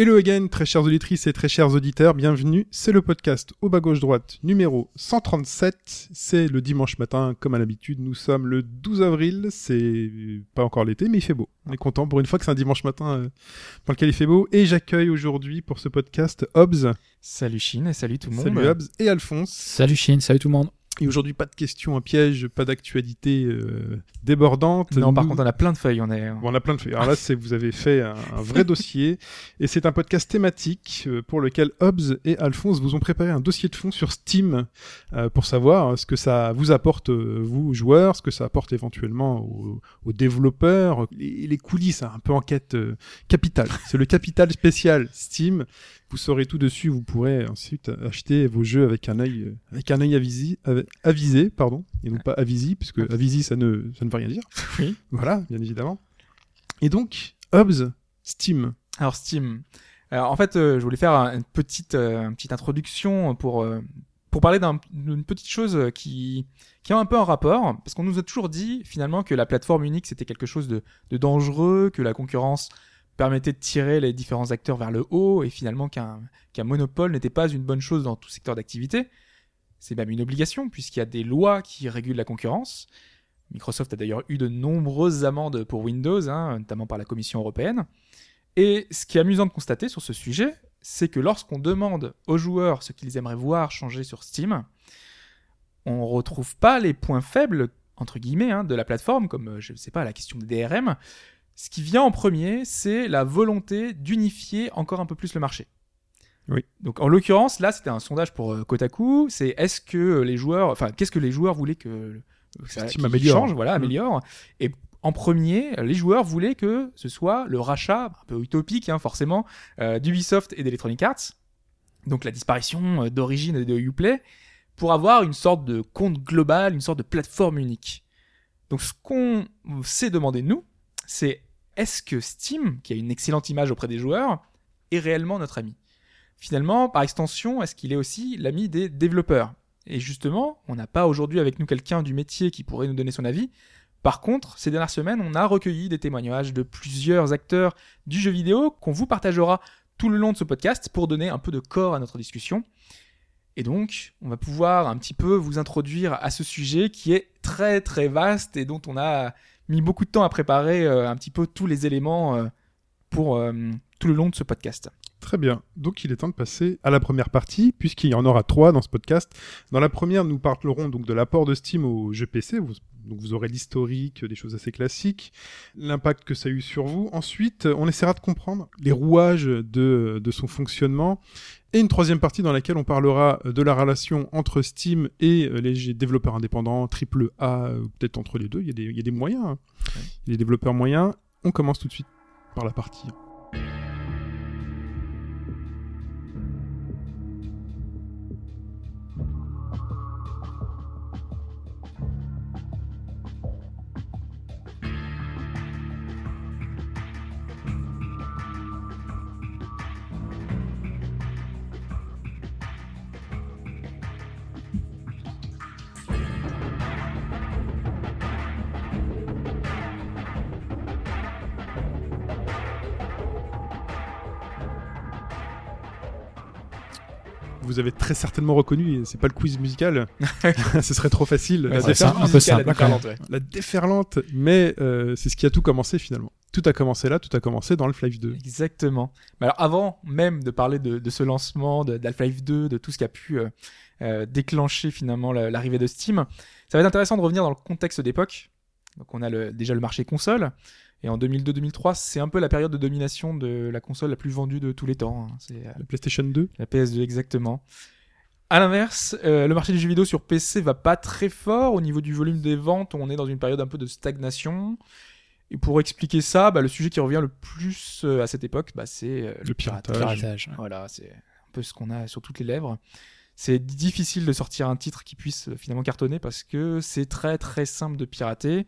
Hello again, très chères auditrices et très chers auditeurs, bienvenue. C'est le podcast au bas gauche droite numéro 137. C'est le dimanche matin, comme à l'habitude. Nous sommes le 12 avril. C'est pas encore l'été, mais il fait beau. On est content pour une fois que c'est un dimanche matin euh, dans lequel il fait beau. Et j'accueille aujourd'hui pour ce podcast Hobbs. Salut Chine et salut tout le monde. Salut Hobbs et Alphonse. Salut Chine, salut tout le monde. Et aujourd'hui, pas de questions à piège, pas d'actualité euh, débordante. Non, par contre, on a plein de feuilles. On est. Bon, on a plein de feuilles. Alors là, c'est vous avez fait un, un vrai dossier et c'est un podcast thématique euh, pour lequel Hobbs et Alphonse vous ont préparé un dossier de fond sur Steam euh, pour savoir euh, ce que ça vous apporte euh, vous joueurs, ce que ça apporte éventuellement aux, aux développeurs, les, les coulisses, hein, un peu enquête euh, capitale. C'est le capital spécial Steam. Vous saurez tout dessus. Vous pourrez ensuite acheter vos jeux avec un œil avec un œil avisé, av- avisé, pardon, et non pas avisi, puisque avisi ça ne ça ne veut rien dire. Oui. Voilà, bien évidemment. Et donc, Hobbs, Steam. Alors Steam. Alors en fait, euh, je voulais faire un- une petite, euh, une petite introduction pour euh, pour parler d'un- d'une petite chose qui qui a un peu un rapport, parce qu'on nous a toujours dit finalement que la plateforme unique c'était quelque chose de, de dangereux, que la concurrence permettait de tirer les différents acteurs vers le haut, et finalement qu'un monopole n'était pas une bonne chose dans tout secteur d'activité. C'est même une obligation, puisqu'il y a des lois qui régulent la concurrence. Microsoft a d'ailleurs eu de nombreuses amendes pour Windows, hein, notamment par la Commission européenne. Et ce qui est amusant de constater sur ce sujet, c'est que lorsqu'on demande aux joueurs ce qu'ils aimeraient voir changer sur Steam, on retrouve pas les points faibles, entre guillemets, hein, de la plateforme, comme, euh, je ne sais pas, la question des DRM. Ce qui vient en premier, c'est la volonté d'unifier encore un peu plus le marché. Oui. Donc en l'occurrence, là, c'était un sondage pour euh, Kotaku. C'est est-ce que les joueurs, enfin, qu'est-ce que les joueurs voulaient que, que ça qu'il améliore. change, voilà, Mm. améliore. Et en premier, les joueurs voulaient que ce soit le rachat, un peu utopique, hein, forcément, euh, d'Ubisoft et d'Electronic Arts. Donc la disparition euh, d'origine de Uplay pour avoir une sorte de compte global, une sorte de plateforme unique. Donc ce qu'on s'est demandé nous, c'est est-ce que Steam, qui a une excellente image auprès des joueurs, est réellement notre ami? Finalement, par extension, est-ce qu'il est aussi l'ami des développeurs? Et justement, on n'a pas aujourd'hui avec nous quelqu'un du métier qui pourrait nous donner son avis. Par contre, ces dernières semaines, on a recueilli des témoignages de plusieurs acteurs du jeu vidéo qu'on vous partagera tout le long de ce podcast pour donner un peu de corps à notre discussion. Et donc, on va pouvoir un petit peu vous introduire à ce sujet qui est très très vaste et dont on a mis beaucoup de temps à préparer euh, un petit peu tous les éléments euh, pour euh, tout le long de ce podcast. Très bien. Donc, il est temps de passer à la première partie, puisqu'il y en aura trois dans ce podcast. Dans la première, nous parlerons donc de l'apport de Steam au jeu PC. Donc, vous aurez l'historique, des choses assez classiques, l'impact que ça a eu sur vous. Ensuite, on essaiera de comprendre les rouages de, de son fonctionnement. Et une troisième partie dans laquelle on parlera de la relation entre Steam et euh, les développeurs indépendants, triple A, ou peut-être entre les deux. Il y a des, il y a des moyens. hein. Il y a des développeurs moyens. On commence tout de suite par la partie très certainement reconnu, et c'est pas le quiz musical, ce serait trop facile. la, c'est défer- un- peu simple, la déferlante, ouais. la déferlante, mais euh, c'est ce qui a tout commencé finalement. Tout a commencé là, tout a commencé dans le Life 2. Exactement. Mais alors avant même de parler de, de ce lancement, de- d'Half-Life 2, de tout ce qui a pu euh, euh, déclencher finalement la- l'arrivée de Steam, ça va être intéressant de revenir dans le contexte d'époque. Donc on a le, déjà le marché console, et en 2002-2003, c'est un peu la période de domination de la console la plus vendue de tous les temps. hein. C'est euh, La PlayStation 2 la PS2 exactement. À l'inverse, euh, le marché du jeu vidéo sur PC va pas très fort au niveau du volume des ventes. On est dans une période un peu de stagnation. Et pour expliquer ça, bah, le sujet qui revient le plus euh, à cette époque, bah, c'est euh, Le piratage. Piratage. Voilà, c'est un peu ce qu'on a sur toutes les lèvres. c'est difficile de sortir un titre qui puisse finalement cartonner parce que c'est très très simple de pirater.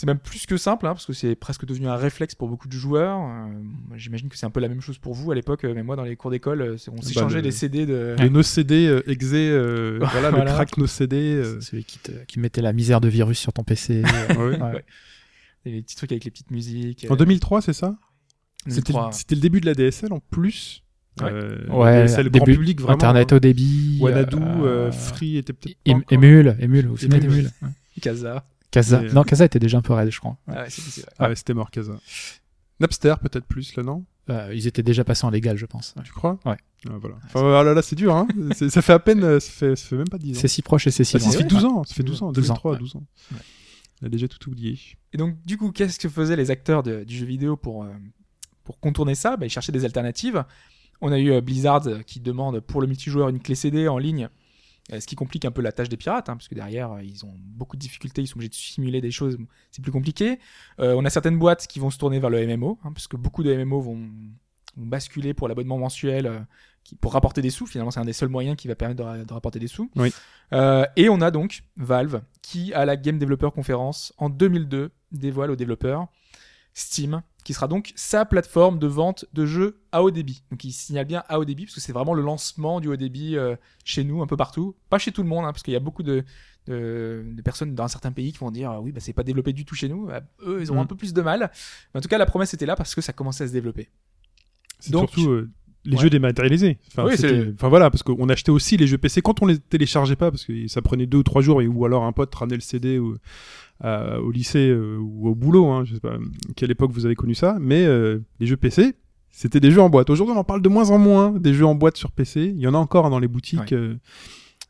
C'est même plus que simple, hein, parce que c'est presque devenu un réflexe pour beaucoup de joueurs. Euh, J'imagine que c'est un peu la même chose pour vous à l'époque, euh, mais moi dans les cours d'école, euh, on s'échangeait le- des CD de... Le no CD euh, exe, euh, voilà, le crack no CD. euh, Celui qui, te, qui mettait la misère de virus sur ton PC. ouais. Ouais. Ouais. Et les petits trucs avec les petites musiques. En 2003, c'est ça 2003. C'était le début de la DSL en plus. Ouais. Euh, Ouais, DSL grand début, public vraiment. Internet hein. au débit. Wanadu, euh, euh, Free était peut-être. Emule, Emule, Ouais. Casa. Casa. Non, Casa était déjà un peu raide, je crois. Ah ouais. Ah ouais, c'était mort, Casa. Napster, peut-être plus, là, non? Euh, ils étaient déjà passés en légal, je pense. Ouais. Tu crois? Ouais. Ah, voilà. Enfin, ah là, là, c'est dur, hein. C'est- ça fait à peine, euh, ça fait, ça fait même pas 10 ans. C'est si proche et c'est si Ah, loin. ça fait 12 ans, ça fait 12 ans, 12 ans, 2003, ouais. 12 ans. On a déjà tout oublié. Et donc, du coup, qu'est-ce que faisaient les acteurs de- du jeu vidéo pour, euh, pour contourner ça? Bah, Ils cherchaient des alternatives. On a eu Blizzard qui demande pour le multijoueur une clé CD en ligne, ce qui complique un peu la tâche des pirates, hein, parce que derrière, euh, ils ont beaucoup de difficultés, ils sont obligés de simuler des choses, c'est plus compliqué. Euh, on a certaines boîtes qui vont se tourner vers le MMO, hein, parce que beaucoup de MMO vont, vont basculer pour l'abonnement mensuel, euh, qui, pour rapporter des sous. Finalement, c'est un des seuls moyens qui va permettre de, ra- de rapporter des sous. Oui. Euh, et on a donc Valve qui, à la Game Developer Conference en 2002, dévoile aux développeurs Steam, qui sera donc sa plateforme de vente de jeux à haut débit. Donc il signale bien à haut débit, parce que c'est vraiment le lancement du haut débit euh, chez nous, un peu partout. Pas chez tout le monde, hein, parce qu'il y a beaucoup de, de, de personnes dans certains pays qui vont dire ah oui, bah, c'est pas développé du tout chez nous. Bah, eux, ils ont Mm. un peu plus de mal. Mais en tout cas, la promesse était là parce que ça commençait à se développer. C'est Donc- surtout euh, les Ouais. jeux dématérialisés. Enfin, Oui, enfin voilà, parce qu'on achetait aussi les jeux PC quand on les téléchargeait pas, parce que ça prenait deux ou trois jours, et, ou alors un pote ramenait le CD au, à- au lycée euh, ou au boulot. Hein, je sais pas quelle époque vous avez connu ça, mais euh, les jeux PC, c'était des jeux en boîte. Aujourd'hui, on en parle de moins en moins des jeux en boîte sur PC. Il y en a encore hein, dans les boutiques. Ouais. euh,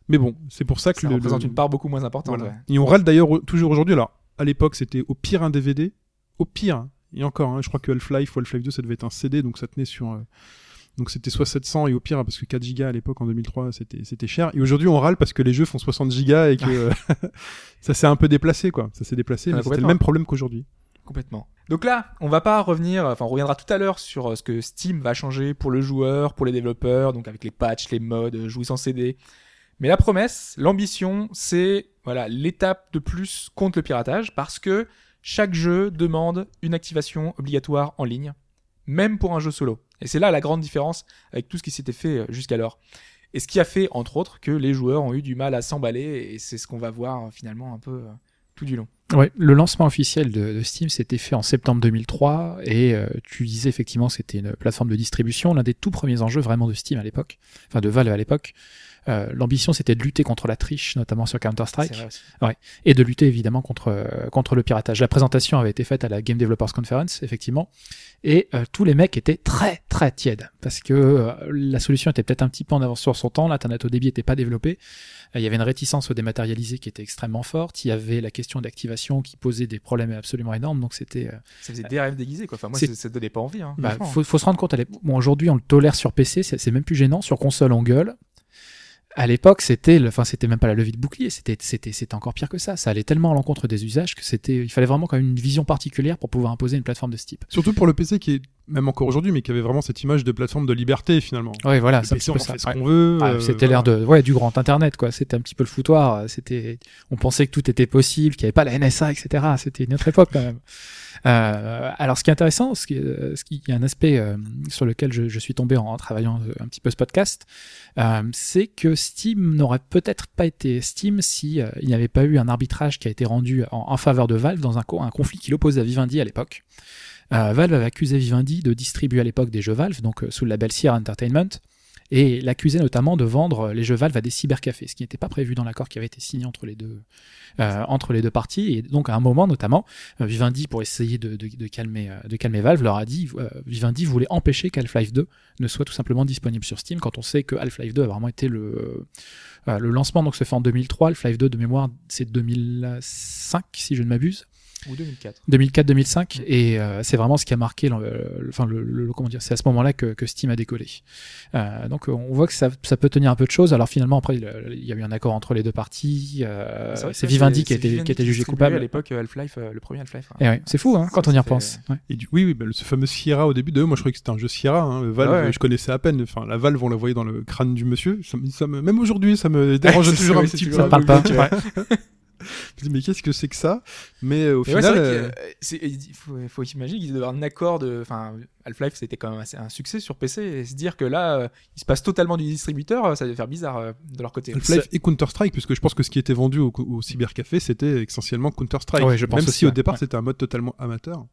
mais bon, c'est pour ça que Ça le- représente le- une part beaucoup moins importante. voilà. ouais. Et on râle d'ailleurs toujours aujourd'hui. Alors, à l'époque, c'était au pire un DVD. Au pire. Et encore, hein, je crois que Half-Life ou Half-Life 2, ça devait être un CD, donc ça tenait sur. euh, Donc c'était soit 700 et au pire, parce que 4 gigas à l'époque en 2003, c'était c'était cher. Et aujourd'hui, on râle parce que les jeux font 60 gigas et que ça s'est un peu déplacé, quoi. Ça s'est déplacé, mais c'était le même problème qu'aujourd'hui. Complètement. Donc là, on va pas revenir, enfin on reviendra tout à l'heure sur euh, ce que Steam va changer pour le joueur, pour les développeurs, donc avec les patchs, les modes, euh, jouer sans CD. Mais la promesse, l'ambition, c'est voilà l'étape de plus contre le piratage parce que chaque jeu demande une activation obligatoire en ligne, même pour un jeu solo. Et c'est là la grande différence avec tout ce qui s'était fait euh, jusqu'alors. Et ce qui a fait, entre autres, que les joueurs ont eu du mal à s'emballer, et c'est ce qu'on va voir euh, finalement un peu euh, tout du long. Ouais, le lancement officiel de, Steam s'était fait en septembre 2003 et tu disais effectivement c'était une plateforme de distribution, l'un des tout premiers enjeux vraiment de Steam à l'époque, enfin de Valve à l'époque. Euh, L'ambition c'était de lutter contre la triche, notamment sur Counter-Strike, aussi. et de lutter évidemment contre, euh, contre le piratage. La présentation avait été faite à la Game Developers Conference, effectivement, et euh, tous les mecs étaient très très tièdes, parce que euh, la solution était peut-être un petit peu en avance sur son temps, l'internet au débit n'était pas développé, Euh, il y avait une réticence au dématérialisé qui était extrêmement forte, il y avait la question d'activation qui posait des problèmes absolument énormes, donc c'était... euh, Ça faisait DRM déguisé, quoi. Enfin, moi, ça, ça donnait pas envie. Hein, bah, faut, faut se rendre compte, bon, aujourd'hui on le tolère sur PC, c'est même plus gênant, sur console on gueule. À l'époque, c'était, enfin, c'était même pas la levée de bouclier, c'était, c'était, c'était encore pire que ça. Ça allait tellement à l'encontre des usages que c'était, il fallait vraiment quand même une vision particulière pour pouvoir imposer une plateforme de ce type. Surtout pour le PC qui est, même encore aujourd'hui, mais qui avait vraiment cette image de plateforme de liberté finalement. Ouais, voilà, c'est on ça. fait ce Ouais. qu'on veut. Ah, euh, c'était l'ère de, ouais, du grand internet, quoi. C'était un petit peu le foutoir. C'était, on pensait que tout était possible, qu'il n'y avait pas la NSA, etc. C'était une autre époque quand même. Euh, alors, ce qui est intéressant, ce qui, est- ce qui il y a un aspect euh, sur lequel je, je suis tombé en, travaillant euh, un petit peu ce podcast, euh, c'est que Steam n'aurait peut-être pas été Steam si euh, il n'y avait pas eu un arbitrage qui a été rendu en, en faveur de Valve dans un, un conflit qui l'opposait à Vivendi à l'époque. Euh, Valve avait accusé Vivendi de distribuer à l'époque des jeux Valve, donc euh, sous le label Sierra Entertainment, et l'accusait notamment de vendre les jeux Valve à des cybercafés, ce qui n'était pas prévu dans l'accord qui avait été signé entre les deux, euh, parties. Et donc à un moment notamment, euh, Vivendi, pour essayer de, calmer, euh, Valve, leur a dit, euh, Vivendi voulait empêcher qu'Half-Life 2 ne soit tout simplement disponible sur Steam, quand on sait que Half-Life 2 a vraiment été le, euh, le lancement, donc se fait en 2003, Half-Life 2 de mémoire c'est 2005 si je ne m'abuse. Ou 2004. 2004-2005 et euh, c'est vraiment ce qui a marqué le, le- enfin le, le- comment dire c'est à ce moment-là que, que Steam a décollé Euh, donc on voit que ça, ça peut tenir un peu de choses alors finalement après il il y a eu un accord entre les deux parties euh, c'est Vivendi qui a c'est été Vivendi qui a été jugé distribuait À coupable l'époque, euh, Half-Life, euh, le premier Half-Life. hein. et ouais, c'est fou hein, quand on y repense fait- Ouais. Et du, oui, oui, bah, ce fameux Sierra au début de, moi je croyais que c'était un jeu Sierra. Hein. Valve, Ah ouais. je connaissais à peine. Enfin, la Valve, on la voyait dans le crâne du monsieur. Ça, me- ça me, même aujourd'hui, ça me dérange toujours un petit peu. ça parle pas Je ouais. me dis, mais qu'est-ce que c'est que ça? Mais euh, au Mais ouais, final, c'est vrai euh, euh, il faut, faut imaginer qu'ils devaient avoir un accord de. Enfin, Half-Life, c'était quand même assez un succès sur PC. Et se dire que là, euh, il se passe totalement du distributeur, ça devait faire bizarre euh, de leur côté. Half-Life et Counter-Strike, puisque je pense que ce qui était vendu au, au cybercafé, c'était essentiellement Counter-Strike. Ouais, je pense Même aussi, si au ouais. départ, Ouais. c'était un mode totalement amateur.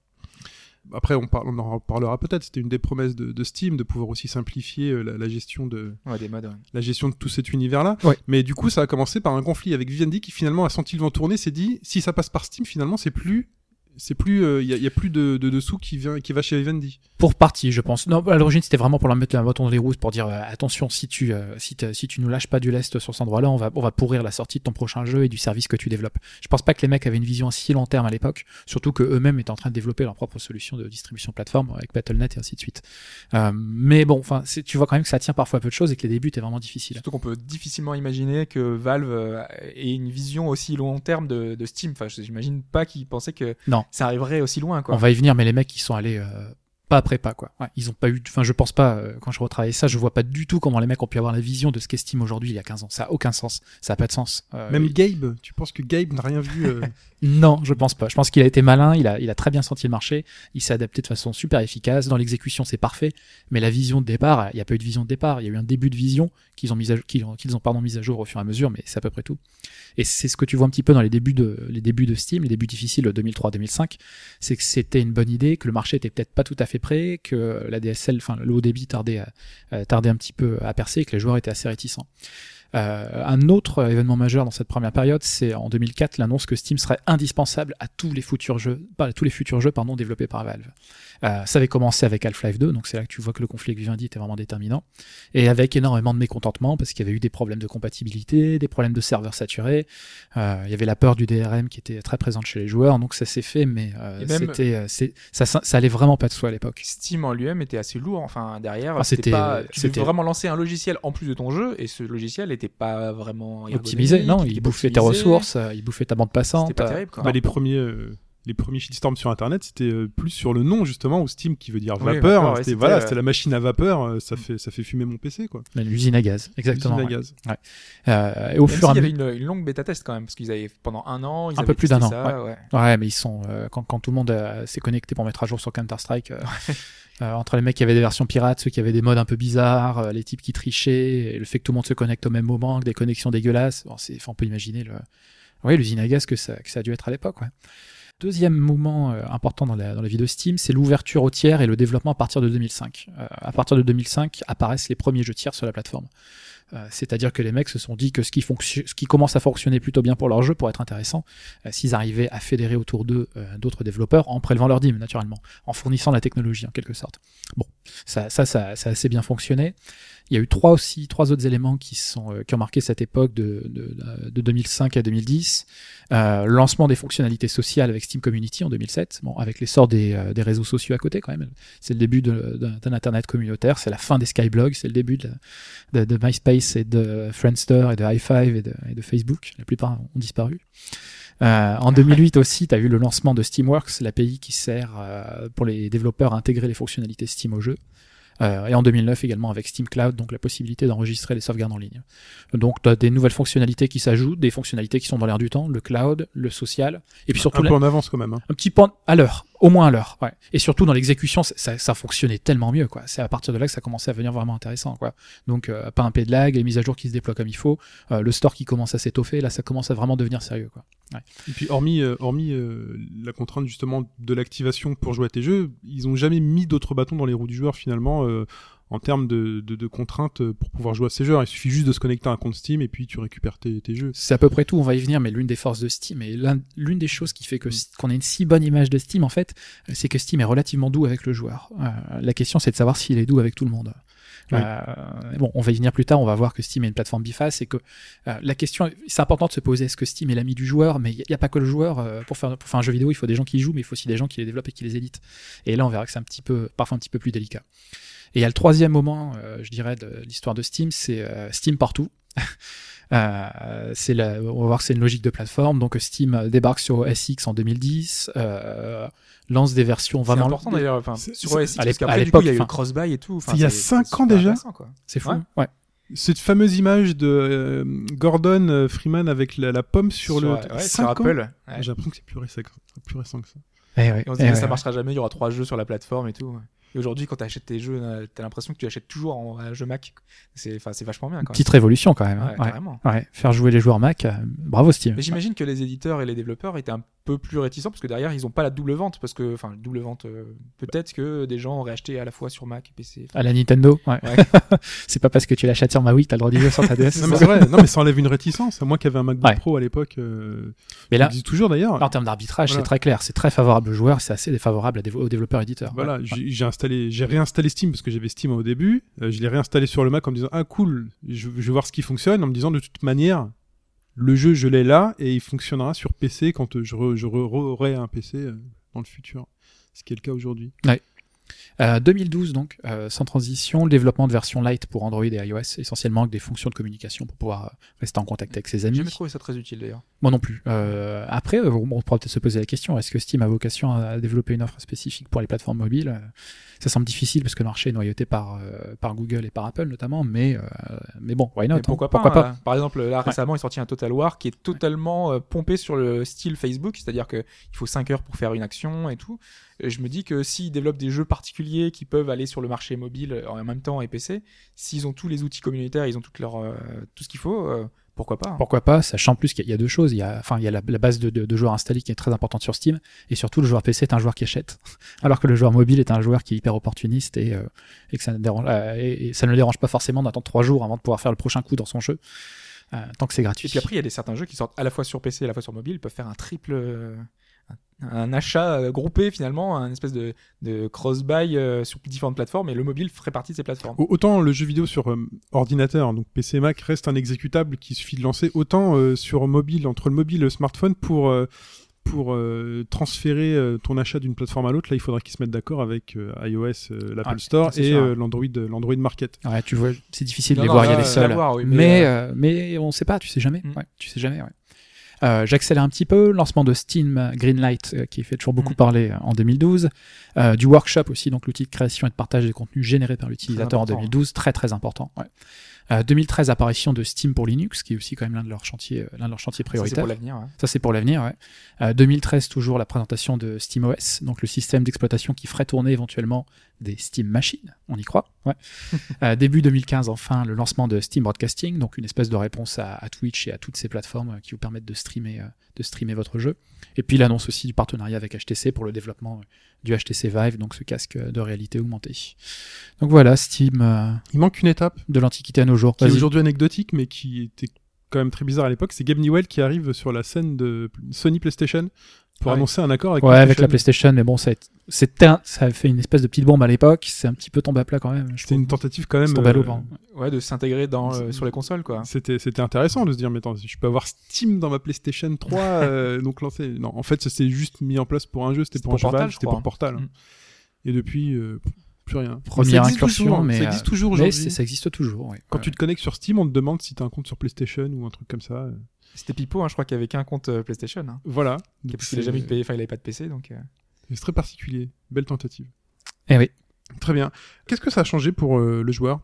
Après, on, parle, on en reparlera peut-être. C'était une des promesses de, de Steam de pouvoir aussi simplifier euh, la, la gestion de, Ouais, des modes. ouais. la gestion de tout cet univers-là. Ouais. Mais du coup, ça a commencé par un conflit avec Vivendi qui finalement a senti le vent tourner, s'est dit si ça passe par Steam, finalement, c'est plus, c'est plus, il y, a, y a plus de, de, de sous qui vient, qui va chez Vivendi. Pour partie, je pense. Non, à l'origine, c'était vraiment pour leur mettre un bâton dans les roues, pour dire euh, attention, si tu euh, si, si tu nous lâches pas du lest sur cet endroit-là, on va on va pourrir la sortie de ton prochain jeu et du service que tu développes. Je pense pas que les mecs avaient une vision si long terme à l'époque, surtout que eux-mêmes étaient en train de développer leur propre solution de distribution plateforme avec Battle.net et ainsi de suite. Euh, mais bon, enfin, c'est- tu vois quand même que ça tient parfois peu de choses et que les débuts étaient vraiment difficiles. Surtout qu'on peut difficilement imaginer que Valve euh, ait une vision aussi long terme de, de Steam. Enfin, j'imagine pas qu'ils pensaient que Non. Ça arriverait aussi loin, quoi. On va y venir, mais les mecs, ils sont allés euh, pas après pas, quoi. Ouais, ils ont pas eu, enfin, je pense pas, euh, quand je retravaille ça, je vois pas du tout comment les mecs ont pu avoir la vision de ce qu'estime aujourd'hui il y a 15 ans. Ça a aucun sens. Ça a pas de sens. Euh, Même Gabe, tu penses que Gabe n'a rien vu euh, Non, je pense pas. Je pense qu'il a été malin, il a, il a très bien senti le marché, il s'est adapté de façon super efficace. Dans l'exécution, c'est parfait, mais la vision de départ, il n'y a pas eu de vision de départ. Il y a eu un début de vision qu'ils ont mis à, qu'ils ont, pardon, mis à jour au fur et à mesure, mais c'est à peu près tout. Et c'est ce que tu vois un petit peu dans les débuts de, les débuts de Steam, les débuts difficiles de 2003-2005, c'est que c'était une bonne idée, que le marché était peut-être pas tout à fait prêt, que la DSL, le haut débit tardait, euh, tardait un petit peu à percer, et que les joueurs étaient assez réticents. Euh, un autre événement majeur dans cette première période, c'est en 2004 l'annonce que Steam serait indispensable à tous les futurs jeux, pas tous les futurs jeux pardon développés par Valve. Euh, ça avait commencé avec Half-Life 2, donc c'est là que tu vois que le conflit avec Vivendi était vraiment déterminant, et avec énormément de mécontentement parce qu'il y avait eu des problèmes de compatibilité, des problèmes de serveurs saturés, euh, il y avait la peur du DRM qui était très présente chez les joueurs, donc ça s'est fait, mais euh, c'était, euh, c'est, ça, ça, ça allait vraiment pas de soi à l'époque. Steam en lui-même était assez lourd. Enfin, derrière, Ah, c'était c'était- pas. Tu devais vraiment lancer un logiciel en plus de ton jeu, et ce logiciel n'était pas vraiment Optimisé, non, il pas bouffait tes ressources, euh, il bouffait ta bande passante. C'était pas euh, terrible, quoi. bah, les premiers. Les premiers shitstorms sur internet, c'était euh, plus sur le nom justement, ou Steam qui veut dire Oui, vapeur. vapeur, ouais, c'était voilà, euh, c'était la machine à vapeur, euh, ça fait ça fait fumer mon PC quoi. L'usine à gaz, exactement. L'usine à ouais. gaz. Euh, et au Même fur et à s'il y mesure. avait une, une longue bêta test quand même, parce qu'ils avaient pendant un an, ils Un avaient peu plus d'un an, ça, ouais. Ouais, mais ils sont euh, quand, quand tout le monde euh, s'est connecté pour mettre à jour sur Counter Strike. entre les mecs qui avaient des versions pirates, ceux qui avaient des modes un peu bizarres, euh, les types qui trichaient, et le fait que tout le monde se connecte au même moment, que des connexions dégueulasses, bon, c'est, enfin, on peut imaginer le, ouais, l'usine à gaz que ça, que ça a dû être à l'époque. Ouais. Deuxième moment euh, important dans la, vie de Steam, c'est l'ouverture au tiers et le développement à partir de 2005. Euh, à partir de 2005 apparaissent les premiers jeux tiers sur la plateforme. Euh, C'est-à-dire que les mecs se sont dit que ce qui, ce qui commence à fonctionner plutôt bien pour leur jeu, pour être intéressant, s'ils arrivaient à fédérer autour d'eux d'autres développeurs en prélevant leur dîme, naturellement, en fournissant la technologie en quelque sorte. Bon, ça, ça, ça, ça a assez bien fonctionné. Il y a eu trois aussi, trois autres éléments qui sont euh, qui ont marqué cette époque de, de, de 2005 à 2010. Euh, lancement des fonctionnalités sociales avec Steam Community en 2007, bon, avec l'essor des, euh, des réseaux sociaux à côté quand même. C'est le début d'un internet communautaire, c'est la fin des skyblogs, c'est le début de, de, de MySpace et de Friendster et de High5 et de, et de Facebook. La plupart ont disparu. Euh, en 2008 aussi, tu as eu le lancement de Steamworks, l'API qui sert euh, pour les développeurs à intégrer les fonctionnalités Steam au jeu. Euh, et en 2009 également avec Steam Cloud, donc la possibilité d'enregistrer les sauvegardes en ligne. Donc tu as des nouvelles fonctionnalités qui s'ajoutent, des fonctionnalités qui sont dans l'air du temps, le cloud, le social, et puis surtout Un la- peu en avance quand même. hein. un petit point à l'heure, au moins à l'heure. Ouais. Et surtout dans l'exécution, ça, ça, fonctionnait tellement mieux. quoi. C'est à partir de là que ça commençait à devenir vraiment intéressant. Quoi. Donc euh, pas un P de lag, les mises à jour qui se déploient comme il faut, euh, le store qui commence à s'étoffer, là ça commence à vraiment devenir sérieux. Quoi. Et puis hormis, euh, hormis euh, la contrainte justement de l'activation pour jouer à tes jeux, ils ont jamais mis d'autres bâtons dans les roues du joueur finalement euh, en termes de, de, de contraintes pour pouvoir jouer à ces jeux. Il suffit juste de se connecter à un compte Steam et puis tu récupères tes, tes jeux. C'est à peu près tout, on va y venir, mais l'une des forces de Steam et l'un- l'une des choses qui fait que qu'on ait une si bonne image de Steam en fait, c'est que Steam est relativement doux avec le joueur. Euh, la question c'est de savoir s'il est doux avec tout le monde. Euh, bon, on va y venir plus tard, on va voir que Steam est une plateforme biface et que euh, la question, c'est important de se poser est-ce que Steam est l'ami du joueur, mais il n'y a, pas que le joueur. euh, pour, faire, pour faire un jeu vidéo, il faut des gens qui y jouent, mais il faut aussi des gens qui les développent et qui les éditent. Et là, on verra que c'est un petit peu, parfois un petit peu plus délicat. Et il y a le troisième moment, je dirais, de l'histoire de Steam, c'est Steam partout. Euh, c'est la, on va voir que c'est une logique de plateforme. Donc Steam débarque sur SX en 2010, euh, lance des versions C'est vraiment. important d'ailleurs. Enfin, C'est- sur c'est- OS X, à parce qu'après, du l'époque, coup, il y a eu le cross-buy et tout. C'est il y a c'est- cinq c'est ans super déjà. C'est fou. Ouais. Ouais. Cette fameuse image de euh, Gordon euh, Freeman avec la, la pomme sur, le. ouais, sur Apple. ouais. J'ai l'impression que c'est plus récent, plus récent que ça. Eh ouais, Et on se eh ça ouais. marchera jamais, il y aura trois jeux sur la plateforme et tout. Et aujourd'hui, quand tu achètes tes jeux, euh, t'as l'impression que tu achètes toujours en un jeu Mac. C'est vachement bien. Quand Petite révolution quand même. hein. Ouais. Faire jouer les joueurs Mac, euh, bravo Steam. Mais j'imagine que les éditeurs et les développeurs étaient un peu plus réticents parce que derrière ils ont pas la double vente parce que enfin double vente euh, peut-être que des gens auraient acheté à la fois sur Mac et PC. À la Nintendo, ouais. Ouais. c'est pas parce que tu l'achètes sur ma Wii, t'as le droit d'y jouer sur ta DS. Non mais c'est vrai, non mais ça enlève une réticence. Moi qui avais un MacBook Ouais. Pro à l'époque, euh, Mais là, toujours d'ailleurs. en termes d'arbitrage, Voilà. c'est très clair. C'est très favorable aux joueurs, c'est assez défavorable aux développeurs éditeurs. Voilà, Ouais. j'ai j'ai installé, j'ai réinstallé Steam parce que j'avais Steam au début. Euh, je l'ai réinstallé sur le Mac en me disant ah cool, je, je vais voir ce qui fonctionne, en me disant de toute manière le jeu je l'ai là et il fonctionnera sur PC quand euh, je, re- je re- aurai un PC euh, dans le futur. Ce qui est le cas aujourd'hui. Euh, 2012 donc, euh, sans transition, le développement de versions light pour Android et iOS, essentiellement avec des fonctions de communication pour pouvoir euh, rester en contact avec ses J'ai amis. jamais trouvé ça très utile d'ailleurs. Moi non plus. Euh, après, euh, on pourra peut-être se poser la question est-ce que Steam a vocation à développer une offre spécifique pour les plateformes mobiles? Euh, Ça semble difficile parce que le marché est noyauté par, euh, par Google et par Apple notamment, mais, euh, mais bon, why not Mais hein. pourquoi pas, hein. Par exemple, là récemment, il est sorti un Total War qui est totalement euh, pompé sur le style Facebook, c'est-à-dire que il faut 5 heures pour faire une action et tout. Et je me dis que s'ils développent des jeux particuliers qui peuvent aller sur le marché mobile en même temps et PC, s'ils ont tous les outils communautaires, ils ont toute leur, tout ce qu'il faut, pourquoi pas hein. Pourquoi pas, sachant en plus qu'il y a- deux choses. Il y a, enfin, il y a la, la base de, de- de joueurs installés qui est très importante sur Steam, et surtout le joueur PC est un joueur qui achète, alors que le joueur mobile est un joueur qui est hyper opportuniste et, euh, et que ça ne, dérange, euh, et, et ça ne le dérange pas forcément d'attendre trois jours avant de pouvoir faire le prochain coup dans son jeu, euh, tant que c'est gratuit. Et puis après, il y a des certains jeux qui sortent à la fois sur PC et à la fois sur mobile, ils peuvent faire un triple, un, achat euh, groupé finalement, un espèce de, de cross-buy euh, sur différentes plateformes, et le mobile ferait partie de ces plateformes. Au- Autant le jeu vidéo sur euh, ordinateur, donc PC et Mac, reste un exécutable qu'il suffit de lancer, autant euh, sur mobile, entre le mobile et le smartphone, pour, euh, pour euh, transférer euh, ton achat d'une plateforme à l'autre, là il faudra qu'ils se mettent d'accord avec euh, iOS, euh, l'Apple Ouais, Store et euh, l'Android, l'Android Market. Ouais, tu vois, c'est difficile Non, de les non, voir y aller seuls. oui, mais, mais, euh, mais on sait pas, tu sais jamais. Mm. Ouais, tu sais jamais. Ouais. Euh, J'accélère un petit peu. Lancement de Steam Greenlight, euh, qui fait toujours beaucoup Mm. parler euh, en 2012. Euh, du workshop aussi, donc l'outil de création et de partage des contenus générés par l'utilisateur en important, 2012. Très très important. Ouais. Euh, 2013, apparition de Steam pour Linux, qui est aussi quand même l'un de leurs chantiers, l'un de leurs chantiers Ça, c'est prioritaires. pour l'avenir. ouais. Ça, c'est pour l'avenir, ouais. Euh, 2013, toujours la présentation de SteamOS, donc le système d'exploitation qui ferait tourner éventuellement des Steam Machines, on y croit, ouais. Euh, début 2015, enfin, le lancement de Steam Broadcasting, donc une espèce de réponse à, à Twitch et à toutes ces plateformes euh, qui vous permettent de streamer, euh, de streamer votre jeu. Et puis l'annonce aussi du partenariat avec HTC pour le développement du HTC Vive, donc ce casque de réalité augmentée. Donc voilà, Steam euh, Il manque une étape de l'Antiquité à nos jours. qui est aujourd'hui anecdotique, mais qui était quand même très bizarre à l'époque. C'est Gabe Newell qui arrive sur la scène de Sony PlayStation pour Ah oui. annoncer un accord avec Ouais, avec la PlayStation. Mais bon, ça a, ça a fait une espèce de petite bombe à l'époque. C'est un petit peu tombé à plat quand même. je C'était une tentative quand même. C'est tombé à l'eau, euh, pardon. Ouais, de s'intégrer dans euh, sur les consoles, quoi. C'était c'était intéressant de se dire mais attends je peux avoir Steam dans ma PlayStation 3 euh, donc lancé non en fait ça s'est juste mis en place pour un jeu c'était C'était pour un Portal, c'était pour Portal Mm. et depuis euh, plus rien Première incursion, toujours, mais, ça existe toujours Mais aujourd'hui ça existe toujours. ouais. quand Ouais. tu te connectes sur Steam on te demande si t'as un compte sur PlayStation ou un truc comme ça euh. C'était Pipo, hein, je crois qu'il avait qu'un compte euh, PlayStation. Hein, voilà parce qu'il jamais eu de P- enfin, il avait pas de PC, donc. euh, c'est très particulier belle tentative Eh oui. très bien qu'est-ce que ça a changé pour euh, le joueur?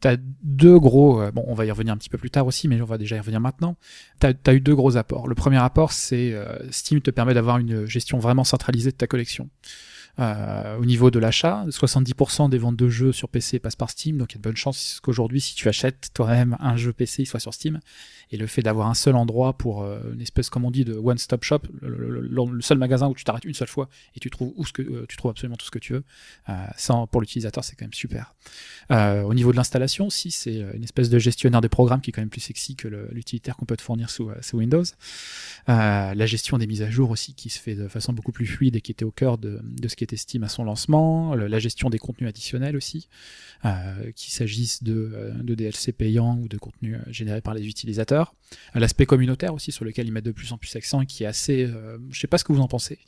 T'as deux gros. euh, bon, on va y revenir un petit peu plus tard aussi, mais on va déjà y revenir maintenant. T'as as eu deux gros apports. Le premier apport, c'est euh, Steam te permet d'avoir une gestion vraiment centralisée de ta collection. Euh, au niveau de l'achat, 70% des ventes de jeux sur PC passent par Steam, donc il y a de bonnes chances qu'aujourd'hui, si tu achètes toi-même un jeu PC, il soit sur Steam. Et le fait d'avoir un seul endroit pour euh, une espèce, comme on dit, de one-stop shop, le, seul magasin où tu t'arrêtes une seule fois et tu trouves ce que euh, tu trouves absolument tout ce que tu veux, euh, pour l'utilisateur, c'est quand même super. Au niveau de l'installation, si c'est une espèce de gestionnaire des programmes qui est quand même plus sexy que l'utilitaire qu'on peut te fournir sous, Windows. La gestion des mises à jour aussi qui se fait de façon beaucoup plus fluide et qui était au cœur de, de ce qui était Steam à son lancement, la gestion des contenus additionnels aussi, qu'il s'agisse de, de DLC payants ou de contenus générés par les utilisateurs. L'aspect communautaire aussi, sur lequel ils mettent de plus en plus accent et qui est assez... euh, je sais pas ce que vous en pensez.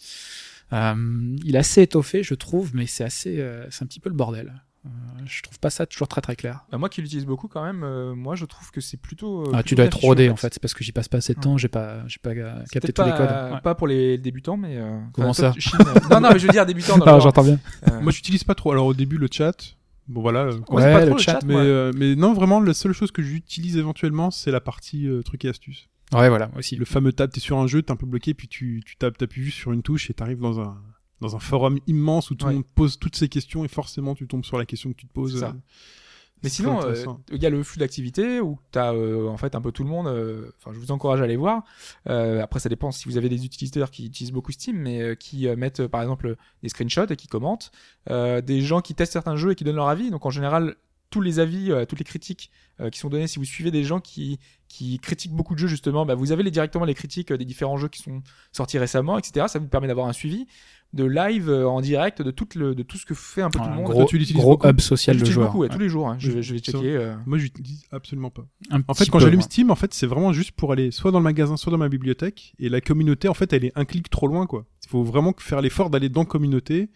Euh, il est assez étoffé, je trouve, mais c'est assez... euh, c'est un petit peu le bordel. Euh, je trouve pas ça toujours très très clair. Bah, moi qui l'utilise beaucoup quand même, euh, moi je trouve que c'est plutôt. euh, Ah, tu dois être rodé en fait, c'est parce que j'y passe pas assez de Ouais. temps, j'ai pas, j'ai pas capté tous les codes. Ouais. pas pour les débutants, mais. euh, Comment toi, ça Chine, euh, Non, non, mais je veux dire débutants dans Ah, j'entends bien. euh, Moi, j'utilise pas trop. Alors, au début, le chat. Bon, voilà. c'est Ouais, pas le trop le chat, chat, Mais, euh, mais non, vraiment, la seule chose que j'utilise éventuellement, c'est la partie euh, trucs et astuces. Ouais, voilà, aussi. Le fameux tab, t'es sur un jeu, t'es un peu bloqué, puis tu, tu tapes, t'appuies juste sur une touche et t'arrives dans un, dans un forum immense où tout Ouais. le monde pose toutes ces questions et forcément tu tombes sur la question que tu te poses. C'est ça. euh, Mais sinon, euh, il y a le flux d'activité où tu as en fait un peu tout le monde. euh, Enfin, je vous encourage à aller voir. Euh, après, ça dépend si vous avez des utilisateurs qui utilisent beaucoup Steam, mais euh, qui euh, mettent euh, par exemple des screenshots et qui commentent. Euh, des gens qui testent certains jeux et qui donnent leur avis. Donc en général, tous les avis, euh, toutes les critiques euh, qui sont données, si vous suivez des gens qui, qui critiquent beaucoup de jeux justement, bah, vous avez les, directement les critiques euh, des différents jeux qui sont sortis récemment, etc. Ça vous permet d'avoir un suivi de live euh, en direct de tout, le, de tout ce que fait un peu tout le monde. gros, Toi, tu l'utilises gros beaucoup hub social de joueurs. beaucoup, ouais, Ouais. tous les jours. hein. Je, vais- je vais checker. euh, Moi, j'utilise absolument pas. Un En fait, quand j'allume. Steam, en fait, c'est vraiment juste pour aller soit dans le magasin, soit dans ma bibliothèque. Et la communauté, en fait, elle est un clic trop loin, quoi. Il faut vraiment faire l'effort d'aller dans communauté.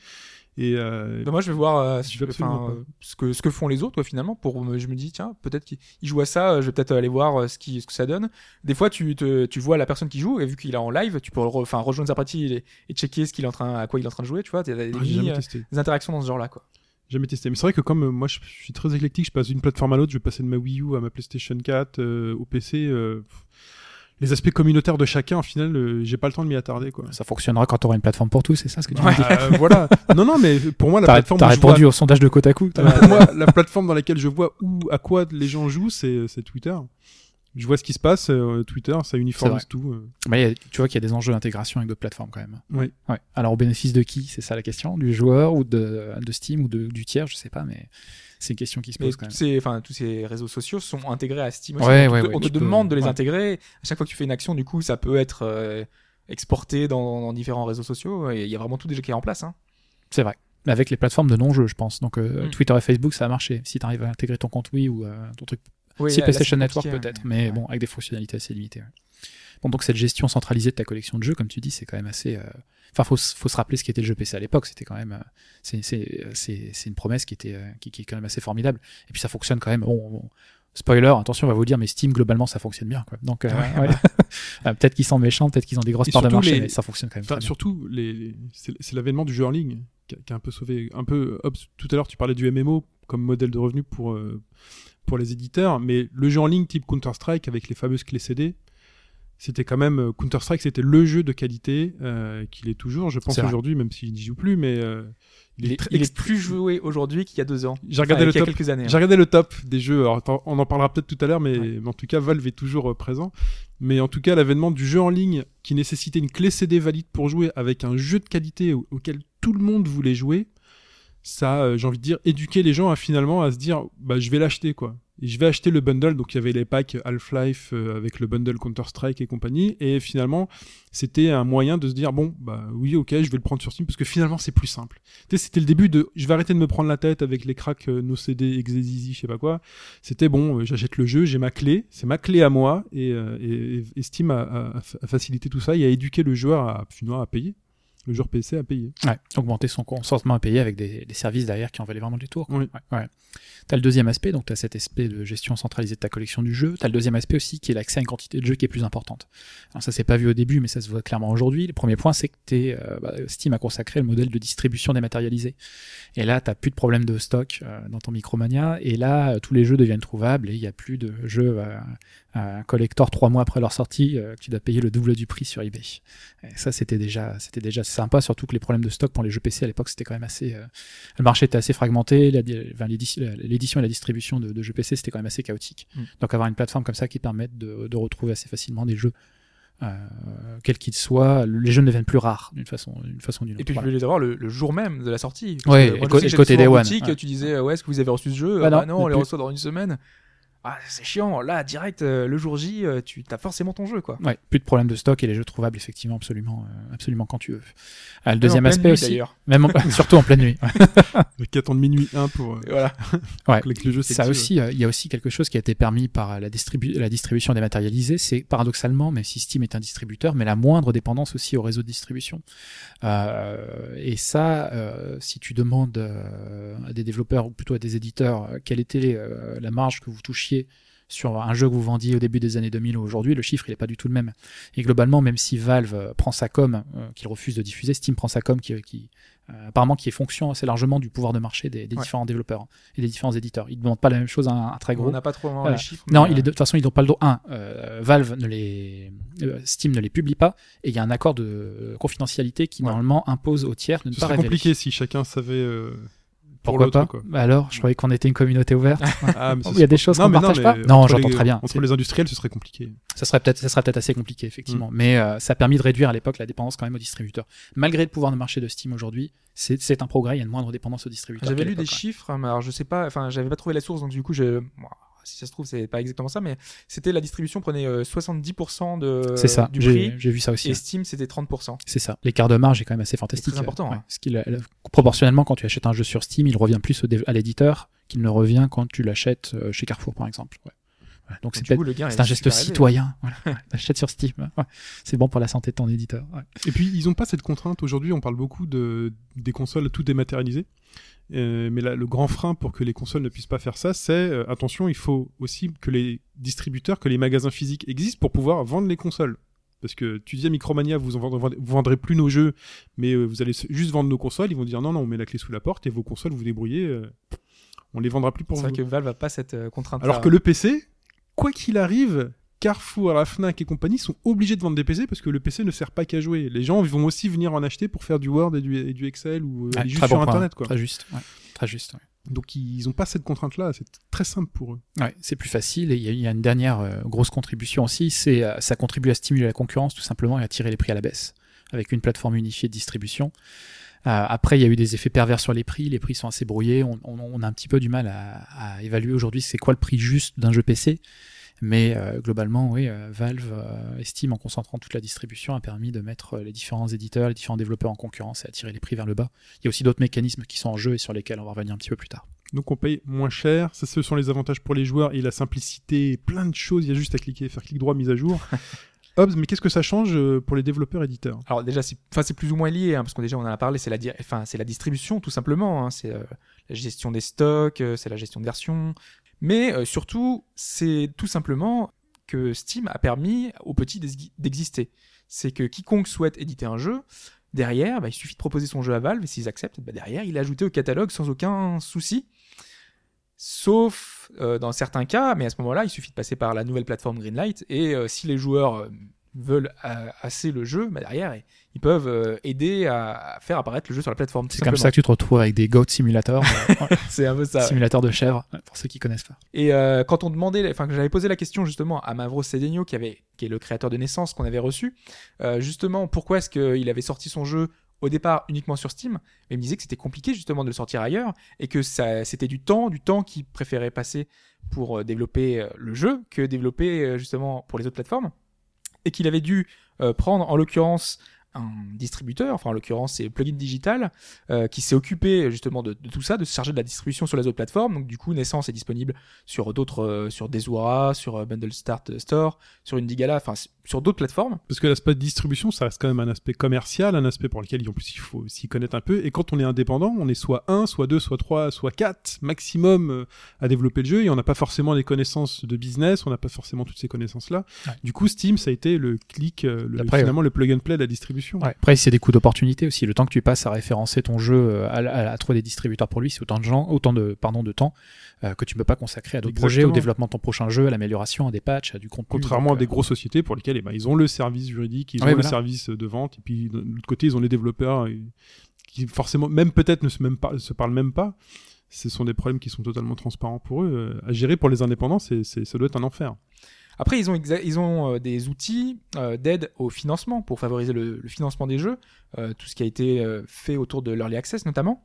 Et euh, Bah, moi, je vais voir euh, Je vais euh, ce, que, ce que font les autres, quoi, finalement. Pour je me dis, tiens, peut-être qu'ils ils jouent à ça, je vais peut-être aller voir ce, qui, ce que ça donne. Des fois, tu, te, tu vois la personne qui joue, et vu qu'il est en live, tu peux re- rejoindre sa partie et, et checker ce qu'il est en train, à quoi il est en train de jouer, tu vois. Des, ah, mini, des interactions dans ce genre-là, quoi. Jamais testé. Mais c'est vrai que comme euh, moi, je, suis très éclectique, je passe d'une plateforme à l'autre. Je vais passer de ma Wii U à ma PlayStation 4, euh, au PC. euh, les aspects communautaires de chacun, en final, euh, j'ai pas le temps de m'y attarder, quoi. Ça fonctionnera quand tu auras une plateforme pour tous, c'est ça ce que tu Ouais. dis Euh, voilà. Non, non, mais pour moi, la plateforme. t'as vois- répondu au sondage de Kotaku. pour moi, la plateforme dans laquelle je vois où, à quoi les gens jouent, c'est Twitter. Je vois ce qui se passe, euh, Twitter, ça uniformise tout. euh. Mais tu vois qu'il y a des enjeux d'intégration avec d'autres plateformes quand même. Oui. Ouais. Alors au bénéfice de qui C'est ça la question? Du joueur ou de, de Steam ou de, du tiers? Je sais pas, mais c'est une question qui se Mais pose quand tous même. ces, enfin, tous ces réseaux sociaux sont intégrés à Steam aussi. Ouais, on te, ouais, on ouais, te peux- demande de les ouais. intégrer. À chaque fois que tu fais une action, du coup, ça peut être euh, exporté dans, dans différents réseaux sociaux. Et il y a vraiment tout déjà qui est en place. Hein. C'est vrai. Mais avec les plateformes de non-jeu, je pense. Donc euh, Mm. Twitter et Facebook, ça a marché. Si tu arrives à intégrer ton compte Wii ou euh, ton truc Oui, si PlayStation Network peut-être, mais ouais. bon, avec des fonctionnalités assez limitées. Bon, donc cette gestion centralisée de ta collection de jeux, comme tu dis, c'est quand même assez. euh, Enfin, faut, faut se rappeler ce qu'était le jeu PC à l'époque. C'était quand même, euh, c'est, c'est, c'est, c'est une promesse qui était, euh, qui, qui est quand même assez formidable. Et puis ça fonctionne quand même. Bon, bon, spoiler, attention, on va vous dire, mais Steam globalement, ça fonctionne bien. Quoi. Donc, euh, ouais. Euh, peut-être qu'ils sont méchants, peut-être qu'ils ont des grosses parts de marché, les- mais ça fonctionne quand même. Enfin, très bien. surtout, les- c'est l'avènement du jeu en ligne qui a, qui a un peu sauvé. Un peu, hop, tout à l'heure, tu parlais du MMO comme modèle de revenu pour, euh, pour les éditeurs, mais le jeu en ligne type Counter-Strike avec les fameuses clés CD, c'était quand même. euh, Counter-Strike, c'était le jeu de qualité euh, qu'il est toujours, je pense, aujourd'hui, même s'il n'y joue plus, mais. euh, Il est, très- il est plus joué aujourd'hui qu'il y a deux ans. J'ai regardé Enfin, le qu'il y a top. quelques années. hein. J'ai regardé le top des jeux. Alors, on en parlera peut-être tout à l'heure, mais, Ouais. mais en tout cas, Valve est toujours euh, présent. Mais en tout cas, l'avènement du jeu en ligne qui nécessitait une clé CD valide pour jouer avec un jeu de qualité au- auquel tout le monde voulait jouer, ça, euh, j'ai envie de dire, éduquer les gens à finalement à se dire, bah, je vais l'acheter, quoi. Je vais acheter le bundle. Donc, il y avait les packs Half-Life euh, avec le bundle Counter-Strike et compagnie. Et finalement, c'était un moyen de se dire, bon, bah, oui, ok, je vais le prendre sur Steam parce que finalement, c'est plus simple. Tu sais, c'était le début de, je vais arrêter de me prendre la tête avec les cracks, euh, CD, Exezizi, je sais pas quoi. C'était bon, euh, j'achète le jeu, j'ai ma clé, c'est ma clé à moi. Et, euh, et, et Steam a, facilité tout ça et a éduqué le joueur à, à payer. Le joueur PC à payer. Ouais, augmenter son consentement à payer avec des, des services derrière qui en valaient vraiment du tour. Oui. Ouais, ouais. T'as le deuxième aspect, donc t'as cet aspect de gestion centralisée de ta collection du jeu. T'as le deuxième aspect aussi qui est l'accès à une quantité de jeux qui est plus importante. Alors ça s'est pas vu au début, mais ça se voit clairement aujourd'hui. Le premier point, c'est que t'es, euh, bah, Steam a consacré le modèle de distribution dématérialisée. Et là, t'as plus de problème de stock euh, dans ton Micromania. Et là, tous les jeux deviennent trouvables et il y a plus de jeux euh, à un collector trois mois après leur sortie euh, qui doit payer le double du prix sur eBay. Et ça, c'était déjà, c'était déjà sympa, surtout que les problèmes de stock pour les jeux PC à l'époque, c'était quand même assez. euh, le marché était assez fragmenté, l'édition et la distribution de, de jeux PC, c'était quand même assez chaotique. Mm. Donc avoir une plateforme comme ça qui permette de, de retrouver assez facilement des jeux, euh, quels qu'ils soient, les jeux ne deviennent plus rares d'une façon, d'une façon ou d'une autre. Et puis, tu peux les avoir le, le jour même de la sortie. Ouais, que et je sais que côté en One, ouais. Tu disais, ouais, est-ce que vous avez reçu ce jeu? Bah Ah non, bah non, on les reçoit dans une semaine. Ah, c'est chiant. Là, direct, euh, le jour J, euh, tu as forcément ton jeu, quoi. Ouais, plus de problème de stock et les jeux trouvables effectivement absolument, euh, absolument quand tu veux. Ah, le deuxième aspect nuit, aussi, même en- surtout en pleine nuit. Qui attendent minuit 1 pour euh, Voilà. Ouais. que le jeu Ça aussi, euh, il y a aussi quelque chose qui a été permis par la, distribu- la distribution dématérialisée. C'est paradoxalement, même si Steam est un distributeur, mais la moindre dépendance aussi au réseau de distribution. Euh, et ça, euh, si tu demandes euh, à des développeurs ou plutôt à des éditeurs euh, quelle était euh, la marge que vous touchiez sur un jeu que vous vendiez au début des années 2000 ou aujourd'hui, le chiffre il est pas du tout le même. Et globalement, même si Valve euh, prend sa com, euh, qu'il refuse de diffuser, Steam prend sa com qui, qui euh, apparemment qui est fonction assez largement du pouvoir de marché des, des Ouais. différents développeurs hein, et des différents éditeurs. Ils ne demandent pas la même chose à un, un très gros. On n'a pas trop Voilà. les chiffres. Non, il est euh, de, de toute façon, ils n'ont pas le droit. Un, euh, Valve ne les, euh, Steam ne les publie pas, et il y a un accord de euh, confidentialité qui Ouais. normalement impose aux tiers de ne Ce pas révéler. compliqué si chacun savait euh, pour Pourquoi l'autre. Bah Alors, je croyais qu'on était une communauté ouverte. Ah, mais ça, Il y a des choses Non, qu'on non, partage mais pas. Non, entre j'entends les- très bien. Entre les industriels, ce serait compliqué. ça serait peut-être, ça serait peut-être assez compliqué Mm. effectivement, mais euh, ça a permis de réduire à l'époque la dépendance quand même aux distributeurs. Malgré le pouvoir de marché de Steam aujourd'hui, c'est c'est un progrès. Il y a une moindre dépendance aux distributeurs. J'avais lu des ouais. chiffres, hein, mais alors je sais pas, enfin, j'avais pas trouvé la source, donc du coup, je. Si ça se trouve, c'est pas exactement ça, mais c'était la distribution prenait euh, 70% de, C'est ça. du J'ai prix, j'ai vu ça aussi. et. Steam, c'était 30%. C'est ça. L'écart de marge est quand même assez fantastique. très important, Ouais. hein. Ce qu'il- euh, proportionnellement, quand tu achètes un jeu sur Steam, il revient plus à l'éditeur qu'il ne revient quand tu l'achètes euh, chez Carrefour, par exemple. Ouais. Donc c'est c'est un geste citoyen. Voilà. Achète sur Steam. Ouais. C'est bon pour la santé de ton éditeur. Ouais. Et puis, ils n'ont pas cette contrainte. Aujourd'hui, on parle beaucoup de, des consoles tout dématérialisées. Euh, mais là, le grand frein pour que les consoles ne puissent pas faire ça, c'est euh, attention, il faut aussi que les distributeurs, que les magasins physiques existent pour pouvoir vendre les consoles. Parce que tu dis à Micromania, vous, en vendrez, plus nos jeux, mais euh, vous allez juste vendre nos consoles. Ils vont dire non, non, on met la clé sous la porte et vos consoles, vous débrouillez. euh, on les vendra plus pour C'est vous. vrai que Valve a pas cette euh, contrainte. Alors que le PC, quoi qu'il arrive, Carrefour, la Fnac et compagnie sont obligés de vendre des PC parce que le PC ne sert pas qu'à jouer. Les gens vont aussi venir en acheter pour faire du Word et du, et du Excel ou euh, aller juste sur bon point. Internet. Quoi. Très juste. ouais. Très juste. ouais. Donc ils n'ont pas cette contrainte-là, c'est très simple pour eux. Ouais, c'est plus facile et il y, a- il y a une dernière euh, grosse contribution aussi, c'est euh, ça contribue à stimuler la concurrence tout simplement et à tirer les prix à la baisse avec une plateforme unifiée de distribution. Euh, après, il y a eu des effets pervers sur les prix, les prix sont assez brouillés, on, on- on a un petit peu du mal à, à évaluer aujourd'hui c'est quoi le prix juste d'un jeu PC, mais euh, globalement, oui, euh, Valve euh, estime en concentrant toute la distribution a permis de mettre les différents éditeurs, les différents développeurs en concurrence et à tirer les prix vers le bas. Il y a aussi d'autres mécanismes qui sont en jeu et sur lesquels on va revenir un petit peu plus tard. Donc on paye moins cher, ça ce sont les avantages pour les joueurs et la simplicité, plein de choses, il y a juste à cliquer, faire clic droit, mise à jour. Mais qu'est-ce que ça change euh, pour les développeurs éditeurs? Alors déjà, c'est, plus ou moins lié, hein, parce qu'on déjà on en a parlé. C'est la, di- la distribution tout simplement. hein, c'est euh, la gestion des stocks, euh, c'est la gestion de versions, mais surtout, c'est tout simplement que Steam a permis aux petits d'ex- d'exister. C'est que quiconque souhaite éditer un jeu, derrière, bah, il suffit de proposer son jeu à Valve, et s'ils acceptent, bah, derrière, il est ajouté au catalogue sans aucun souci. Sauf euh, dans certains cas, mais à ce moment-là, il suffit de passer par la nouvelle plateforme Greenlight, et euh, si les joueurs euh, veulent euh, assez le jeu, bah, derrière, ils peuvent euh, aider à, faire apparaître le jeu sur la plateforme. C'est comme ça que tu te retrouves avec des Goat Simulator, C'est un peu ça. simulateur de chèvre, ouais, pour ceux qui connaissent pas. Et euh, quand on demandait, enfin que j'avais posé la question justement à Mavro Cedeno, qui avait, qui est le créateur de Naissance qu'on avait reçu, euh, justement pourquoi est-ce qu'il avait sorti son jeu au départ uniquement sur Steam, mais il me disait que c'était compliqué justement de le sortir ailleurs et que ça, c'était du temps, du temps qu'il préférait passer pour euh, développer euh, le jeu que développer euh, justement pour les autres plateformes et qu'il avait dû prendre en l'occurrence un distributeur, enfin en l'occurrence c'est Plugin Digital, qui s'est occupé justement de, tout ça, de se charger de la distribution sur les autres plateformes. Donc du coup, Naissance est disponible sur d'autres, sur Desura, sur Bundle Start Store, sur Indigala, enfin sur d'autres plateformes. Parce que l'aspect de distribution, ça reste quand même un aspect commercial, un aspect pour lequel en plus il faut s'y connaître un peu. Et quand on est indépendant, on est soit un, soit deux, soit trois, soit quatre maximum euh, à développer le jeu et on n'a pas forcément des connaissances de business, on n'a pas forcément toutes ces connaissances-là. Ouais. Du coup, Steam, ça a été le clic, euh, le, Après, finalement le plug and play de la distribution. Ouais. Après, c'est des coûts d'opportunité aussi. Le temps que tu passes à référencer ton jeu, euh, à, à- à trouver des distributeurs pour lui, c'est autant de gens, autant de, pardon, de temps euh, que tu peux pas consacrer à d'autres projets, au développement de ton prochain jeu, à l'amélioration, à des patchs, à du contenu. Contrairement Donc, à des euh, grosses sociétés pour lesquelles eh ben, ils ont le service juridique, ils ont Ouais, le voilà. service de vente, et puis de l'autre côté, ils ont les développeurs qui forcément, même peut-être ne se, même pas, se parlent même pas. Ce sont des problèmes qui sont totalement transparents pour eux. Euh, À gérer pour les indépendants, c'est, ça doit être un enfer. Après, ils ont, ils ont euh, des outils euh, d'aide au financement pour favoriser le, le financement des jeux, euh, tout ce qui a été fait autour de l'early access notamment.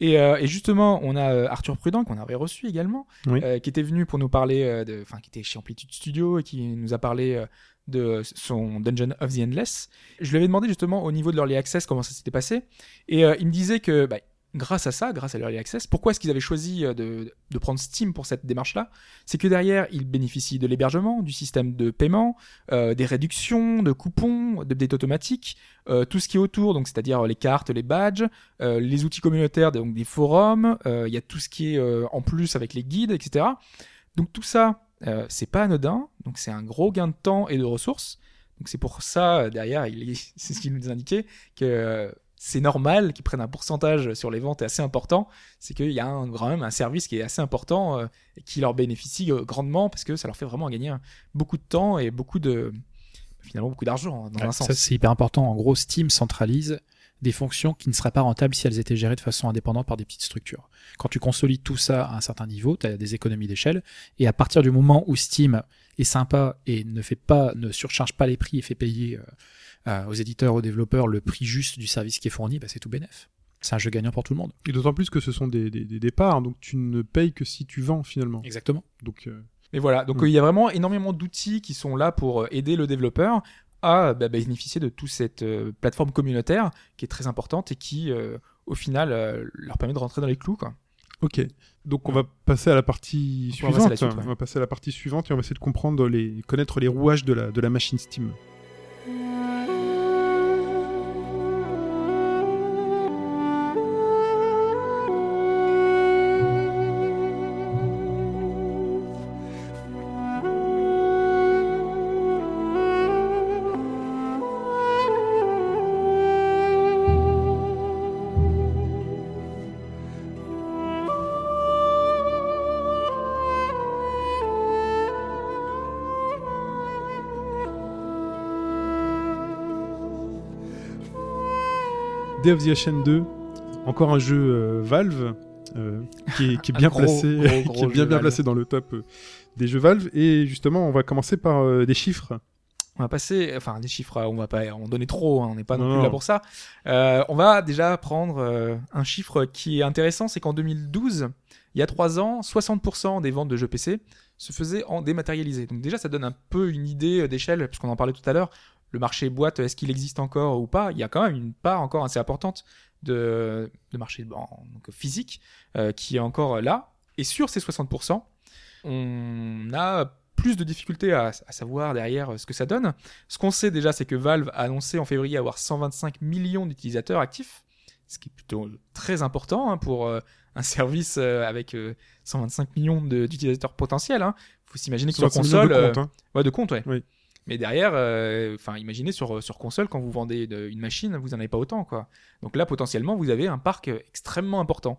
Et, et justement, on a Arthur Prudent qu'on avait reçu également, Oui. qui était venu pour nous parler, enfin qui était chez Amplitude Studio et qui nous a parlé de son Dungeon of the Endless. Je lui avais demandé justement au niveau de l'early access comment ça s'était passé, et euh, il me disait que bah, grâce à ça, grâce à l'early access, pourquoi est-ce qu'ils avaient choisi euh, de, de prendre Steam pour cette démarche-là? C'est que derrière, ils bénéficient de l'hébergement, du système de paiement, euh, des réductions, de coupons, d'updates automatiques, tout ce qui est autour, donc c'est-à-dire les cartes, les badges, les outils communautaires, donc des forums, il y a tout ce qui est en plus avec les guides, etc. Donc tout ça, euh, c'est pas anodin, donc c'est un gros gain de temps et de ressources. Donc c'est pour ça, euh, derrière, c'est ce qu'il nous indiquait, que euh, c'est normal qu'ils prennent un pourcentage sur les ventes assez important. C'est qu'il y a un, quand même un service qui est assez important euh, et qui leur bénéficie grandement parce que ça leur fait vraiment gagner un- beaucoup de temps et beaucoup de finalement beaucoup d'argent hein, dans Ouais, un sens. Ça, c'est hyper important. En gros, Steam centralise des fonctions qui ne seraient pas rentables si elles étaient gérées de façon indépendante par des petites structures. Quand tu consolides tout ça à un certain niveau, tu as des économies d'échelle. Et à partir du moment où Steam est sympa et ne fait pas, ne surcharge pas les prix et fait payer euh, euh, aux éditeurs, aux développeurs le prix juste du service qui est fourni, bah, c'est tout bénef. C'est un jeu gagnant pour tout le monde. Et d'autant plus que ce sont des, des, des départs, donc tu ne payes que si tu vends finalement. Exactement. Donc, euh, Et voilà, donc Mm. euh, il y a vraiment énormément d'outils qui sont là pour aider le développeur à bah, bénéficier de toute cette euh, plateforme communautaire qui est très importante et qui, euh, au final, euh, leur permet de rentrer dans les clous. Quoi. ok. Donc on va passer à la partie On va suivante. la suite, ouais. On va passer à la partie suivante et on va essayer de comprendre les, connaître les rouages de la, de la machine Steam. Day of the Ocean 2, encore un jeu euh, Valve euh, qui, est, qui est Un bien gros, placé, gros, qui est bien bien Valve. placé dans le top euh, des jeux Valve. Et justement, on va commencer par euh, des chiffres. On va passer, enfin des chiffres, on va pas en donner trop, hein, on n'est pas non, Non, plus là pour ça. Euh, on va déjà prendre euh, un chiffre qui est intéressant, c'est qu'en 2012, il y a trois ans, 60% des ventes de jeux PC se faisaient en dématérialisé. Donc déjà, ça donne un peu une idée d'échelle, puisqu'on en parlait tout à l'heure. Le marché boîte, est-ce qu'il existe encore ou pas? Il y a quand même une part encore assez importante de, de marché bon, donc physique euh, qui est encore là. Et sur ces 60%, on a plus de difficultés à, à savoir derrière euh, ce que ça donne. Ce qu'on sait déjà, c'est que Valve a annoncé en février avoir 125 millions d'utilisateurs actifs, ce qui est plutôt très important hein, pour euh, un service euh, avec euh, 125 millions d'utilisateurs potentiels. Hein. Faut s'imaginer que sur 65 millions console, de comptes, hein. ouais, de compte, ouais. Oui. Mais derrière, euh, imaginez sur sur console quand vous vendez de- une machine, vous en avez pas autant, quoi. Donc là, potentiellement, vous avez un parc euh, extrêmement important.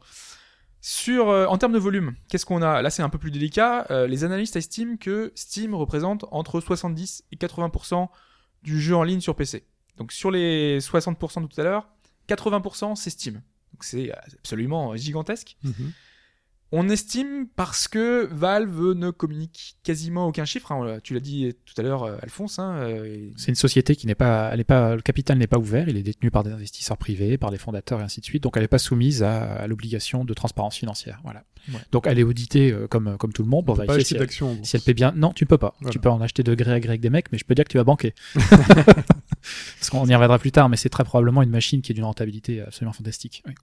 Sur, euh, en termes de volume, qu'est-ce qu'on a? Là, c'est un peu plus délicat. Euh, les analystes estiment que Steam représente entre 70 et 80% du jeu en ligne sur PC. Donc sur les 60% de tout à l'heure, 80% c'est Steam. Donc c'est euh, absolument gigantesque. Mhm. On estime parce que Valve ne communique quasiment aucun chiffre. hein. Tu l'as dit tout à l'heure, euh, Alphonse. hein, euh, et- C'est une société qui n'est pas, elle est pas, le capital n'est pas ouvert, il est détenu par des investisseurs privés, par les fondateurs et ainsi de suite, donc elle n'est pas soumise à, à l'obligation de transparence financière. Voilà. Ouais. Donc elle est auditée euh, comme comme tout le monde On pour peut pas vérifier acheter si elle, si elle paie bien. Non, tu peux pas. Voilà. Tu peux en acheter de gré à gré avec des mecs, mais je peux dire que tu vas banquer. Parce qu'on y reviendra plus tard, mais c'est très probablement une machine qui est d'une rentabilité absolument fantastique. Oui.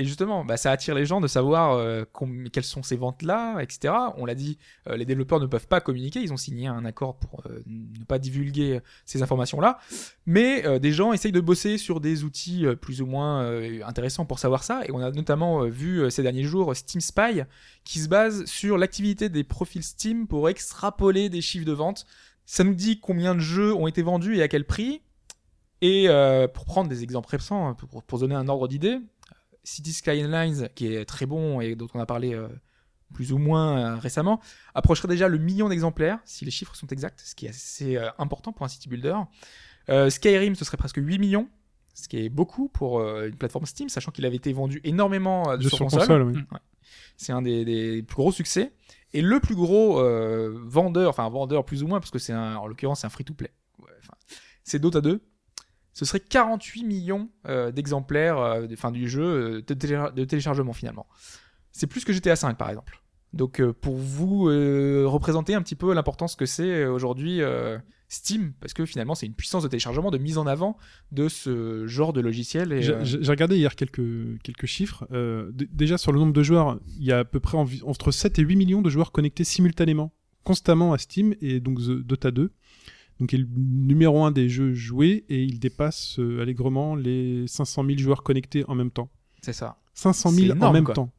Et justement, bah, ça attire les gens de savoir euh, quelles sont ces ventes-là, etc. On l'a dit, euh, les développeurs ne peuvent pas communiquer, ils ont signé un accord pour euh, ne pas divulguer ces informations-là. Mais des gens essayent de bosser sur des outils plus ou moins intéressants pour savoir ça. Et on a notamment vu ces derniers jours Steam Spy, qui se base sur l'activité des profils Steam pour extrapoler des chiffres de vente. Ça nous dit combien de jeux ont été vendus et à quel prix. Et pour prendre des exemples récents, pour, pour donner un ordre d'idée, City Skylines, qui est très bon et dont on a parlé euh, plus ou moins euh, récemment, approcherait déjà le million d'exemplaires, si les chiffres sont exacts, ce qui est assez euh, important pour un city builder. Skyrim, ce serait presque 8 millions, ce qui est beaucoup pour une plateforme Steam, sachant qu'il avait été vendu énormément Jeux sur, sur console. console, oui. C'est un des, des plus gros succès. Et le plus gros vendeur, enfin vendeur plus ou moins, parce que c'est en l'occurrence c'est un free-to-play. Ouais, c'est Dota 2. Ce serait 48 millions euh, d'exemplaires euh, de- du jeu euh, de, télé- de téléchargement finalement. C'est plus que GTA V par exemple. Donc euh, pour vous représenter un petit peu l'importance que c'est aujourd'hui Steam, parce que finalement c'est une puissance de téléchargement, de mise en avant de ce genre de logiciel. J'ai regardé hier quelques, quelques chiffres. Déjà, sur le nombre de joueurs, il y a à peu près entre 7 et 8 millions de joueurs connectés simultanément, constamment à Steam et donc Dota 2. Donc, il est le numéro un des jeux joués et il dépasse euh, allègrement les 500 000 joueurs connectés en même temps. c'est ça. 500 C'est 000 en même quoi. temps.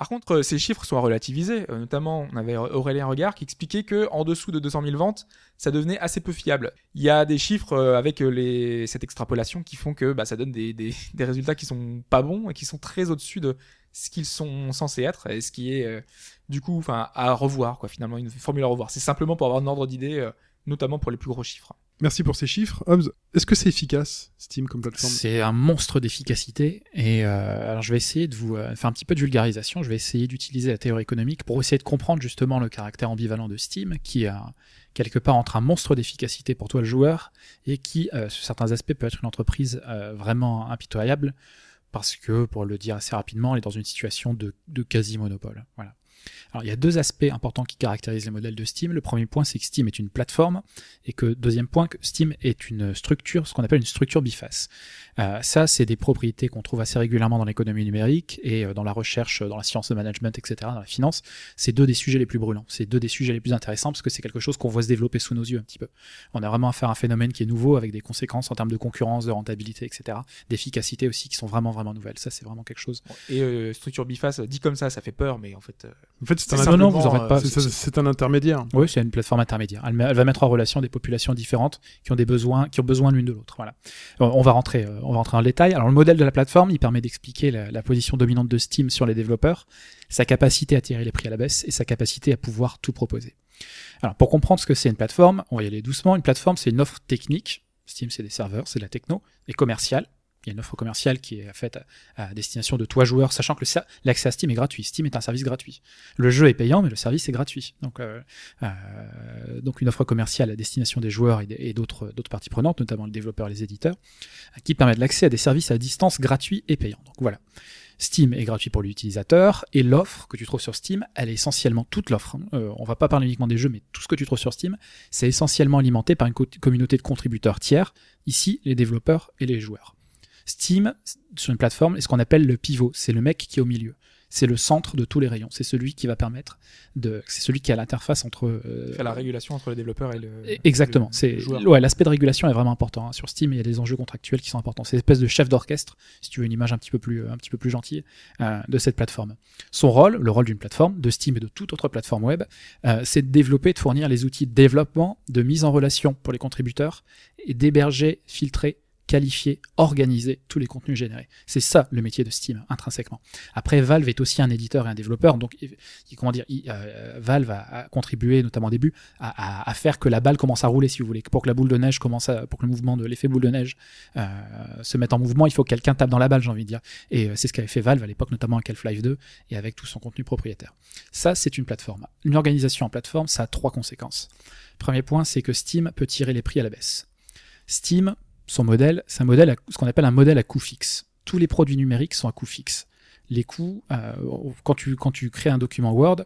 Par contre, euh, ces chiffres sont à relativiser. Euh, notamment, on avait Aurélien Regard qui expliquait que en dessous de 200 000 ventes, ça devenait assez peu fiable. Il y a des chiffres euh, avec les... cette extrapolation qui font que bah, ça donne des, des, des résultats qui sont pas bons et qui sont très au-dessus de ce qu'ils sont censés être et ce qui est du coup, enfin, à revoir quoi. Finalement, une formule à revoir. C'est simplement pour avoir un ordre d'idée, notamment pour les plus gros chiffres. Merci pour ces chiffres. Hobbs, est-ce que c'est efficace, Steam, comme plateforme? C'est un monstre d'efficacité. Et euh, alors, je vais essayer de vous euh, faire un petit peu de vulgarisation. Je vais essayer d'utiliser la théorie économique pour essayer de comprendre justement le caractère ambivalent de Steam, qui est un- quelque part entre un monstre d'efficacité pour toi le joueur et qui, euh, sur certains aspects, peut être une entreprise euh, vraiment impitoyable parce que, pour le dire assez rapidement, elle est dans une situation de, de quasi-monopole. Voilà. Alors, il y a deux aspects importants qui caractérisent les modèles de Steam. Le premier point, c'est que Steam est une plateforme, et que deuxième point, que Steam est une structure, ce qu'on appelle une structure biface. Euh, ça, c'est des propriétés qu'on trouve assez régulièrement dans l'économie numérique et euh, dans la recherche, dans la science de management, etc., dans la finance. C'est deux des sujets les plus brûlants. C'est deux des sujets les plus intéressants parce que c'est quelque chose qu'on voit se développer sous nos yeux un petit peu. On a vraiment affaire à un phénomène qui est nouveau avec des conséquences en termes de concurrence, de rentabilité, etc., d'efficacité aussi qui sont vraiment, vraiment nouvelles. Ça, c'est vraiment quelque chose. Et euh, structure biface, dit comme ça, ça fait peur, mais en fait, euh, En fait, c'est un, simplement, non, vous pas. euh, un intermédiaire. Oui, c'est une plateforme intermédiaire. Elle, va mettre en relation des populations différentes qui ont des besoins, qui ont besoin l'une de l'autre. Voilà. On on va rentrer, euh, on va rentrer en détail. Alors, le modèle de la plateforme, il permet d'expliquer la, la position dominante de Steam sur les développeurs, sa capacité à tirer les prix à la baisse et sa capacité à pouvoir tout proposer. Alors, pour comprendre ce que c'est une plateforme, on va y aller doucement. Une plateforme, c'est une offre technique. Steam, c'est des serveurs, c'est de la techno et commerciale. Il y a une offre commerciale qui est faite à, destination de toi joueur, sachant que l'accès à Steam est gratuit. Steam est un service gratuit. Le jeu est payant, mais le service est gratuit. Donc, euh, euh, donc une offre commerciale à destination des joueurs et d'autres parties prenantes, notamment les développeurs et les éditeurs, qui permettent l'accès à des services à distance gratuits et payants. Donc voilà. Steam est gratuit pour l'utilisateur et l'offre que tu trouves sur Steam, elle est essentiellement toute l'offre. hein. Euh, on va pas parler uniquement des jeux, mais tout ce que tu trouves sur Steam, c'est essentiellement alimenté par une co- communauté de contributeurs tiers, ici les développeurs et les joueurs. Steam, sur une plateforme, est ce qu'on appelle le pivot, c'est le mec qui est au milieu. C'est le centre de tous les rayons. C'est celui qui va permettre de, c'est celui qui a l'interface entre. euh, la régulation entre les développeurs et le. Exactement. le- C'est ouais, l'aspect de régulation est vraiment important. hein. Sur Steam, il y a des enjeux contractuels qui sont importants. C'est une espèce de chef d'orchestre, si tu veux une image un petit peu plus, un petit peu plus gentille, euh, de cette plateforme. Son rôle, le rôle d'une plateforme, de Steam et de toute autre plateforme web, euh, c'est de développer, de fournir les outils de développement, de mise en relation pour les contributeurs et d'héberger, filtrer, qualifier, organiser tous les contenus générés. C'est ça le métier de Steam intrinsèquement. Après, Valve est aussi un éditeur et un développeur, donc comment dire, euh, Valve a, contribué, notamment au début, à faire que la balle commence à rouler, si vous voulez, pour que la boule de neige commence à, pour que le mouvement de l'effet boule de neige euh, se mette en mouvement, il faut que quelqu'un tape dans la balle, j'ai envie de dire. Et euh, c'est ce qu'avait fait Valve à l'époque, notamment avec Half-Life 2 et avec tout son contenu propriétaire. Ça, c'est une plateforme. Une organisation en plateforme, ça a trois conséquences. Premier point, c'est que Steam peut tirer les prix à la baisse. Steam, son modèle, c'est ce qu'on appelle un modèle à coût fixe. Tous les produits numériques sont à coût fixe. Les coûts, euh, quand, tu, quand tu crées un document Word,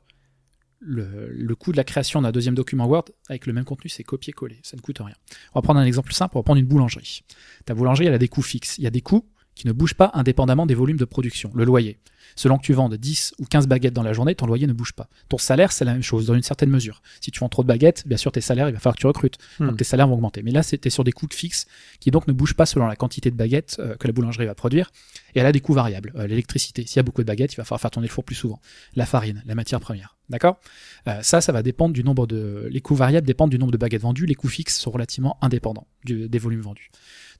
le, le coût de la création d'un deuxième document Word avec le même contenu, c'est copier-coller, ça ne coûte rien. On va prendre un exemple simple, on va prendre une boulangerie. Ta boulangerie, elle a des coûts fixes. Il y a des coûts qui ne bougent pas indépendamment des volumes de production. Le loyer. Selon que tu vendes 10 ou 15 baguettes dans la journée, ton loyer ne bouge pas. Ton salaire, c'est la même chose, dans une certaine mesure. Si tu vends trop de baguettes, bien sûr, tes salaires, il va falloir que tu recrutes. Hmm. Donc tes salaires vont augmenter. Mais là, c'était sur des coûts fixes qui donc ne bougent pas selon la quantité de baguettes euh, que la boulangerie va produire. Et elle a des coûts variables. Euh, L'électricité, s'il y a beaucoup de baguettes, il va falloir faire tourner le four plus souvent. La farine, la matière première. D'accord? Euh, Ça, ça va dépendre du nombre de... Les coûts variables dépendent du nombre de baguettes vendues. Les coûts fixes sont relativement indépendants du- des volumes vendus.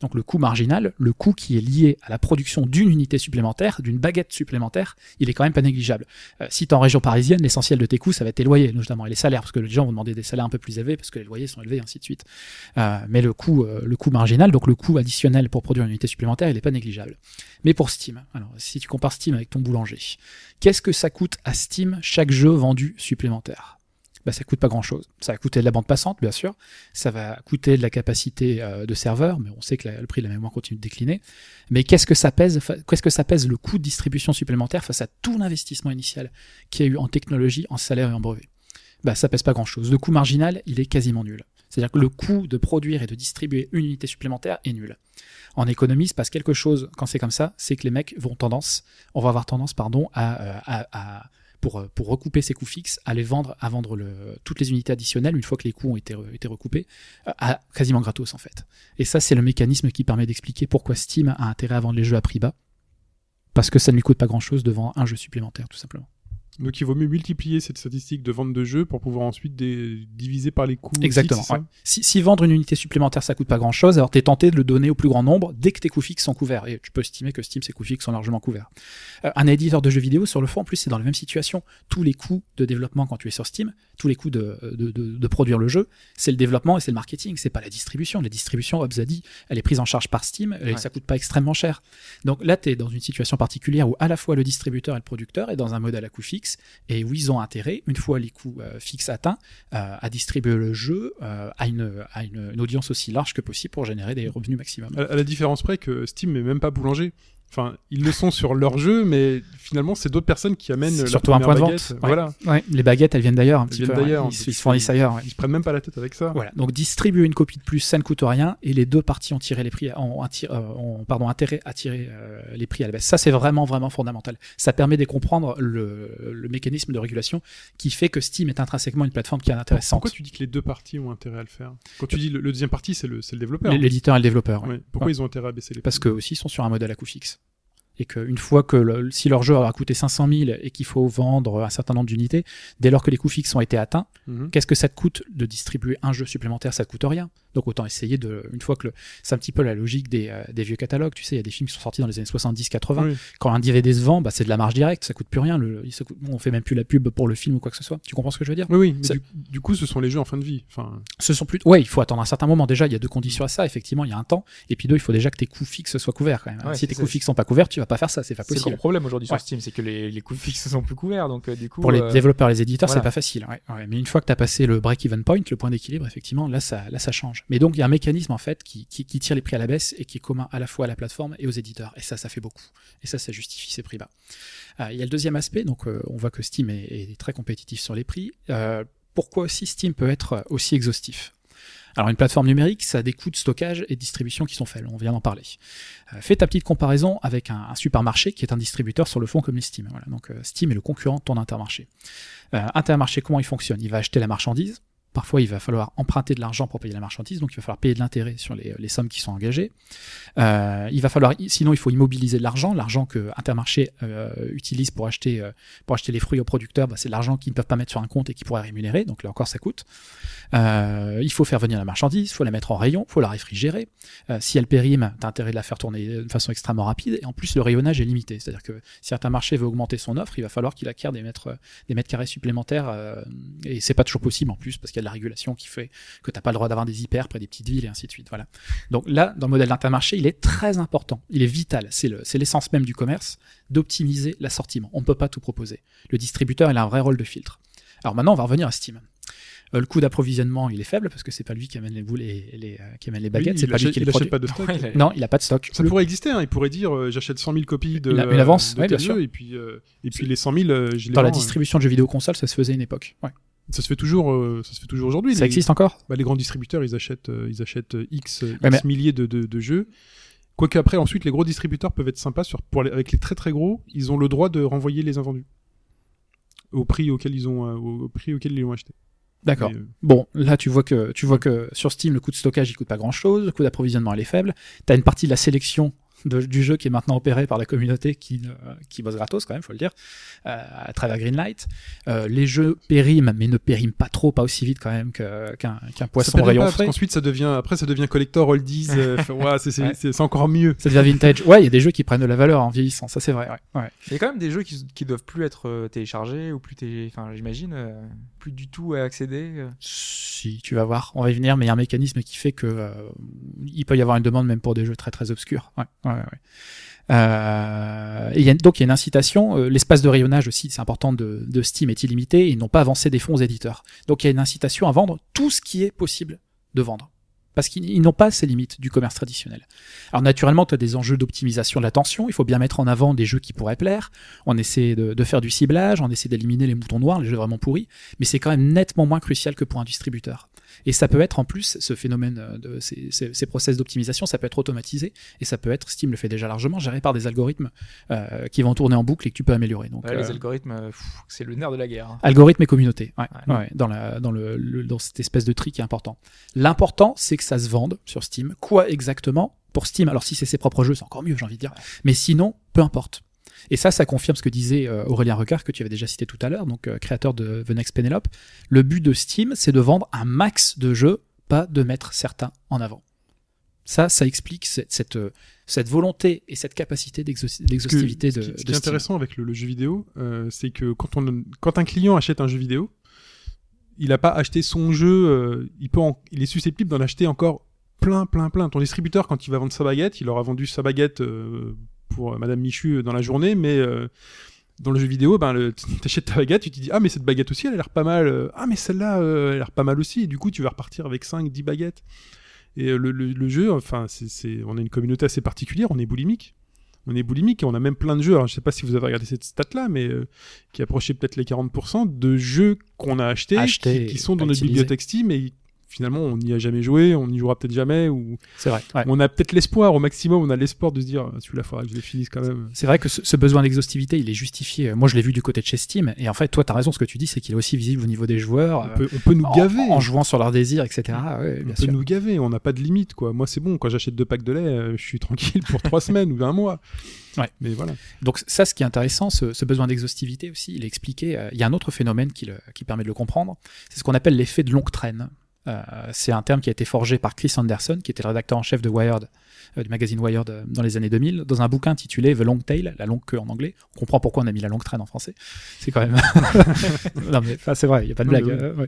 Donc le coût marginal, le coût qui est lié à la production d'une unité supplémentaire, d'une baguette supplémentaire, il est quand même pas négligeable. Euh, si tu es en région parisienne, l'essentiel de tes coûts, ça va être tes loyers, notamment, et les salaires, parce que les gens vont demander des salaires un peu plus élevés, parce que les loyers sont élevés, ainsi de suite. Euh, mais le coût, euh, le coût marginal, donc le coût additionnel pour produire une unité supplémentaire, il n'est pas négligeable. Mais pour Steam, alors si tu compares Steam avec ton boulanger, qu'est-ce que ça coûte à Steam chaque jeu vendu supplémentaire? Bah, ça coûte pas grand chose. Ça va coûter de la bande passante, bien sûr. Ça va coûter de la capacité euh, de serveur, mais on sait que le prix de la mémoire continue de décliner. Mais qu'est-ce que ça pèse, qu'est-ce que ça pèse le coût de distribution supplémentaire face à tout l'investissement initial qu'il y a eu en technologie, en salaire et en brevet? Bah, ça pèse pas grand chose. Le coût marginal, il est quasiment nul. C'est-à-dire que le coût de produire et de distribuer une unité supplémentaire est nul. En économie, il se passe quelque chose quand c'est comme ça, c'est que les mecs vont tendance, on va avoir tendance, pardon, à, euh, pour, euh, pour recouper ces coûts fixes, à les vendre, à vendre toutes les unités additionnelles une fois que les coûts ont été, été recoupés, euh, à quasiment gratos en fait. Et ça, c'est le mécanisme qui permet d'expliquer pourquoi Steam a intérêt à vendre les jeux à prix bas. Parce que ça ne lui coûte pas grand chose de vendre un jeu supplémentaire, tout simplement. Donc il vaut mieux multiplier cette statistique de vente de jeux pour pouvoir ensuite des- diviser par les coûts. Exactement. fixes, ouais. Si, si vendre une unité supplémentaire ça coûte pas grand chose, alors tu es tenté de le donner au plus grand nombre dès que tes coûts fixes sont couverts. Et tu peux estimer que Steam, ses coûts fixes sont largement couverts. Euh, un éditeur de jeux vidéo, sur le fond, en plus, c'est dans la même situation. Tous les coûts de développement quand tu es sur Steam, tous les coûts de, de, de- de produire le jeu, c'est le développement et c'est le marketing, c'est pas la distribution. La distribution, Hobbs a dit, elle est prise en charge par Steam et Ouais. ça coûte pas extrêmement cher. Donc là, tu es dans une situation particulière où à la fois le distributeur et le producteur est dans un modèle à coût fixe et où ils ont intérêt, une fois les coûts euh, fixes atteints, euh, à distribuer le jeu euh, à, une, audience aussi large que possible pour générer des revenus maximum. À, à la différence près que Steam n'est même pas boulanger. Enfin, ils le sont sur leur jeu, mais finalement, c'est d'autres personnes qui amènent la surtout un point de vente. Ouais. Voilà, Ouais, les baguettes, elles viennent d'ailleurs un Elles petit viennent peu. d'ailleurs, Ils, ils se fournissent ailleurs. ouais. ils se prennent même pas la tête avec ça. Voilà, donc distribuer une copie de plus, ça ne coûte rien, et les deux parties ont tiré les prix, ont, attiré- euh, ont, pardon, intérêt à tirer euh, les prix à la baisse. Ça, c'est vraiment, vraiment fondamental. Ça permet de comprendre le, le mécanisme de régulation qui fait que Steam est intrinsèquement une plateforme qui est intéressante. Pourquoi tu dis que les deux parties ont intérêt à le faire? Quand tu dis le, le deuxième partie, c'est le, c'est le développeur. L'éditeur et le développeur. ouais. Ouais. Pourquoi Ouais. ils ont intérêt à baisser les Parce prix? que aussi ils sont sur un modèle à coût fixe. Et qu'une fois que le- si leur jeu aura coûté 500 000 et qu'il faut vendre un certain nombre d'unités, dès lors que les coûts fixes ont été atteints, Mhm. qu'est-ce que ça te coûte de distribuer un jeu supplémentaire? Ça te coûte rien. Donc autant essayer de, une fois que c'est un petit peu la logique des, euh, des vieux catalogues. Tu sais, il y a des films qui sont sortis dans les années 70-80. Oui. Quand un DVD se vend, bah, c'est de la marge directe, ça coûte plus rien. Le, il se coûte- on fait même plus la pub pour le film ou quoi que ce soit. Tu comprends ce que je veux dire? Oui, oui, mais du, du coup, ce sont les jeux en fin de vie. Enfin, Ce sont plus. Ouais, il faut attendre un certain moment. Déjà, il y a deux conditions à ça. Effectivement, il y a un temps. Et puis deux, il faut déjà que tes coûts fixes soient couverts quand même. Ouais, si tes coûts fixes sont pas couverts, tu pas faire ça. C'est pas C'est le possible. problème aujourd'hui sur. Steam, c'est que les, les coûts fixes sont plus couverts, donc euh, du coup. Pour les euh, développeurs, les éditeurs, voilà. c'est pas facile. Ouais. Mais une fois que tu as passé le break-even point, le point d'équilibre, effectivement, là ça, là, ça change. Mais donc, il y a un mécanisme, en fait, qui, qui, qui tire les prix à la baisse et qui est commun à la fois à la plateforme et aux éditeurs. Et ça, ça fait beaucoup. Et ça, ça justifie ces prix bas. Euh, il y a le deuxième aspect. Donc, euh, on voit que Steam est, est très compétitif sur les prix. Euh, pourquoi aussi Steam peut être aussi exhaustif? Alors une plateforme numérique, ça a des coûts de stockage et de distribution qui sont faibles, on vient d'en parler. Euh, fais ta petite comparaison avec un, supermarché qui est un distributeur sur le fond comme les Steam. Voilà. Donc euh, Steam est le concurrent de ton intermarché. Euh, intermarché, comment il fonctionne? Il va acheter la marchandise. Parfois, il va falloir emprunter de l'argent pour payer la marchandise, donc il va falloir payer de l'intérêt sur les, sommes qui sont engagées. Euh, il va falloir, sinon, il faut immobiliser de l'argent. L'argent que Intermarché euh, utilise pour acheter, euh, pour acheter les fruits aux producteurs, bah, c'est l'argent qu'ils ne peuvent pas mettre sur un compte et qui pourrait rémunérer. Donc là encore, ça coûte. Il faut faire venir la marchandise, il faut la mettre en rayon, il faut la réfrigérer. Si elle périme, t'as intérêt de la faire tourner de façon extrêmement rapide. Et en plus, le rayonnage est limité. C'est-à-dire que si Intermarché veut augmenter son offre, il va falloir qu'il acquiert des mètres, des mètres carrés supplémentaires. et c'est pas toujours possible en plus parce qu'il la régulation qui fait que t'as pas le droit d'avoir des hyper près des petites villes et ainsi de suite. Voilà. Donc là, dans le modèle d'Intermarché, il est très important. Il est vital. C'est le- c'est l'essence même du commerce d'optimiser l'assortiment. On ne peut pas tout proposer. Le distributeur, il a un vrai rôle de filtre. Alors maintenant, on va revenir à Steam. Euh, le coût d'approvisionnement, il est faible parce que c'est pas lui qui amène les boules et les, euh, qui amène les baguettes, oui, c'est il pas lui achète, qui les produit. pas de stock. Non, il a pas de stock. Ça Le- pourrait exister, hein. il pourrait dire euh, j'achète 100 000 copies de, Une- une avance, de ouais, tel bien sûr. et puis, euh, et puis les 100 000, euh, je les Dans la vends, euh. distribution de jeux vidéo console, ça se faisait à une époque. Ouais. Ça se fait toujours, euh, ça se fait toujours aujourd'hui. Ça les, existe encore? Bah, les grands distributeurs, ils achètent, euh, ils achètent euh, X, Ouais, X milliers de, de, de jeux. Quoique après, ensuite, les gros distributeurs peuvent être sympas sur, pour les- avec les très très gros, ils ont le droit de renvoyer les invendus au prix auquel ils ont, euh, au, prix auquel ils l'ont acheté. D'accord. Euh, Bon, là tu vois que tu vois que sur Steam le coût de stockage il coûte pas grand chose, le coût d'approvisionnement elle est faible. T'as une partie de la sélection de- du jeu qui est maintenant opérée par la communauté qui euh, qui bosse gratos quand même, faut le dire, euh, à travers Greenlight. Euh, les jeux périment, mais ne périment pas trop, pas aussi vite quand même que- qu'un qu'un ça poisson rayon pas, parce frais. qu'ensuite ça devient, après ça devient collector oldies, euh, ouais, c'est, c'est, Ouais. c'est- c'est encore mieux. Ça devient vintage. Ouais, il y a des jeux qui prennent de la valeur en vieillissant, ça c'est vrai. Ouais. ouais. Il y a quand même des jeux qui, qui doivent plus être téléchargés ou plus télé... enfin j'imagine euh, plus du tout à accéder. Si, tu vas voir, on va y venir, mais il y a un mécanisme qui fait que euh, il peut y avoir une demande même pour des jeux très très obscurs. Ouais, Euh, donc il y a une incitation. euh, L'espace de rayonnage aussi, c'est important de, Steam est illimité. Ils n'ont pas avancé des fonds aux éditeurs. Donc il y a une incitation à vendre tout ce qui est possible de vendre. Parce qu'ils ils n'ont pas ces limites du commerce traditionnel. Alors naturellement, tu as des enjeux d'optimisation de l'attention. Il faut bien mettre en avant des jeux qui pourraient plaire. On essaie de faire du ciblage, on essaie d'éliminer les moutons noirs, les jeux vraiment pourris. Mais c'est quand même nettement moins crucial que pour un distributeur. Et ça peut être en plus, ce phénomène euh, de ces, ces, ces process d'optimisation, ça peut être automatisé et ça peut être, Steam le fait déjà largement, géré par des algorithmes euh, qui vont tourner en boucle et que tu peux améliorer. Donc, Ouais, Les euh, algorithmes, c'est le nerf de la guerre. hein. Algorithme et communauté, ouais, Ouais. ouais, dans, la, dans, le, le- dans cette espèce de tri qui est important. L'important, c'est que ça se vende sur Steam. Quoi exactement Pour Steam, alors si c'est ses propres jeux, c'est encore mieux, j'ai envie de dire. Mais sinon, peu importe. Et ça, ça confirme ce que disait euh, Aurélien Recard, que tu avais déjà cité tout à l'heure, donc euh, créateur de The Next Penelope. Le but de Steam, c'est de vendre un max de jeux, pas de mettre certains en avant. Ça, ça explique cette, cette, euh, cette volonté et cette capacité d'exhaus- d'exhaustivité Ce de, qui, ce qui est intéressant avec le, le jeu vidéo, euh, c'est que quand, on, quand un client achète un jeu vidéo, il n'a pas acheté son jeu, euh, il, peut en- il est susceptible d'en acheter encore plein, plein, plein. Ton distributeur, quand il va vendre sa baguette, il aura vendu sa baguette euh, pour euh, Madame Michu dans la journée, mais euh, dans le jeu vidéo, ben, le- t'achètes ta baguette, tu te dis Ah, mais cette baguette aussi, elle a l'air pas mal. euh, Ah, mais celle-là, euh, elle a l'air pas mal aussi. Et du coup, tu vas repartir avec 5, 10 baguettes. Et euh, le, le- le jeu, enfin, c'est, on a une communauté assez particulière, on est boulimique. On est boulimique et on a même plein de jeux. Alors, je sais pas si vous avez regardé cette stat-là, mais euh, qui approchait peut-être les 40% de jeux qu'on a achetés, qui, qui sont dans notre bibliothèque Steam et finalement on n'y a jamais joué, on n'y jouera peut-être jamais ou C'est vrai. ouais. on a peut-être l'espoir au maximum, on a l'espoir de se dire Ah, celui-là faudra que je le finisse quand même. C'est vrai que ce, ce besoin d'exhaustivité, il est justifié. Moi, je l'ai vu du côté de chez Steam. Et en fait, toi, tu as raison, ce que tu dis, c'est qu'il est aussi visible au niveau des joueurs. On peut, on peut nous gaver. En, jouant sur leurs désirs, etc. Ouais, on peut sûr. nous gaver, on n'a pas de limite quoi. Moi c'est bon, quand j'achète deux packs de lait, euh, je suis tranquille pour trois semaines ou un mois. Ouais. Mais voilà. Donc, ça, ce qui est intéressant, ce, ce besoin d'exhaustivité aussi, il est expliqué. euh, il y a un autre phénomène qui, le- qui permet de le comprendre. C'est ce qu'on appelle l'effet de longue traîne. Euh, c'est un terme qui a été forgé par Chris Anderson, qui était le rédacteur en chef de Wired, euh, du magazine Wired euh, dans les années 2000, dans un bouquin intitulé The Long Tail, la longue queue en anglais. On comprend pourquoi on a mis la longue traîne en français. C'est quand même. non, mais enfin, c'est vrai, il n'y a pas de blague. oui.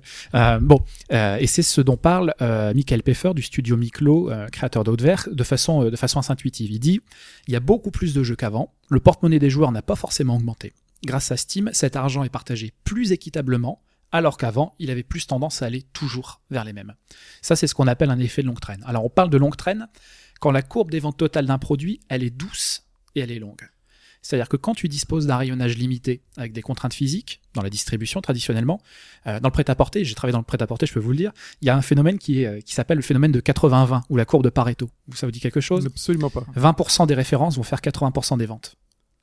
bon, et c'est ce dont parle Michael Peffer du studio Miklo, créateur d'Haute-Vert, de façon, de façon assez intuitive. Il dit il y a beaucoup plus de jeux qu'avant, le porte-monnaie des joueurs n'a pas forcément augmenté. Grâce à Steam, cet argent est partagé plus équitablement, alors qu'avant, il avait plus tendance à aller toujours vers les mêmes. Ça, c'est ce qu'on appelle un effet de longue traîne. Alors, on parle de longue traîne quand la courbe des ventes totales d'un produit, elle est douce et elle est longue. C'est-à-dire que quand tu disposes d'un rayonnage limité avec des contraintes physiques, dans la distribution traditionnellement, euh, dans le prêt-à-porter, j'ai travaillé dans le prêt-à-porter, je peux vous le dire, il y a un phénomène qui, est, euh, qui s'appelle le phénomène de 80-20, ou la courbe de Pareto. Ça vous dit quelque chose? Absolument pas. 20% des références vont faire 80% des ventes.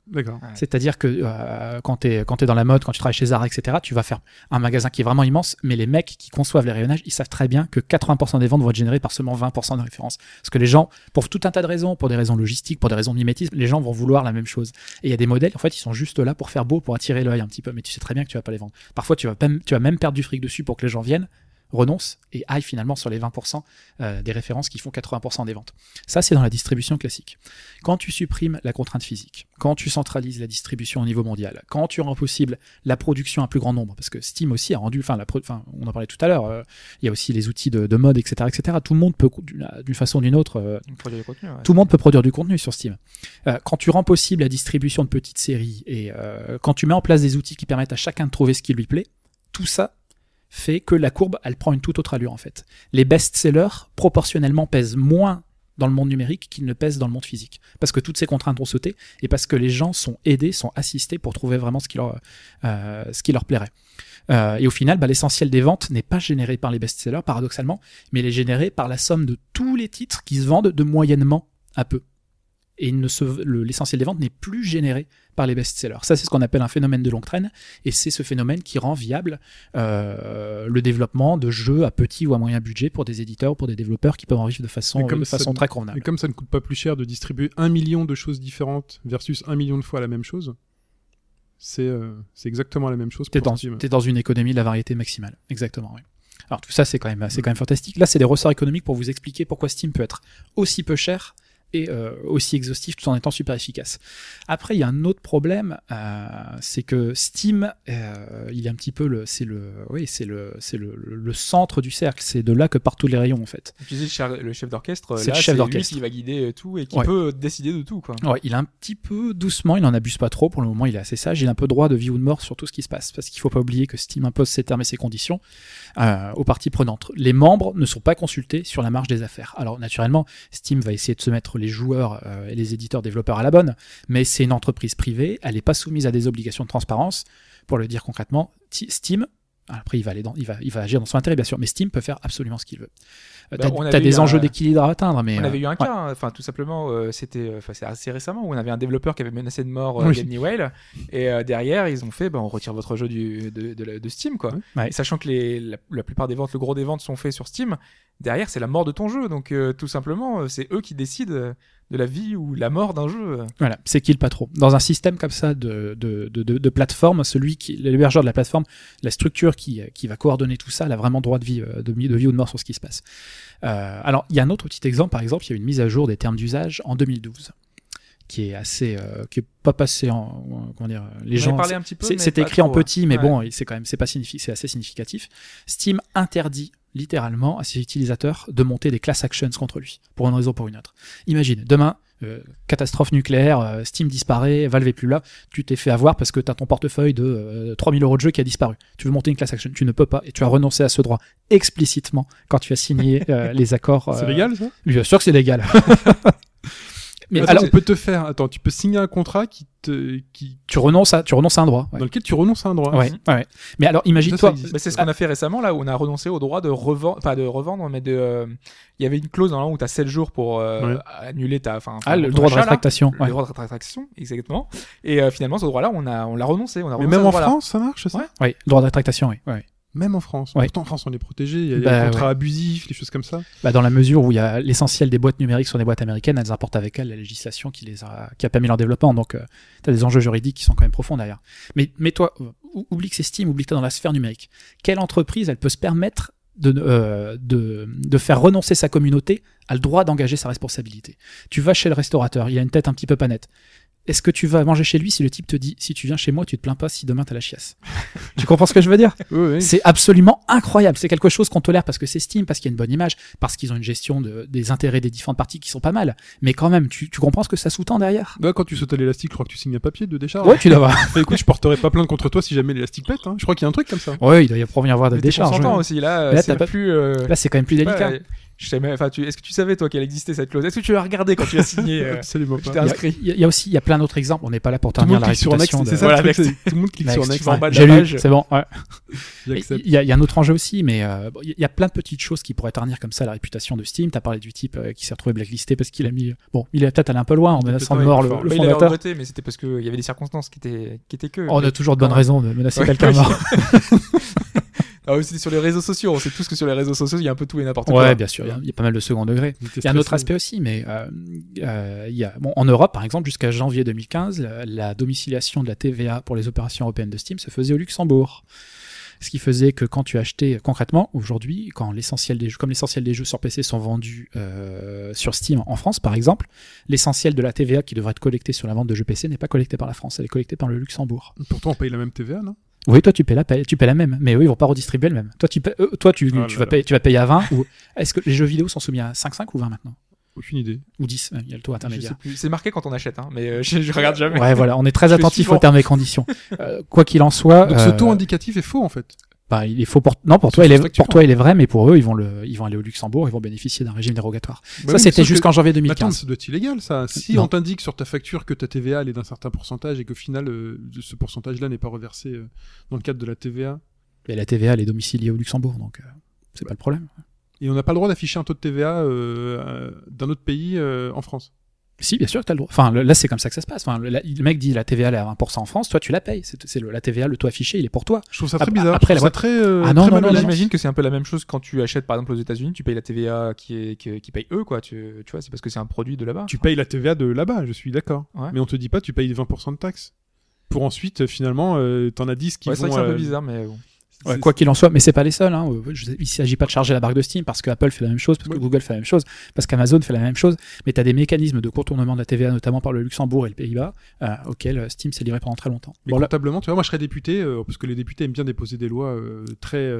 D'accord. Ouais. C'est-à-dire que euh, quand tu es, quand t'es dans la mode, quand tu travailles chez Zara, etc., tu vas faire un magasin qui est vraiment immense, mais les mecs qui conçoivent les rayonnages, ils savent très bien que 80% des ventes vont être générées par seulement 20% de références. Parce que les gens, pour tout un tas de raisons, pour des raisons logistiques, pour des raisons de mimétisme, les gens vont vouloir la même chose. Et il y a des modèles, en fait, ils sont juste là pour faire beau, pour attirer l'œil un petit peu, mais tu sais très bien que tu vas pas les vendre. Parfois, tu vas, même, tu vas même perdre du fric dessus pour que les gens viennent, renoncent et aillent finalement sur les 20% euh, des références qui font 80% des ventes. Ça, c'est dans la distribution classique. Quand tu supprimes la contrainte physique, quand tu centralises la distribution au niveau mondial, quand tu rends possible la production à un plus grand nombre, parce que Steam aussi a rendu, enfin, on en parlait tout à l'heure, euh, il y a aussi les outils de, de mode, etc., etc. Tout le monde peut, d'une d'une façon ou d'une autre, euh, produit du contenu, ouais. tout le monde peut produire du contenu sur Steam. Euh, quand tu rends possible la distribution de petites séries et euh, quand tu mets en place des outils qui permettent à chacun de trouver ce qui lui plaît, tout ça fait que la courbe, elle prend une toute autre allure en fait. Les best-sellers, proportionnellement, pèsent moins dans le monde numérique qu'ils ne pèsent dans le monde physique. Parce que toutes ces contraintes ont sauté et parce que les gens sont aidés, sont assistés pour trouver vraiment ce qui leur, euh, plairait. Euh, et au final, bah, l'essentiel des ventes n'est pas généré par les best-sellers, paradoxalement, mais il est généré par la somme de tous les titres qui se vendent de moyennement à peu. Et le- l'essentiel des ventes n'est plus généré par les best-sellers. Ça, c'est ce qu'on appelle un phénomène de longue traîne, et c'est ce phénomène qui rend viable euh, le développement de jeux à petit ou à moyen budget pour des éditeurs ou pour des développeurs qui peuvent en vivre de façon, Mais comme de ça façon ne- très Et convenable. comme ça ne coûte pas plus cher de distribuer un million de choses différentes versus un million de fois la même chose, c'est euh, exactement la même chose T'es pour dans, une économie de la variété maximale. Exactement, oui. Alors tout ça, c'est quand même, c'est quand même fantastique. Là, c'est des ressorts économiques pour vous expliquer pourquoi Steam peut être aussi peu cher et euh, aussi exhaustif tout en étant super efficace. Après, il y a un autre problème, euh, c'est que Steam, euh, il est un petit peu le, c'est le, oui, c'est le, c'est le, centre du cercle. C'est de là que partent tous les rayons en fait. Disais le chef- d'orchestre, C'est le chef d'orchestre. qui va guider tout et qui Ouais. peut décider de tout, quoi. Ouais, il est un petit peu doucement, il n'en abuse pas trop. Pour le moment, il est assez sage. Il a un peu droit de vie ou de mort sur tout ce qui se passe. Parce qu'il faut pas oublier que Steam impose ses termes et ses conditions aux parties prenantes. Les membres ne sont pas consultés sur la marge des affaires. Alors, naturellement, Steam va essayer de se mettre les joueurs euh, et les éditeurs développeurs à la bonne. Mais c'est une entreprise privée. Elle n'est pas soumise à des obligations de transparence. Pour le dire concrètement, Steam. Après, il va, aller dans, il va agir dans son intérêt, bien sûr, mais Steam peut faire absolument ce qu'il veut. Euh, Bah, t'as, des eu enjeux d'équilibre à atteindre, mais on euh, avait eu un cas, hein, enfin tout simplement, euh, c'était, euh, assez récemment où on avait un développeur qui avait menacé de mort euh, Oui. Newell, et euh, derrière ils ont fait, bah, on retire votre jeu du, de, de, la- de Steam quoi. Ouais. Et sachant que les, la, la plupart des ventes, le gros des ventes sont faits sur Steam, derrière c'est la mort de ton jeu, donc euh, tout simplement euh, c'est eux qui décident euh, de la vie ou la mort d'un jeu. euh. Voilà, c'est qui le patron Dans un système comme ça de, de, de, de, de plateforme, celui qui, l'hébergeur de la plateforme, la structure qui, qui va coordonner tout ça, elle a vraiment droit de vie, euh, de, vie- de vie ou de mort sur ce qui se passe. Euh, alors, il y a un autre petit exemple, par exemple, il y a eu une mise à jour des termes d'usage en 2012 qui est assez, euh, qui est pas passé en, en- comment dire, les On gens. parlé un petit peu, c'est- écrit en petit, mais ouais. bon, c'est quand même, c'est pas c'est assez significatif. Steam interdit littéralement à ses utilisateurs de monter des class actions contre lui, pour une raison ou pour une autre. Imagine, demain, euh, catastrophe nucléaire, euh, Steam disparaît, Valve est plus là, tu t'es fait avoir parce que tu as ton portefeuille de euh, 3000 euros de jeu qui a disparu. Tu veux monter une class action, tu ne peux pas, et tu as renoncé à ce droit explicitement quand tu as signé euh, les accords. C'est légal ça? Bien sûr que c'est légal. Mais Attends, alors, on peut te faire. Attends, tu peux signer un contrat qui te, qui, tu renonces à, tu renonces à un droit. Ouais. dans lequel tu renonces à un droit. Ouais, ouais. Mais alors, imagine-toi. Bah, c'est ce qu'on a fait récemment là où on a renoncé au droit de revendre, pas de revendre, mais de. euh, Il y avait une clause dans là où tu as 7 jours pour euh, Ouais. annuler ta. Enfin, ah, le droit de là. rétractation. Le ouais. droit de rétractation, exactement. Et euh, finalement, ce droit-là, on a, on l'a renoncé. On a Mais renoncé même à ce en. France, ça marche ça Ouais. Oui, le droit de rétractation, oui. ouais. Même en France. Ouais. Pourtant, en France, on est protégé. Il y a, a Bah, des contrats ouais. abusifs, des choses comme ça. Bah, dans la mesure où il y a l'essentiel des boîtes numériques sont des boîtes américaines, elles importent avec elles la législation qui les a, qui a permis leur développement. Donc, tu as des enjeux juridiques qui sont quand même profonds derrière. Mais, mais toi, euh, ou- oublie que c'est Steam, oublie que t'es dans la sphère numérique. Quelle entreprise, elle peut se permettre de, euh, de, de faire renoncer sa communauté à le droit d'engager sa responsabilité? Tu vas chez le restaurateur, il a une tête un petit peu pas nette. Est-ce que tu vas manger chez lui si le type te dit si tu viens chez moi, tu te plains pas si demain t'as la chiasse? Tu comprends ce que je veux dire? Oui, oui. C'est absolument incroyable. C'est quelque chose qu'on tolère parce que c'est Steam, parce qu'il y a une bonne image, parce qu'ils ont une gestion de, des intérêts des différentes parties qui sont pas mal. Mais quand même, tu, tu comprends ce que ça sous-tend derrière? Là, quand tu sautes à l'élastique, je crois que tu signes un papier de décharge. Ouais, tu dois voir. Bah, écoute, je porterai pas plainte contre toi si jamais l'élastique pète. Hein. Je crois qu'il y a un truc comme ça. Ouais, il doit y avoir y avoir de Mais t'es décharge. consentant ouais. aussi. Là, Là, c'est pas- plus. euh, Là, c'est quand même plus délicat. ouais, je sais même- enfin, tu, est-ce que tu savais toi qu'elle existait cette clause? Est-ce que tu l'as regardé quand tu as signé euh, Absolument pas. Il y a- inscrit? Il y, a- il y a aussi, il y a plein d'autres exemples. On n'est pas là pour ternir la sur Next, réputation. c'est de- ça Voilà, Next. Tout le monde clique sur Next, Next. tu vas en bas de J'ai la lu, page. c'est bon. ouais. Il y, a, il y a un autre enjeu aussi, mais euh, bon, il y a plein de petites choses qui pourraient ternir comme ça la réputation de Steam. T'as parlé du type euh, qui s'est retrouvé blacklisté parce qu'il a mis. Bon, il est peut-être allé un peu loin en menaçant de Ouais, mort le, le mais il fondateur. regretté, mais c'était parce qu'il y avait des circonstances qui étaient, qui étaient que. On a toujours de bonnes raisons de menacer Ouais, quelqu'un ouais, mort. Ah oui, c'était sur les réseaux sociaux. On sait tous que sur les réseaux sociaux, il y a un peu tout et n'importe Ouais, quoi. bien sûr, il y a- il y, a pas mal de second degré. Il y a un autre aspect aussi, mais euh, euh, il y a, bon, en Europe, par exemple, jusqu'à janvier 2015, la, la domiciliation de la TVA pour les opérations européennes de Steam se faisait au Luxembourg. Ce qui faisait que quand tu achetais concrètement aujourd'hui, quand l'essentiel des jeux, comme l'essentiel des jeux sur PC sont vendus euh, sur Steam en France, par exemple, l'essentiel de la TVA qui devrait être collectée sur la vente de jeux PC n'est pas collectée par la France, elle est collectée par le Luxembourg. Pourtant, on paye la même TVA, non? Oui, toi tu paies la, paie- tu paies la même, mais eux ils vont pas redistribuer le même. Toi tu, paies- euh, toi, tu, là tu vas là. payer, tu vas payer à 20 ou est-ce que les jeux vidéo sont soumis à 5,5 ou 20 maintenant? Aucune idée. ou 10 euh, Il y a le taux intermédiaire. C'est marqué quand on achète, hein, mais euh, je, je regarde jamais. Ouais, voilà, on est très attentif aux termes et conditions. Euh, quoi qu'il en soit, Donc ce euh, taux indicatif est faux en fait. Bah, il est faux pour non pour toi, il est, pour toi il est vrai, mais pour eux ils vont le, ils vont aller au Luxembourg, ils vont bénéficier d'un régime dérogatoire. Bah ça oui, c'était jusqu'en que- janvier Mais Attends, 2015. ça doit être illégal ça. Si Non. on t'indique sur ta facture que ta TVA elle est d'un certain pourcentage et qu'au final euh, ce pourcentage-là n'est pas reversé euh, dans le cadre de la TVA, Et la TVA elle est domiciliée au Luxembourg, donc euh, c'est pas le problème. et on n'a pas le droit d'afficher un taux de TVA euh, euh, d'un autre pays euh, en France. Si, bien sûr que t'as le droit. Enfin, le- là, c'est comme ça que ça se passe. Enfin, le, la- le mec dit la TVA elle est à 20% en France, toi tu la payes. C'est, la TVA, le taux affiché, il est pour toi. Je trouve ça très bizarre. après, je trouve la ça très, euh, Ah non, très non, non, malhonnête. J'imagine que c'est un peu la même chose quand tu achètes par exemple aux États-Unis, tu payes la TVA qui est qui, qui paye eux quoi. Tu, tu vois, c'est parce que c'est un produit de là-bas. Tu payes la TVA de là-bas, je suis d'accord. Ouais. Mais on te dit pas tu payes 20% de taxes. Pour ensuite, finalement, euh, t'en as 10 qui Ouais, vont. c'est un peu euh, bizarre, mais bon. Ouais, quoi qu'il en soit, mais c'est pas les seuls. Hein. Euh, Il s'agit pas de charger la barre de Steam parce que Apple fait la même chose, parce que. Google fait la même chose, parce qu'Amazon fait la même chose. Mais tu as des mécanismes de contournement de la TVA, notamment par le Luxembourg et le Pays-Bas, euh, auxquels euh, Steam s'est livré pendant très longtemps. Mais Bon, là- tu vois, moi je serais député, euh, parce que les députés aiment bien déposer des lois euh, très,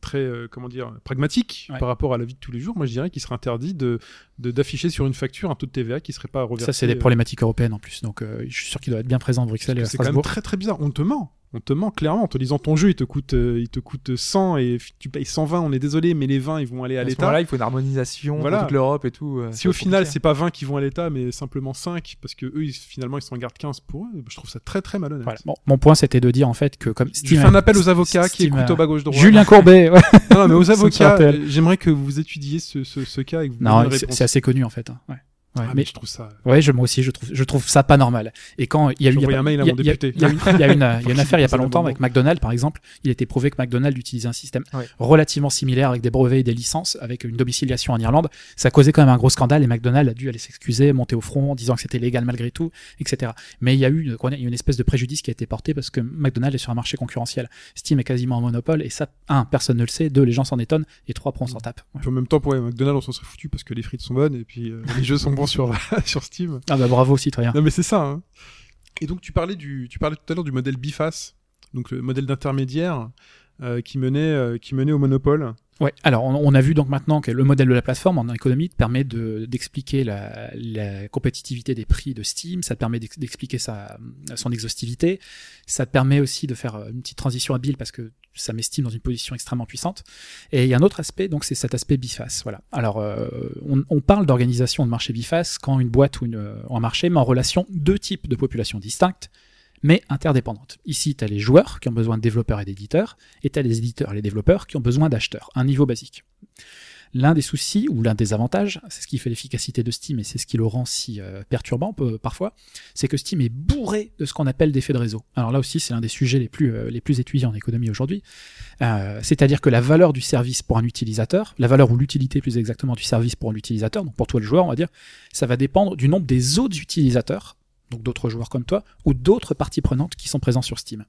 très comment dire, pragmatiques Ouais. par rapport à la vie de tous les jours. Moi je dirais qu'il serait interdit de d'afficher sur une facture un taux de TVA qui serait pas reversé. ça, c'est des problématiques européennes en plus. Donc, je suis sûr qu'il doit être bien présent à Bruxelles et à C'est quand même très très bizarre. On te ment. On te ment clairement en te disant ton jeu il te coûte euh, il te coûte 100 et tu payes 120 on est désolé mais les 20 ils vont aller à À l'État. moment-là, il faut une harmonisation Voilà. pour toute l'Europe et tout. euh, Si au final c'est pas 20 qui vont à l'État mais simplement 5 parce que eux ils- finalement ils s'en gardent 15 pour eux, je trouve ça très très malhonnête. Voilà. Bon, mon point, c'était de dire en fait que comme Je Steam fais a- un appel aux avocats qui Steam écoutent au bas gauche droite. Julien Courbet. ouais. Non, non, mais aux avocats, euh, j'aimerais que vous étudiez ce, ce, ce cas et que vous non, c'est assez connu en fait. hein. Ouais. Ouais, Ah, mais mais je trouve ça. Ouais, je, moi aussi, je trouve, je trouve ça pas normal. Et quand il y a eu, il y a J'envoie pas- un mail à il y a- mon il y a- député. il y a une- il y a une, il y a une qu'il affaire il y a pas longtemps avec McDonald's, par exemple. Il était prouvé que McDonald's utilisait un système Ouais. relativement similaire avec des brevets et des licences, avec une domiciliation en Irlande. Ça causait quand même un gros scandale et McDonald's a dû aller s'excuser, monter au front, en disant que c'était légal malgré tout, etc. Mais il y a eu, une- espèce de préjudice qui a été porté parce que McDonald's est sur un marché concurrentiel. Steam est quasiment un monopole et ça, un, personne ne le sait, deux, les gens s'en étonnent et trois, on s'en tape. Ouais. En même temps, pour McDonald's, on s'en serait foutu parce que les frites sont bonnes et puis euh, les jeux sont bons sur, sur Steam. Ah bah bravo, citoyen. Non, mais c'est ça. hein. Et donc, tu parlais, du, tu parlais tout à l'heure du modèle biface, donc le modèle d'intermédiaire euh, qui, menait, euh, qui menait au monopole. Ouais, alors on, on a vu donc maintenant que le modèle de la plateforme en économie te permet de- d'expliquer la, la compétitivité des prix de Steam, ça te permet d'ex- d'expliquer sa, son exhaustivité, ça te permet aussi de faire euh, une petite transition habile parce que ça met Steam dans une position extrêmement puissante. Et il y a un autre aspect, donc c'est cet aspect biface. Voilà. Alors euh, on, parle d'organisation de marché biface quand une boîte ou, une, euh, ou un marché met en relation deux types de populations distinctes mais interdépendantes. Ici, tu as les joueurs qui ont besoin de développeurs et d'éditeurs, et tu as les éditeurs et les développeurs qui ont besoin d'acheteurs, un niveau basique. L'un des soucis, ou l'un des avantages, c'est ce qui fait l'efficacité de Steam, et c'est ce qui le rend si euh, perturbant parfois, c'est que Steam est bourré de ce qu'on appelle d'effets de réseau. Alors là aussi, c'est l'un des sujets les plus, euh, les plus étudiés en économie aujourd'hui. Euh, C'est-à-dire que la valeur du service pour un utilisateur, la valeur ou l'utilité plus exactement du service pour l'utilisateur, donc pour toi le joueur, on va dire, ça va dépendre du nombre des autres utilisateurs, donc d'autres joueurs comme toi, ou d'autres parties prenantes qui sont présents sur Steam.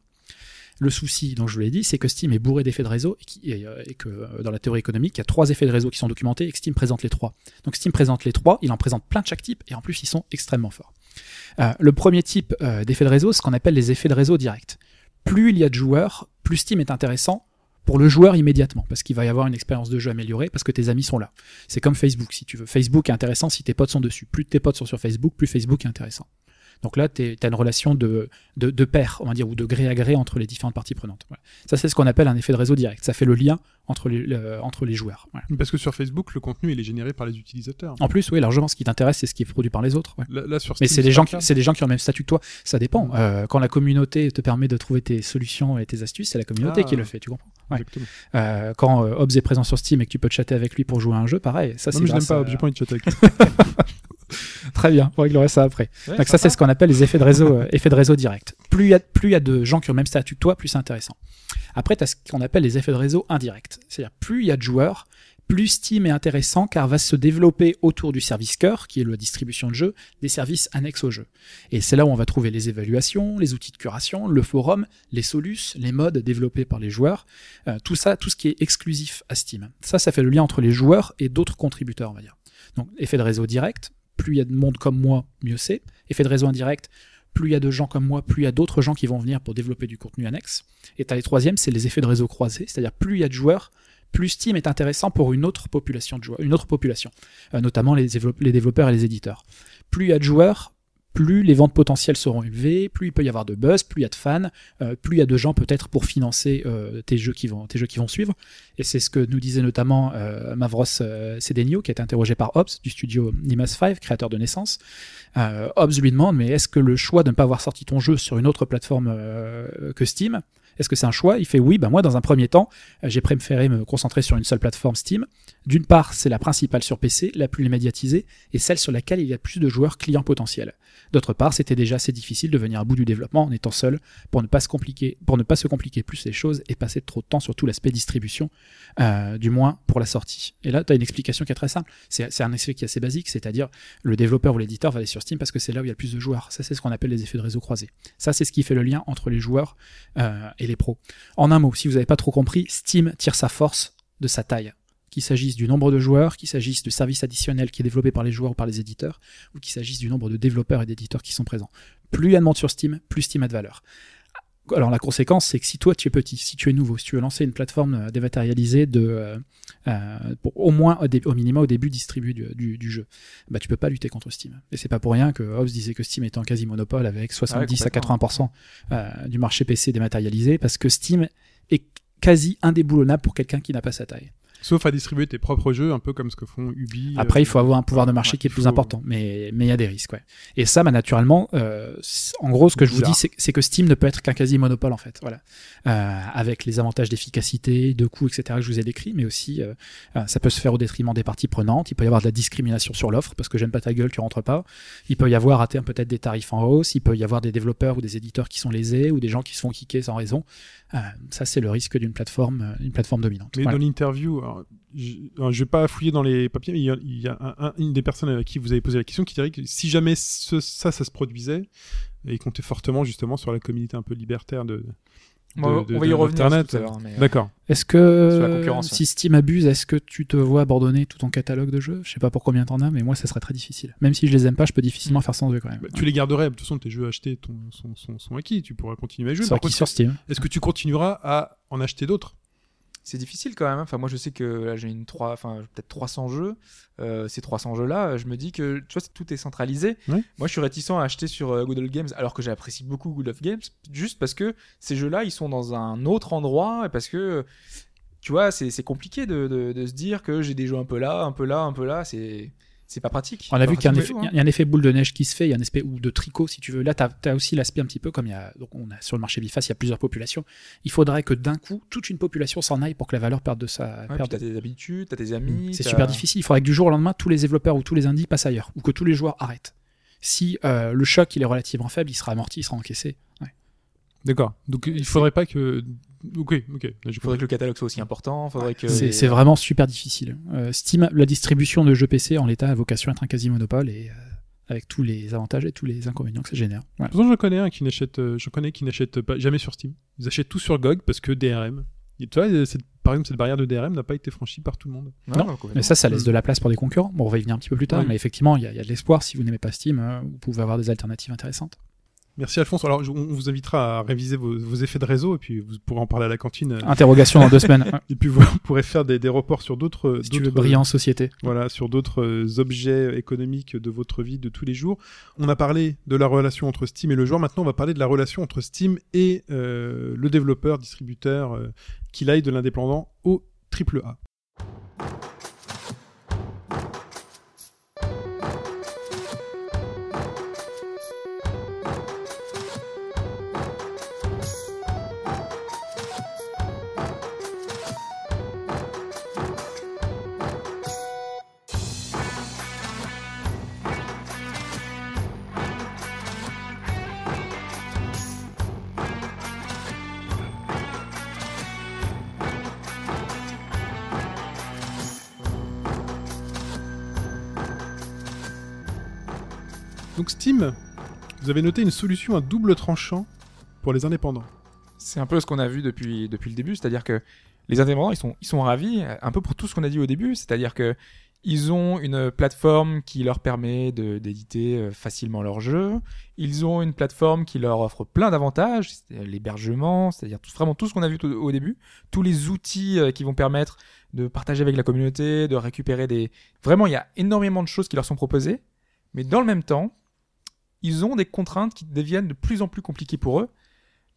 Le souci, donc je vous l'ai dit, c'est que Steam est bourré d'effets de réseau et, euh, que euh, dans la théorie économique, il y a trois effets de réseau qui sont documentés et que Steam présente les trois. Donc Steam présente les trois, il en présente plein de chaque type et en plus ils sont extrêmement forts. Euh, le premier type d'effet de réseau, c'est ce qu'on appelle les effets de réseau directs. Plus il y a de joueurs, plus Steam est intéressant pour le joueur immédiatement, parce qu'il va y avoir une expérience de jeu améliorée, parce que tes amis sont là. C'est comme Facebook, si tu veux. Facebook est intéressant si tes potes sont dessus. Plus tes potes sont sur Facebook, plus Facebook est intéressant. Donc là, tu as une relation de, de, de pair, on va dire, ou de gré à gré entre les différentes parties prenantes. Voilà. Ça, c'est ce qu'on appelle un effet de réseau direct. Ça fait le lien entre les, le- entre les joueurs. Voilà. Parce que sur Facebook, le contenu il est généré par les utilisateurs. En plus, oui, largement, ce qui t'intéresse, c'est ce qui est produit par les autres. ouais. Là, là, sur Mais c'est des gens qui, cas. c'est des gens qui ont le même statut que toi. Ça dépend. Euh, quand la communauté te permet de trouver tes solutions et tes astuces, c'est la communauté Ah. qui le fait. Tu comprends? Ouais. Euh, Quand euh, Hobbs est présent sur Steam et que tu peux chatter avec lui pour jouer à un jeu, pareil. Ça, c'est mais je grâce pas, à- j'ai pas envie de chatter avec. Très bien. On réglerait ça après. Ouais, Donc ça, c'est ce qu'on appelle les effets de réseau, euh, effets de réseau direct. Plus il y a, plus il y a de gens qui ont le même statut que toi, plus c'est intéressant. Après, tu as ce qu'on appelle les effets de réseau indirects. C'est-à-dire, plus il y a de joueurs, plus Steam est intéressant car va se développer autour du service cœur, qui est la distribution de jeux, des services annexes au jeu. Et c'est là où on va trouver les évaluations, les outils de curation, le forum, les solus, les modes développés par les joueurs, euh, tout ça, tout ce qui est exclusif à Steam. Ça, ça fait le lien entre les joueurs et d'autres contributeurs, on va dire. Donc, effet de réseau direct, plus il y a de monde comme moi, mieux c'est. Effet de réseau indirect, plus il y a de gens comme moi, plus il y a d'autres gens qui vont venir pour développer du contenu annexe. Et t'as les troisièmes, c'est les effets de réseau croisés, c'est-à-dire plus il y a de joueurs, plus Steam est intéressant pour une autre population de joueurs, une autre population, euh, notamment les développeurs et les éditeurs. Plus il y a de joueurs, plus les ventes potentielles seront élevées, plus il peut y avoir de buzz, plus il y a de fans, euh, plus il y a de gens peut-être pour financer euh, tes jeux qui vont suivre. Et c'est ce que nous disait notamment euh, Mavros Cedenio, qui a été interrogé par Hobbs du studio Nimas 5, créateur de Naissance. Hobbs lui demande mais est-ce que le choix de ne pas avoir sorti ton jeu sur une autre plateforme que Steam, est-ce que c'est un choix? Il fait oui, bah moi dans un premier temps, euh, j'ai préféré me concentrer sur une seule plateforme Steam. D'une part, c'est la principale sur PC, la plus médiatisée, et celle sur laquelle il y a plus de joueurs clients potentiels. D'autre part, c'était déjà assez difficile de venir à bout du développement en étant seul pour ne pas se compliquer, pour ne pas se compliquer plus les choses et passer trop de temps sur tout l'aspect distribution, euh, du moins pour la sortie. Et là, tu as une explication qui est très simple. C'est un effet qui est assez basique, c'est-à-dire le développeur ou l'éditeur va aller sur Steam parce que c'est là où il y a plus de joueurs. Ça, c'est ce qu'on appelle les effets de réseau croisés. Ça, c'est ce qui fait le lien entre les joueurs euh, et pros. En un mot, si vous n'avez pas trop compris, Steam tire sa force de sa taille. Qu'il s'agisse du nombre de joueurs, qu'il s'agisse du service additionnel qui est développé par les joueurs ou par les éditeurs, ou qu'il s'agisse du nombre de développeurs et d'éditeurs qui sont présents. Plus il y a de monde sur Steam, plus Steam a de valeur. Alors la conséquence, c'est que si toi tu es petit, si tu es nouveau, si tu veux lancer une plateforme euh, dématérialisée de, euh, euh, pour au moins au, dé- au minima au début distribué du, du, du jeu, bah tu peux pas lutter contre Steam. Et c'est pas pour rien que Hobbes disait que Steam était en quasi monopole avec 70 à 80% euh, du marché PC dématérialisé, parce que Steam est quasi indéboulonnable pour quelqu'un qui n'a pas sa taille. Sauf à distribuer tes propres jeux, un peu comme ce que font Ubi. Après, euh, il faut avoir un pouvoir de marché ouais, qui est plus faut- important, mais mais il y a des risques, ouais. Et ça, bah, naturellement, euh, en gros, ce que je vous dis, c'est que Steam ne peut être qu'un quasi monopole en fait, voilà, Euh, avec les avantages d'efficacité, de coût, etc. que je vous ai décrits, mais aussi ça peut se faire au détriment des parties prenantes. Il peut y avoir de la discrimination sur l'offre parce que j'aime pas ta gueule, tu rentres pas. Il peut y avoir à terme peut-être des tarifs en hausse. Il peut y avoir des développeurs ou des éditeurs qui sont lésés ou des gens qui se font kicker sans raison. Euh, ça, c'est le risque d'une plateforme, une plateforme dominante. Mais Voilà. dans l'interview, alors, je, je vais pas fouiller dans les papiers, mais il y a, il y a un- un- une des personnes à qui vous avez posé la question qui dirait que si jamais ce- ça, ça se produisait, et il comptait fortement justement sur la communauté un peu libertaire de. On va- de- on va y revenir euh, D'accord. Est-ce que si Steam abuse, est-ce que tu te vois abandonner tout ton catalogue de jeux? Je sais pas pour combien t'en as, mais moi ça serait très difficile. Même si je les aime pas, je peux difficilement faire sans eux quand même. Bah, tu les garderais, de toute façon, tes jeux achetés ton, sont, sont, sont acquis, tu pourras continuer à jouer. Sur Par qui contre, sur Steam est-ce que tu continueras à en acheter d'autres? C'est difficile quand même. hein. Enfin, moi, je sais que là, j'ai une 3, enfin, peut-être 300 jeux. Euh, ces 300 jeux-là, je me dis que, tu vois, tout est centralisé. Moi, je suis réticent à acheter sur euh, Good Old Games, alors que j'apprécie beaucoup Good Old Games, juste parce que ces jeux-là, ils sont dans un autre endroit, et parce que, tu vois, c'est c'est compliqué de, de, de se dire que j'ai des jeux un peu là, un peu là, un peu là. C'est c'est pas pratique. On a vu qu'il y a un effet, du tout, il y a un effet boule de neige qui se fait, il y a un aspect ou de tricot si tu veux. Là, tu as, aussi l'aspect un petit peu comme il y a donc on a sur le marché biface, il y a plusieurs populations. Il faudrait que d'un coup toute une population s'en aille pour que la valeur perde de sa. Ouais, puis perde t'as tes habitudes, t'as tes amis. C'est super difficile. Il faudrait que du jour au lendemain, tous les développeurs ou tous les indies passent ailleurs, ou que tous les joueurs arrêtent. Si euh, le choc il est relativement faible, il sera amorti, il sera encaissé. Ouais. D'accord. Donc il faudrait pas que. Ok, ok. Il faudrait que le catalogue soit aussi important. Faudrait que C'est c'est vraiment super difficile. Euh, Steam, la distribution de jeux PC en l'état a vocation à être un quasi monopole et euh, avec tous les avantages et tous les inconvénients que ça génère. Voilà. Pourtant, je connais un qui n'achète, euh, je connais qui n'achète pas jamais sur Steam. Ils achètent tout sur GOG parce que DRM. Et tu vois, cette- par exemple, cette barrière de DRM n'a pas été franchie par tout le monde. Ouais, Non. Mais ça, ça laisse de la place pour des concurrents. Bon, on va y venir un petit peu plus tard, Oui. mais effectivement, il y, a- il y a de l'espoir. Si vous n'aimez pas Steam, euh, vous pouvez avoir des alternatives intéressantes. Merci Alphonse. Alors, on vous invitera à réviser vos, vos effets de réseau et puis vous pourrez en parler à la cantine. euh, Interrogation dans deux semaines. Et puis vous pourrez faire des, des reports sur d'autres, Si tu veux en société. voilà, sur d'autres euh, objets économiques de votre vie de tous les jours. On a parlé de la relation entre Steam et le joueur. Maintenant, on va parler de la relation entre Steam et euh, le développeur, distributeur, euh, qu'il aille de l'indépendant au triple A. vous avez noté une solution à double tranchant pour les indépendants. C'est un peu ce qu'on a vu depuis, depuis le début, c'est-à-dire que les indépendants, ils sont, ils sont ravis, euh, un peu pour tout ce qu'on a dit au début, c'est-à-dire que ils ont une plateforme qui leur permet d'éditer euh, facilement leurs jeux, ils ont une plateforme qui leur offre plein d'avantages, l'hébergement, c'est-à-dire vraiment tout ce qu'on a vu au début, tous les outils euh, qui vont permettre de partager avec la communauté, de récupérer des... Vraiment, il y a énormément de choses qui leur sont proposées, mais dans le même temps, ils ont des contraintes qui deviennent de plus en plus compliquées pour eux,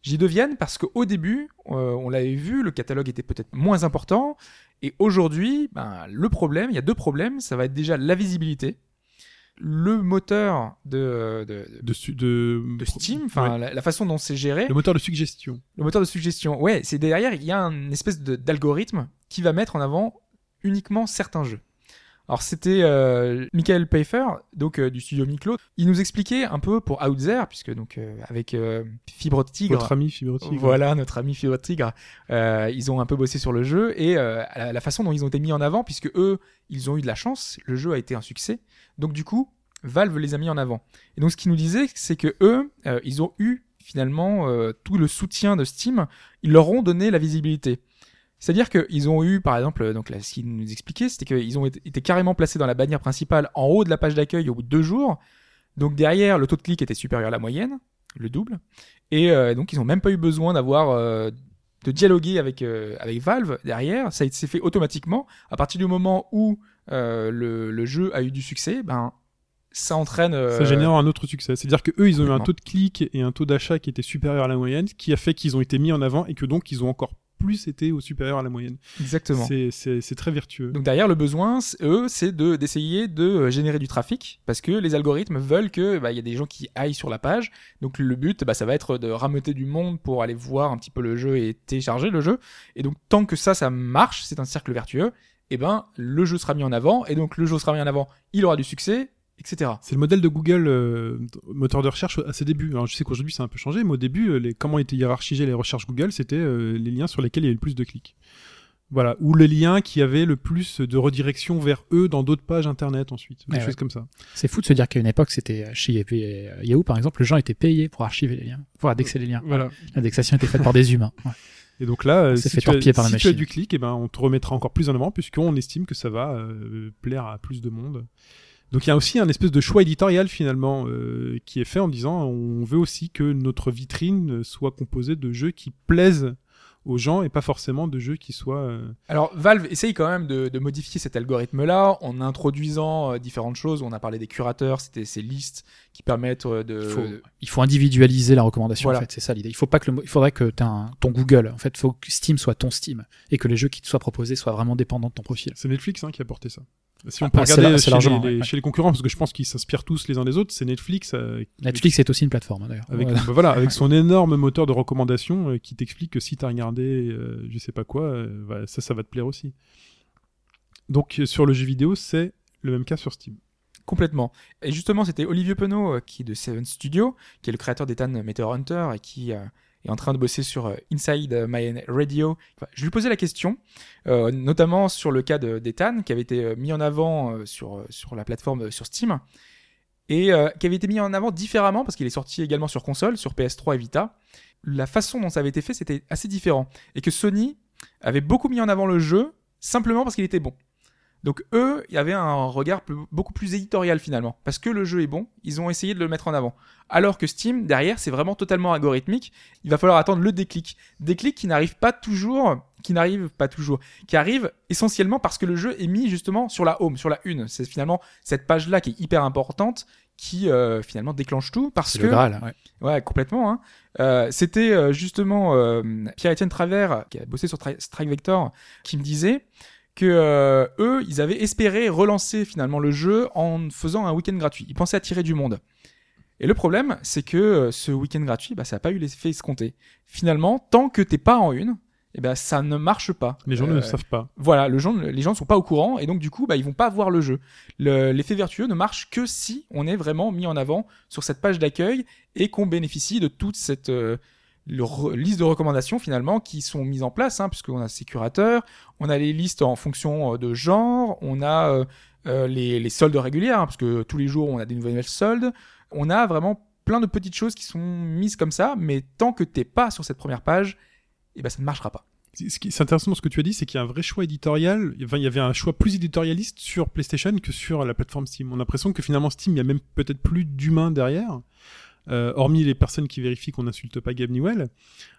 J'y deviennent parce qu'au début, euh, on l'avait vu, le catalogue était peut-être moins important. Et aujourd'hui, ben, le problème, il y a deux problèmes. Ça va être déjà la visibilité. Le moteur de, de, de- Steam, enfin Ouais. la, la façon dont c'est géré, le moteur de suggestion. le moteur de suggestion. Ouais, c'est derrière, il y a une espèce d'algorithme qui va mettre en avant uniquement certains jeux. Alors c'était euh, Michael Pfeiffer, donc euh, du studio Miklo. Il nous expliquait un peu pour Outzer, puisque donc euh, avec euh, Fibre Tigre, Votre ami Fibre Tigre. voilà, notre ami Fibre Tigre. Euh, ils ont un peu bossé sur le jeu et euh, la, la façon dont ils ont été mis en avant, puisque eux, ils ont eu de la chance, le jeu a été un succès. Donc du coup, Valve les a mis en avant. Et donc ce qu'ils nous disaient, c'est que eux, euh, ils ont eu finalement, euh, tout le soutien de Steam, ils leur ont donné la visibilité. C'est-à-dire qu'ils ont eu, par exemple, donc là, ce qu'ils nous expliquaient, c'était qu'ils ont été, carrément placés dans la bannière principale en haut de la page d'accueil au bout de deux jours. Donc derrière, le taux de clic était supérieur à la moyenne, le double. Et euh, donc ils ont même pas eu besoin d'avoir euh, de dialoguer avec euh, avec Valve derrière. Ça s'est fait automatiquement. À partir du moment où le, le jeu a eu du succès, ben ça entraîne. Ça génère un autre succès. C'est-à-dire que eux, ils ont eu un taux de clic et un taux d'achat qui était supérieur à la moyenne, ce qui a fait qu'ils ont été mis en avant et que donc ils ont encore plus été au supérieur à la moyenne. Exactement. C'est- très vertueux. Donc derrière le besoin, eux, c'est de d'essayer de euh, générer du trafic parce que les algorithmes veulent que bah, y a des gens qui aillent sur la page. Donc le but, bah, ça va être de rameuter du monde pour aller voir un petit peu le jeu et télécharger le jeu. Et donc tant que ça, ça marche, c'est un cercle vertueux. Et ben le jeu sera mis en avant et donc le jeu sera mis en avant, il aura du succès, etc. C'est le modèle de Google, euh, moteur de recherche à ses débuts. Alors je sais qu'aujourd'hui ça a un peu changé, mais au début, euh, les, comment étaient hiérarchisées les recherches Google, c'était euh, les liens sur lesquels il y avait le plus de clics. Voilà, ou les liens qui avaient le plus de redirection vers eux dans d'autres pages internet ensuite, des Ouais, choses ouais. comme ça. C'est fou de se dire qu'à une époque, c'était chez Yahoo, par exemple, les gens étaient payés pour archiver les liens, pour indexer les liens. Voilà. L'indexation était faite par des humains. Ouais. Et donc là, C'est si, fait tu as, par la si tu as du clic, eh ben, on te remettra encore plus en avant puisqu'on estime que ça va euh, plaire à plus de monde. Donc il y a aussi un espèce de choix éditorial finalement euh, qui est fait en disant on veut aussi que notre vitrine soit composée de jeux qui plaisent aux gens et pas forcément de jeux qui soient... euh, Alors Valve essaye quand même de, de modifier cet algorithme-là en introduisant euh, différentes choses. On a parlé des curateurs, c'était ces listes qui permettent euh, de... Il faut, il faut individualiser la recommandation. Voilà. En fait, c'est ça l'idée. Il faut pas que le, il faudrait que tu un ton Google. En fait, il faut que Steam soit ton Steam et que les jeux qui te soient proposés soient vraiment dépendants de ton profil. C'est Netflix hein, qui a porté ça. Si on Ah, peut c'est regarder chez, les, les- ouais, ouais. chez les concurrents, parce que je pense qu'ils s'inspirent tous les uns des autres, c'est Netflix euh, Netflix est aussi une plateforme hein, d'ailleurs. avec, Voilà. bah voilà, avec son énorme moteur de recommandation euh, qui t'explique que si t'as regardé euh, je sais pas quoi, euh, bah, ça, ça va te plaire aussi. Donc sur le jeu vidéo, c'est le même cas sur Steam. Complètement. Et justement, c'était Olivier Penaud, euh, qui est de Seven Studio, qui est le créateur d'Ethan Meteor Hunter et qui euh, est en train de bosser sur euh, Inside My Radio. Je lui posais la question, euh, notamment sur le cas de- d'Ethan, qui avait été euh, mis en avant euh, sur, sur la plateforme sur Steam, et euh, qui avait été mis en avant différemment, parce qu'il est sorti également sur console, sur PS3 et Vita. La façon dont ça avait été fait, c'était assez différent. Et que Sony avait beaucoup mis en avant le jeu, simplement parce qu'il était bon. Donc eux, il y avait un regard plus- beaucoup plus éditorial finalement, parce que le jeu est bon, ils ont essayé de le mettre en avant. Alors que Steam, derrière, c'est vraiment totalement algorithmique. Il va falloir attendre le déclic, déclic qui n'arrive pas toujours, qui n'arrive pas toujours, qui arrive essentiellement parce que le jeu est mis justement sur la home, sur la une. C'est finalement cette page-là qui est hyper importante, qui euh, finalement déclenche tout, parce C'est que le Graal. ouais. Ouais, complètement. Hein. Euh, C'était euh, justement euh, Pierre-Étienne Travers, qui a bossé sur Tri- Strike Vector, qui me disait que euh, eux, ils avaient espéré relancer finalement le jeu en faisant un week-end gratuit. Ils pensaient attirer du monde. Et le problème, c'est que euh, ce week-end gratuit, bah, ça n'a pas eu l'effet escompté. Finalement, tant que t'es pas en une, eh ben, ça ne marche pas. Les gens ne Euh, le savent pas. voilà, le gens, les gens ne sont pas au courant et donc du coup, bah, ils vont pas voir le jeu. Le- L'effet vertueux ne marche que si on est vraiment mis en avant sur cette page d'accueil et qu'on bénéficie de toute cette euh, liste de recommandations finalement qui sont mises en place, hein, puisqu'on a ces curateurs, on a les listes en fonction euh, de genre, on a euh, euh, les, soldes régulières, hein, parce que tous les jours on a des nouvelles soldes, on a vraiment plein de petites choses qui sont mises comme ça, mais tant que t'es pas sur cette première page, eh ben ça ne marchera pas. C'est intéressant ce que tu as dit, c'est qu'il y a un vrai choix éditorial. Il y avait un choix plus éditorialiste sur PlayStation que sur la plateforme Steam. On a l'impression que finalement Steam, il y a même peut-être plus d'humains derrière. Euh, hormis les personnes qui vérifient qu'on n'insulte pas Gabe Newell.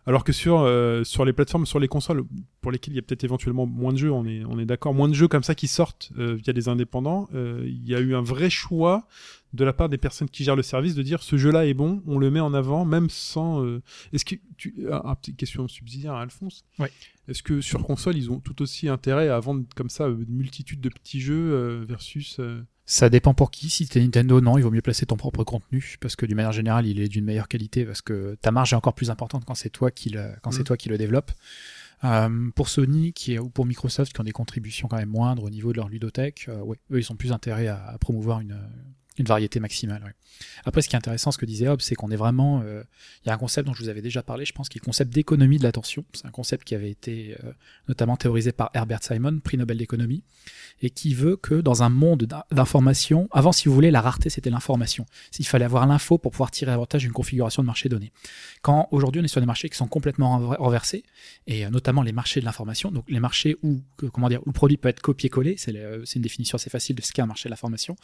Alors que sur, euh, sur les plateformes, sur les consoles, pour lesquelles il y a peut-être éventuellement moins de jeux, on est, on est d'accord, moins de jeux comme ça qui sortent euh, via des indépendants, euh, il y a eu un vrai choix de la part des personnes qui gèrent le service de dire ce jeu-là est bon, on le met en avant, même sans... euh, Est-ce que... Tu... Ah, petite question subsidiaire à Alphonse. Ouais. Est-ce que sur console, ils ont tout aussi intérêt à vendre comme ça euh, une multitude de petits jeux euh, versus... Ça dépend pour qui. Si t'es Nintendo, non, il vaut mieux placer ton propre contenu parce que d'une manière générale, il est d'une meilleure qualité parce que ta marge est encore plus importante quand c'est toi qui le, quand c'est Mhm. toi qui le développe. Euh, pour Sony qui est, ou pour Microsoft qui ont des contributions quand même moindres au niveau de leur ludothèque, euh, ouais, eux ils ont plus intérêt à, à promouvoir une, Une variété maximale. Après, ce qui est intéressant, ce que disait Hobbes, c'est qu'on est vraiment. euh, Il y a un concept dont je vous avais déjà parlé, je pense, qui est le concept d'économie de l'attention. C'est un concept qui avait été euh, notamment théorisé par Herbert Simon, prix Nobel d'économie, et qui veut que dans un monde d'in- d'information, avant, si vous voulez, la rareté, c'était l'information. Il fallait avoir l'info pour pouvoir tirer avantage d'une configuration de marché donné. Quand aujourd'hui, on est sur des marchés qui sont complètement renver- renversés, et euh, notamment les marchés de l'information, donc les marchés où, comment dire, où le produit peut être copié-collé, c'est une définition assez facile de ce qu'est un marché de l'information.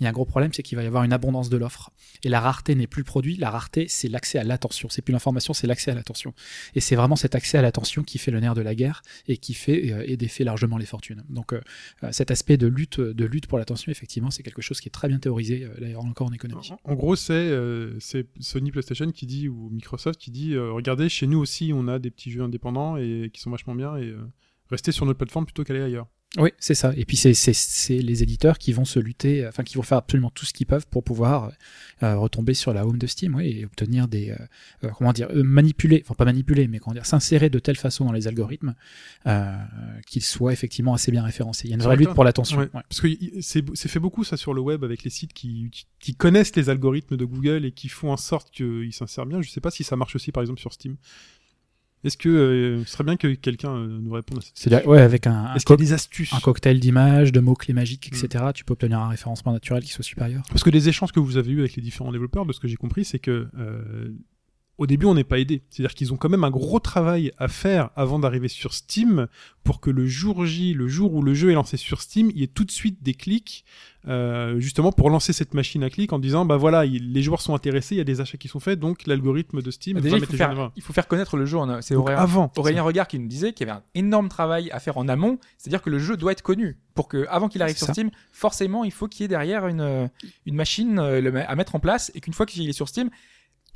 Il y a un gros problème, c'est qu'il va y avoir une abondance de l'offre. Et la rareté n'est plus le produit, la rareté, c'est l'accès à l'attention. C'est plus l'information, c'est l'accès à l'attention. Et c'est vraiment cet accès à l'attention qui fait le nerf de la guerre et qui fait euh, et défait largement les fortunes. Donc euh, euh, cet aspect de lutte, de lutte pour l'attention, effectivement, c'est quelque chose qui est très bien théorisé, d'ailleurs encore en économie. En gros, c'est Sony PlayStation qui dit, ou Microsoft qui dit, regardez, chez nous aussi, on a des petits jeux indépendants et qui sont vachement bien et restez sur notre plateforme plutôt qu'aller ailleurs. Oui, c'est ça. Et puis c'est les éditeurs qui vont se lutter, enfin qui vont faire absolument tout ce qu'ils peuvent pour pouvoir euh, retomber sur la home de Steam, oui, et obtenir des euh, euh, comment dire euh, manipuler, enfin pas manipuler, mais comment dire s'insérer de telle façon dans les algorithmes euh, qu'ils soient effectivement assez bien référencés. Il y a une vraie vrai lutte pour l'attention. Ouais, ouais. Parce que c'est fait beaucoup ça sur le web avec les sites qui, qui, qui connaissent les algorithmes de Google et qui font en sorte qu'ils s'insèrent bien. Je sais pas si ça marche aussi par exemple sur Steam. Est-ce que euh, ce serait bien que quelqu'un euh, nous réponde à cette C'est ouais, avec un, un, Est-ce qu'il y a des astuces un cocktail d'images, de mots-clés magiques, etc., tu peux obtenir un référencement naturel qui soit supérieur. Parce que les échanges que vous avez eus avec les différents développeurs, de ce que j'ai compris, c'est que euh, au début, on n'est pas aidé. C'est-à-dire qu'ils ont quand même un gros travail à faire avant d'arriver sur Steam pour que le jour J, le jour où le jeu est lancé sur Steam, il y ait tout de suite des clics, euh, justement pour lancer cette machine à clics en disant, bah voilà, il- les joueurs sont intéressés, il y a des achats qui sont faits, donc l'algorithme de Steam Bah, va déjà, il faut, faire, il faut faire connaître le jeu. en- C'est Aurélien, avant. Aurélien Regard qui nous disait qu'il y avait un énorme travail à faire en amont, c'est-à-dire que le jeu doit être connu pour que avant qu'il arrive sur ça. Steam, forcément il faut qu'il y ait derrière une une machine euh, à mettre en place et qu'une fois qu'il est sur Steam,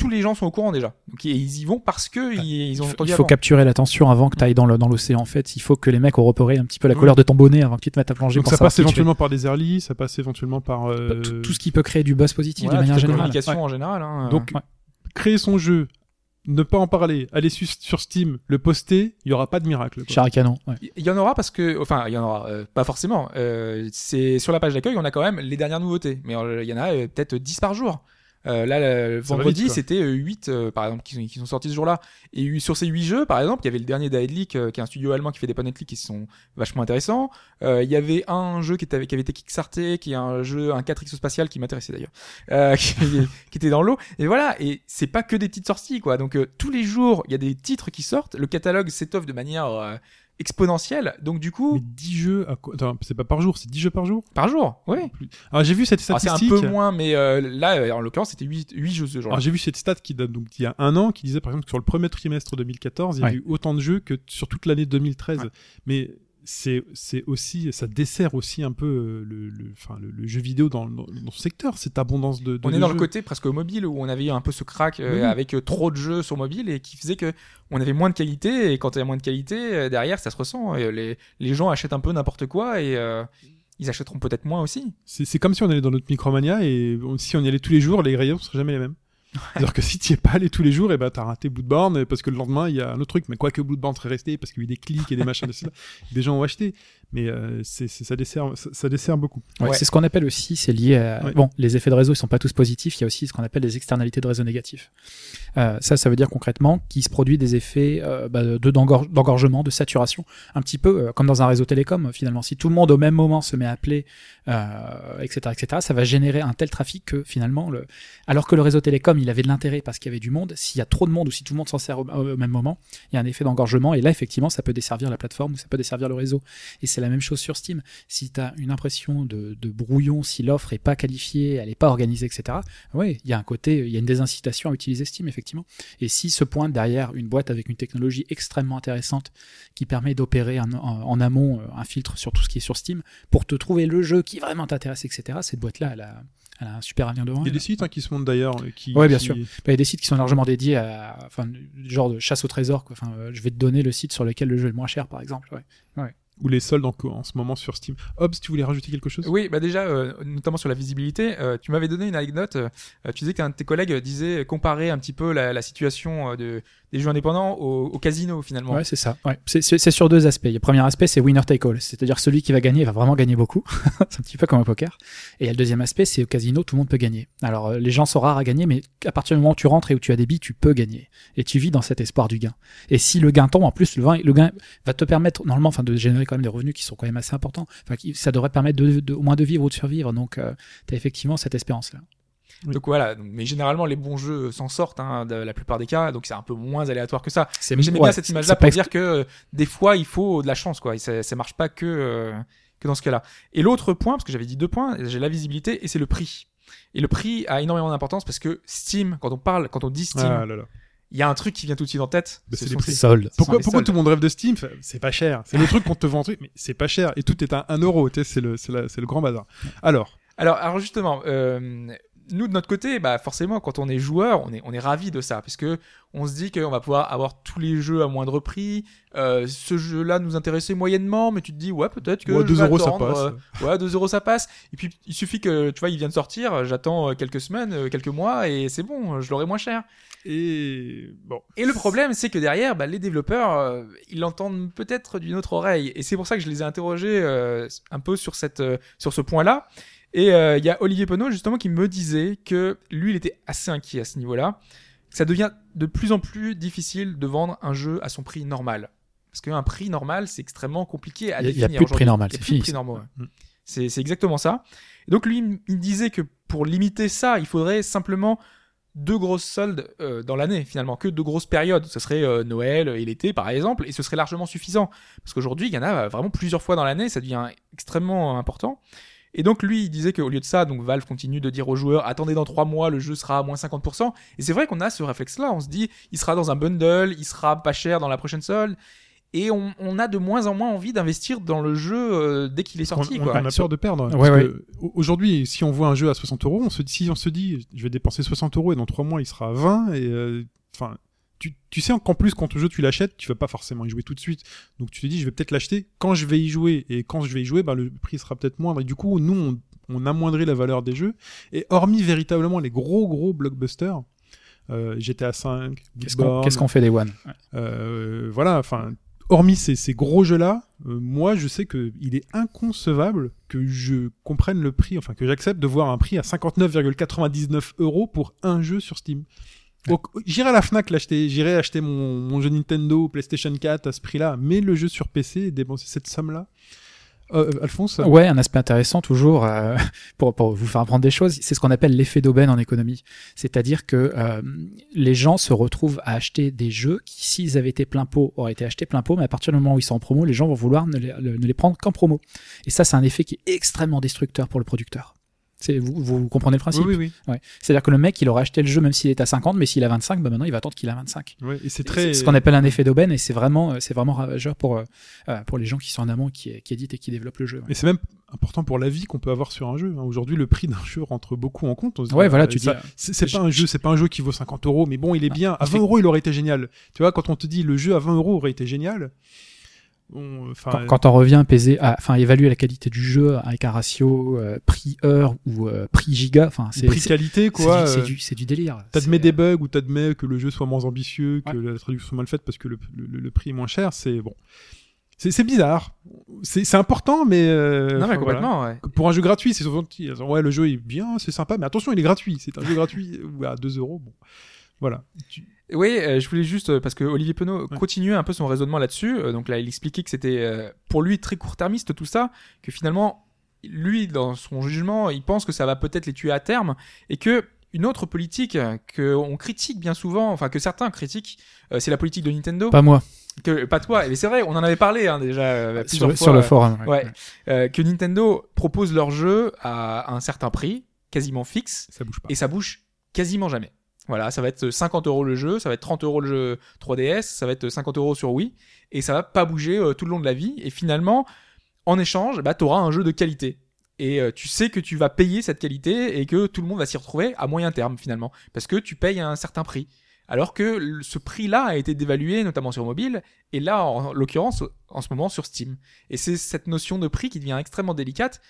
tous les gens sont au courant déjà. Donc ils- y vont parce que ils, ils ont entendu il faut avant. capturer l'attention avant que tu ailles dans le- dans l'océan. En fait, il faut que les mecs aient repéré un petit peu la Ouais. couleur de ton bonnet avant que tu te mettes à plonger. Donc pour ça passe éventuellement par des early, ça passe éventuellement par euh, tout, tout ce qui peut créer du buzz positif Voilà, de manière générale. communication Ouais. en général. hein. Donc, Ouais. créer son jeu, ne pas en parler, aller su- sur Steam, le poster, il y aura pas de miracle. quoi. Char à canon. ouais. Il y en aura parce que, enfin, il y en aura euh, pas forcément. Euh, c'est sur la page d'accueil, on a quand même les dernières nouveautés, mais euh, il y en a euh, peut-être 10 par jour. Euh, là, le Ça vendredi, c'était 8 par exemple qui sont, qui sont sortis ce jour-là. Et sur ces 8 jeux, par exemple, il y avait le dernier d'Aedlic, euh, qui est un studio allemand qui fait des click qui sont vachement intéressants. Euh, Il y avait un jeu qui, était, qui avait été kickstarté, qui est un jeu, un 4X spatial qui m'intéressait d'ailleurs, euh, qui, qui était dans l'eau. Et voilà, et c'est pas que des petites sorties, quoi. Donc euh, tous les jours, il y a des titres qui sortent. Le catalogue s'étoffe de manière euh, exponentielle. Donc du coup, Mais 10 jeux, à quoi- Attends, c'est pas par jour, c'est 10 jeux par jour? Par jour, oui. Alors j'ai vu cette Alors, c'est statistique. un peu moins, mais euh, là, euh, en l'occurrence, c'était 8, jeux ce jour Alors j'ai vu cette stat qui date donc d'il y a un an, qui disait par exemple que sur le premier trimestre 2014, il y a Ouais. eu autant de jeux que sur toute l'année 2013. Ouais. Mais c'est c'est aussi ça dessert aussi un peu euh, le le enfin le, le jeu vidéo dans, dans, dans ce secteur cette abondance de, de On est de dans jeux. le côté presque mobile où on avait eu un peu ce crack euh, Oui, avec euh, trop de jeux sur mobile et qui faisait que on avait moins de qualité et quand il y a moins de qualité euh, derrière ça se ressent Et, les, les gens achètent un peu n'importe quoi et euh, ils achèteront peut-être moins aussi. c'est c'est comme si on allait dans notre Micromania et on- si on y allait tous les jours les rayons seraient jamais les mêmes c'est-à-dire que si tu es pas allé tous les jours, et ben t'as raté Bloodborne parce que le lendemain il y a un autre truc. Mais quoi que Bloodborne serait resté parce qu'il y a eu des clics et des machins, de cela, des gens ont acheté. Mais euh, c'est ça dessert, ça, ça dessert beaucoup. Ouais, Ouais. C'est ce qu'on appelle aussi, c'est lié à... Ouais. Bon, les effets de réseau, ils sont pas tous positifs, il y a aussi ce qu'on appelle des externalités de réseau négatifs. Euh, ça, ça veut dire concrètement qu'il se produit des effets euh, bah, de d'engor- d'engorgement, de saturation, un petit peu euh, comme dans un réseau télécom, finalement. Si tout le monde au même moment se met à appeler, euh, etc., etc., ça va générer un tel trafic que finalement, le... alors que le réseau télécom, il avait de l'intérêt parce qu'il y avait du monde, s'il y a trop de monde ou si tout le monde s'en sert au, au même moment, il y a un effet d'engorgement, et là, effectivement, ça peut desservir la plateforme ou ça peut desservir le réseau. Et c'est la même chose sur Steam si tu as une impression de, de brouillon, si l'offre est pas qualifiée, elle est pas organisée, etc. Oui, il y a un côté, il y a une désincitation à utiliser Steam, effectivement. Et si se pointe derrière une boîte avec une technologie extrêmement intéressante qui permet d'opérer en, amont euh, un filtre sur tout ce qui est sur Steam pour te trouver le jeu qui vraiment t'intéresse, etc., cette boîte-là, elle a, elle a un super avenir devant Il y a des sites hein, qui se montent d'ailleurs. euh, Qui, Ouais, bien qui- sûr. Bah, Il y a des sites qui sont largement dédiés à, enfin, genre de chasse au trésor. Quoi. Enfin, euh, je vais te donner le site sur lequel le jeu est le moins cher, par exemple. Ouais. Ou les soldes en, en ce moment sur Steam. Hobbs, tu voulais rajouter quelque chose? Oui, bah déjà, euh, notamment sur la visibilité, euh, tu m'avais donné une anecdote. euh, tu disais qu'un de tes collègues disait comparer un petit peu la, la situation euh, de, des jeux indépendants au, au casino finalement. Ouais, c'est ça. Ouais. C'est- sur deux aspects. Le premier aspect, c'est winner take all. C'est-à-dire celui qui va gagner va vraiment gagner beaucoup. c'est un petit peu comme au poker. Et il le deuxième aspect, c'est au casino, tout le monde peut gagner. Alors, euh, les gens sont rares à gagner, mais à partir du moment où tu rentres et où tu as des billes, tu peux gagner. Et tu vis dans cet espoir du gain. Et si le gain tombe, en plus, le, gain va te permettre, normalement, enfin, de générer quand même des revenus qui sont quand même assez importants. Enfin, ça devrait permettre de, au moins de vivre ou de survivre. Donc, tu as effectivement cette Donc voilà, mais généralement les bons jeux s'en sortent hein, de la plupart des cas, donc c'est un peu moins aléatoire que ça. C'est Mais j'aimais ouais, bien cette image-là pour dire que euh, des fois il faut de la chance quoi, et ça, ça marche pas que euh, que dans ce cas-là. Et l'autre point, parce que j'avais dit deux points, j'ai la visibilité et c'est le prix. Et le prix a énormément d'importance parce que Steam, quand on parle, quand on dit Steam, Ah là là. il y a un truc qui vient tout de suite en tête. Bah, ce c'est les prix. ces- solde. ce sont Pourquoi, les pourquoi soldes. tout le monde rêve de Steam? C'est pas cher. C'est le truc qu'on te vend mais c'est pas cher. Et tout est à 1 euro. tu sais, C'est le, c'est le grand bazar. Alors, Alors, alors justement, euh, nous de notre côté, bah forcément, quand on est joueur, on est on est ravi de ça parce que on se dit qu'on va pouvoir avoir tous les jeux à moindre prix. Euh, ce jeu-là nous intéressait moyennement, mais tu te dis ouais peut-être que ouais, je 2 vais euros, ça passe. euh, ouais 2 euros ça passe. Et puis il suffit que tu vois il vient de sortir, j'attends euh, quelques semaines, euh, quelques mois et c'est bon, je l'aurai moins cher. Et bon. Et le problème, c'est que derrière, bah, les développeurs, euh, ils l'entendent peut-être d'une autre oreille. Et c'est pour ça que je les ai interrogés euh, un peu sur cette, euh, sur ce point-là. Et euh, il y a Olivier Penaud justement qui me disait que lui, il était assez inquiet à ce niveau-là. Ça devient de plus en plus difficile de vendre un jeu à son prix normal. Parce qu'un prix normal, c'est extrêmement compliqué à y a- il y a définir. plus de prix normal, Il y a c'est plus de fini, ouais. C'est exactement ça. Et donc lui, il disait que pour limiter ça, il faudrait simplement deux grosses soldes euh, dans l'année finalement, que deux grosses périodes. Ce serait euh, Noël et l'été par exemple, et ce serait largement suffisant. Parce qu'aujourd'hui, il y en a vraiment plusieurs fois dans l'année, ça devient extrêmement important. Et donc lui, il disait qu'au lieu de ça, donc Valve continue de dire aux joueurs, attendez dans trois mois, le jeu sera à moins 50%. Et c'est vrai qu'on a ce réflexe-là, on se dit, il sera dans un bundle, il sera pas cher dans la prochaine solde. Et on, on a de moins en moins envie d'investir dans le jeu euh, dès qu'il est sorti. on, quoi. on a peur de perdre. Ouais, Parce ouais. que, Aujourd'hui, si on voit un jeu à 60 euros, on se dit, si on se dit, je vais dépenser 60 euros et dans 3 mois il sera à 20, et euh, enfin, tu, tu sais qu'en plus quand ton jeu tu l'achètes, tu vas pas forcément y jouer tout de suite. Donc tu te dis, je vais peut-être l'acheter quand je vais y jouer, et quand je vais y jouer, bah, le prix sera peut-être moindre. Et du coup, nous, on, on amoindrit la valeur des jeux. Et hormis véritablement les gros gros blockbusters, euh, GTA 5, Qu'est-ce qu'on qu'est-ce qu'on fait des one? euh, voilà, enfin, hormis ces, ces gros jeux-là, euh, moi, je sais que il est inconcevable que je comprenne le prix, enfin, que j'accepte de voir un prix à 59,99 euros pour un jeu sur Steam. Donc, j'irai à la Fnac l'acheter, j'irai acheter mon, jeu Nintendo, PlayStation 4 à ce prix-là, mais le jeu sur PC et dépenser cette somme-là. Euh, Alphonse? Ouais, un aspect intéressant toujours euh, pour, vous faire apprendre des choses, c'est ce qu'on appelle l'effet d'aubaine en économie. C'est-à-dire que euh, les gens se retrouvent à acheter des jeux qui, s'ils avaient été plein pot, auraient été achetés plein pot, mais à partir du moment où ils sont en promo, les gens vont vouloir ne les prendre qu'en promo. Et ça, c'est un effet qui est extrêmement destructeur pour le producteur. Vous, vous comprenez le principe Oui, oui, Ouais. C'est-à-dire que le mec, il aurait acheté le jeu même s'il est à 50, mais s'il a 25, bah maintenant il va attendre qu'il a 25. oui. Ouais, et c'est très. Ce qu'on appelle un effet d'aubaine et c'est vraiment, euh, c'est vraiment ravageur pour, euh, euh, pour les gens qui sont en amont, qui, qui éditent et qui développent le jeu. ouais. Et c'est même important pour la vie qu'on peut avoir sur un jeu. hein. Aujourd'hui, le prix d'un jeu rentre beaucoup en compte. On se dit, Ouais, voilà, euh, tu dis, C'est pas un jeu, c'est pas un jeu qui vaut 50 euros, mais bon, il est Ah, bien. À je 20 vais- euros, il aurait été génial. Tu vois, quand on te dit le jeu à 20 euros aurait été génial. On- enfin, Quand, quand on revient peser, à- enfin évaluer la qualité du jeu avec un ratio euh, prix heure ou euh, prix giga, enfin c'est prix qualité, quoi. du, c'est euh, du, délire. T'admets des bugs ou t'admets que le jeu soit moins ambitieux, que Ouais. la traduction soit mal faite parce que le, le- le prix est moins cher, c'est bon. C'est bizarre. C'est important, mais. euh, non, mais voilà. complètement, ouais. Pour un jeu gratuit, c'est souvent ouais, le jeu est bien, c'est sympa, mais attention, il est gratuit. C'est un jeu gratuit ou à 2 euros. Bon. Voilà. Tu- Oui, euh, je voulais juste euh, parce que Olivier Penaud Ouais. continuait un peu son raisonnement là-dessus. Euh, donc là, il expliquait que c'était euh, pour lui très court-termiste tout ça, que finalement, lui, dans son jugement, il pense que ça va peut-être les tuer à terme et que une autre politique que on critique bien souvent, enfin que certains critiquent, euh, c'est la politique de Nintendo. Pas moi. Que pas toi, mais c'est vrai, on en avait parlé hein, déjà euh, Sur, plusieurs le- fois. sur le forum. ouais. ouais. euh, que Nintendo propose leur jeu à un certain prix, quasiment fixe, Ça bouge pas. et ça bouge quasiment jamais. Voilà, ça va être 50 euros le jeu, ça va être 30 euros le jeu 3DS, ça va être 50 euros sur Wii, et ça va pas bouger euh, tout le long de la vie. Et finalement, en échange, bah, tu auras un jeu de qualité. Et euh, tu sais que tu vas payer cette qualité et que tout le monde va s'y retrouver à moyen terme finalement, parce que tu payes un certain prix. Alors que ce prix-là a été dévalué, notamment sur mobile, et là, en l'occurrence, en ce moment, sur Steam. Et c'est cette notion de prix qui devient extrêmement délicate.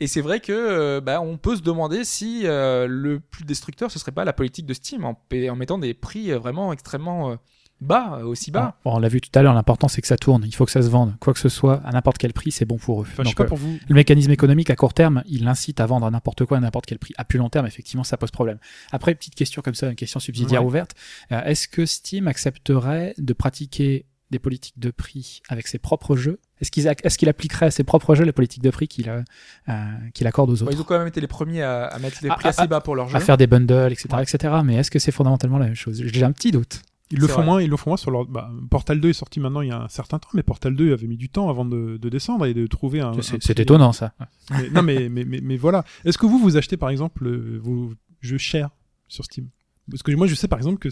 Et c'est vrai que euh, bah, on peut se demander si euh, le plus destructeur ce serait pas la politique de Steam en, mettant des prix euh, vraiment extrêmement euh, bas, aussi bas. Bon, on l'a vu tout à l'heure, l'important c'est que ça tourne. Il faut que ça se vende. Quoi que ce soit, à n'importe quel prix, c'est bon pour eux. Enfin, je sais Donc, pas pour vous. le mécanisme économique à court terme, il l'incite à vendre à n'importe quoi à n'importe quel prix. À plus long terme, effectivement, ça pose problème. Après, petite question comme ça, une question subsidiaire Ouais. ouverte. Euh, Est-ce que Steam accepterait de pratiquer des politiques de prix avec ses propres jeux Est-ce qu'il est appliquerait à ses propres jeux les politiques de prix qu'il euh, euh, qu'il accorde aux Bon, autres ils ont quand même été les premiers à, à mettre des Ah, prix assez bas pour leurs jeux. À faire des bundles, etc., etc. Mais est-ce que c'est fondamentalement la même chose? J'ai un petit doute. Ils le font vrai. moins, ils le font moins sur leur. Bah, Portal 2 est sorti maintenant il y a un certain temps, mais Portal 2 avait mis du temps avant de, de descendre et de trouver un. C'est étonnant ça. Mais- non, mais, mais, mais, mais voilà. Est-ce que vous, vous achetez par exemple euh, vos jeux chers sur Steam? Parce que moi, je sais par exemple que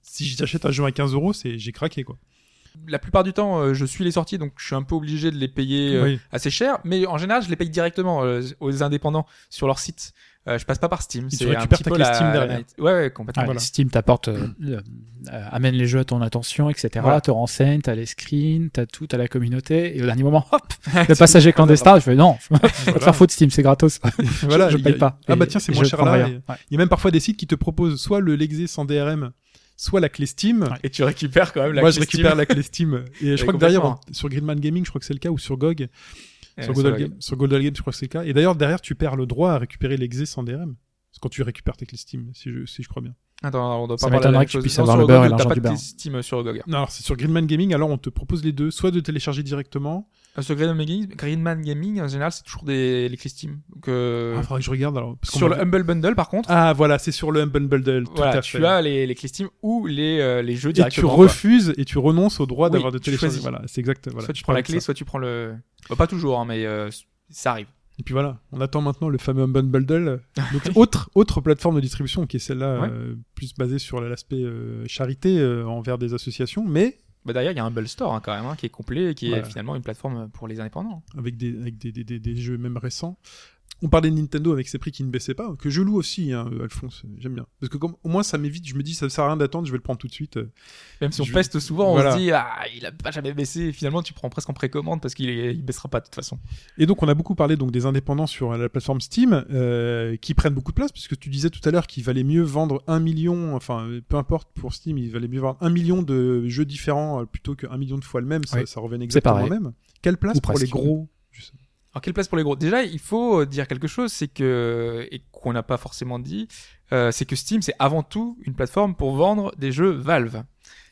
si j'achète un jeu à 15 euros, c'est j'ai craqué quoi. La plupart du temps, euh, je suis les sorties, donc je suis un peu obligé de les payer euh, Oui. assez cher. Mais en général, je les paye directement euh, aux indépendants sur leur site. Euh, je passe pas par Steam. tu C'est récupères ta la- Steam derrière. Ouais, ouais, complètement. Ouais, voilà. Steam t'apporte, euh, euh, amène les jeux à ton attention, etc. Voilà. Te renseigne, t'as les screens, t'as tout, t'as la communauté, et au dernier moment, hop, le passager clandestin, je fais non, je vais te faire foutre Steam, c'est gratos. voilà, je, a- paye pas. Ah Et- bah tiens, c'est moins cher là. rien. et- Ouais. Il y a même parfois des sites qui te proposent soit le Lexé sans DRM, soit la clé Steam. Ouais. Et tu récupères quand même la Moi, clé je récupère Steam. la clé Steam. Et je crois que on- sur Gridman Gaming, je crois que c'est le cas, ou sur GOG, Euh, sur, la- Game, sur Godal Game, je crois que c'est le cas. Et d'ailleurs, derrière, tu perds le droit à récupérer l'exé sans DRM. C'est quand tu récupères tes clés Steam, si je, si je crois bien. Attends, on doit Ça pas parler de la m'étonnerait que tu puisses avoir sur le beurre et l'argent T'as pas du de beurre. Steam sur GOG. Non, alors c'est sur Gridman Gaming, alors on te propose les deux, soit de télécharger directement. Euh, Sur Greenman Gaming, Greenman Gaming, en général, c'est toujours des les clés Steam. Donc, euh, Ah, faudrait que je regarde alors. parce sur le Humble Bundle, par contre, Ah, voilà, c'est sur le Humble Bundle, tout voilà, à tu fait. as les, les clés Steam ou les, euh, les jeux et tu directement. quoi. refuses et tu renonces au droit Oui, d'avoir de télécharger. choisis. Voilà, c'est exact. Voilà, soit tu prends la clé, ça. soit tu prends le. Bah, pas toujours, hein, mais euh, ça arrive. Et puis voilà, on attend maintenant le fameux Humble Bundle. Donc autre autre plateforme de distribution qui est celle-là Ouais. euh, plus basée sur l'aspect euh, charité euh, envers des associations, mais Bah, derrière, il y a un Humble Store hein, quand même, hein, qui est complet et qui Voilà. est finalement une plateforme pour les indépendants. avec des avec des, des, des, des jeux même récents. On parlait de Nintendo avec ses prix qui ne baissaient pas, que je loue aussi, hein, Alphonse, j'aime bien. Parce que comme, au moins ça m'évite, je me dis ça sert à rien d'attendre, je vais le prendre tout de suite. Même si on Je- peste souvent, Voilà. on se dit, ah, il a pas jamais baissé. Et finalement, tu prends presque en précommande parce qu'il est- il baissera pas de toute façon. Et donc on a beaucoup parlé donc des indépendants sur la plateforme Steam euh, qui prennent beaucoup de place puisque tu disais tout à l'heure qu'il valait mieux vendre un million, enfin peu importe pour Steam, il valait mieux vendre un million de jeux différents euh, plutôt qu'un million de fois le même, ça, Oui. ça revenait exactement au même. Quelle place Ou pour les gros Alors, quelle place pour les gros? Déjà, il faut dire quelque chose, c'est que, et qu'on n'a pas forcément dit, euh, c'est que Steam, c'est avant tout une plateforme pour vendre des jeux Valve.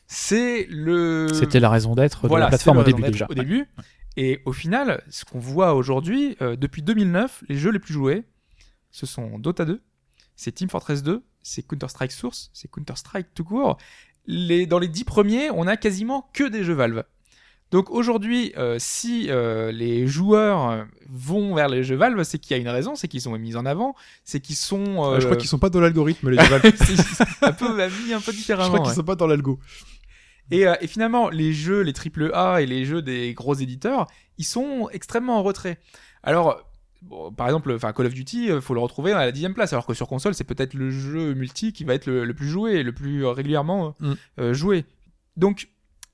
C'est le. C'était la raison d'être de la plateforme au début déjà. Au début. Et au final, ce qu'on voit aujourd'hui, euh, depuis 2009, les jeux les plus joués, ce sont Dota 2, c'est Team Fortress 2, c'est Counter-Strike Source, c'est Counter-Strike tout court. Les, dans les dix premiers, on a quasiment que des jeux Valve. Donc aujourd'hui, euh, si euh, les joueurs euh, vont vers les jeux Valve, c'est qu'il y a une raison, c'est qu'ils sont mis en avant, c'est qu'ils sont... Ah, je crois euh, qu'ils sont pas dans l'algorithme les jeux Valve. c'est un peu mis un peu je différemment. crois qu'ils ouais. sont pas dans l'algo. Et, euh, et finalement, les jeux, les triple A et les jeux des gros éditeurs, ils sont extrêmement en retrait. Alors, bon, par exemple, enfin Call of Duty, euh, faut le retrouver à la dixième place, alors que sur console, c'est peut-être le jeu multi qui va être le, le plus joué, le plus euh, régulièrement euh, Mm. euh, joué. Donc,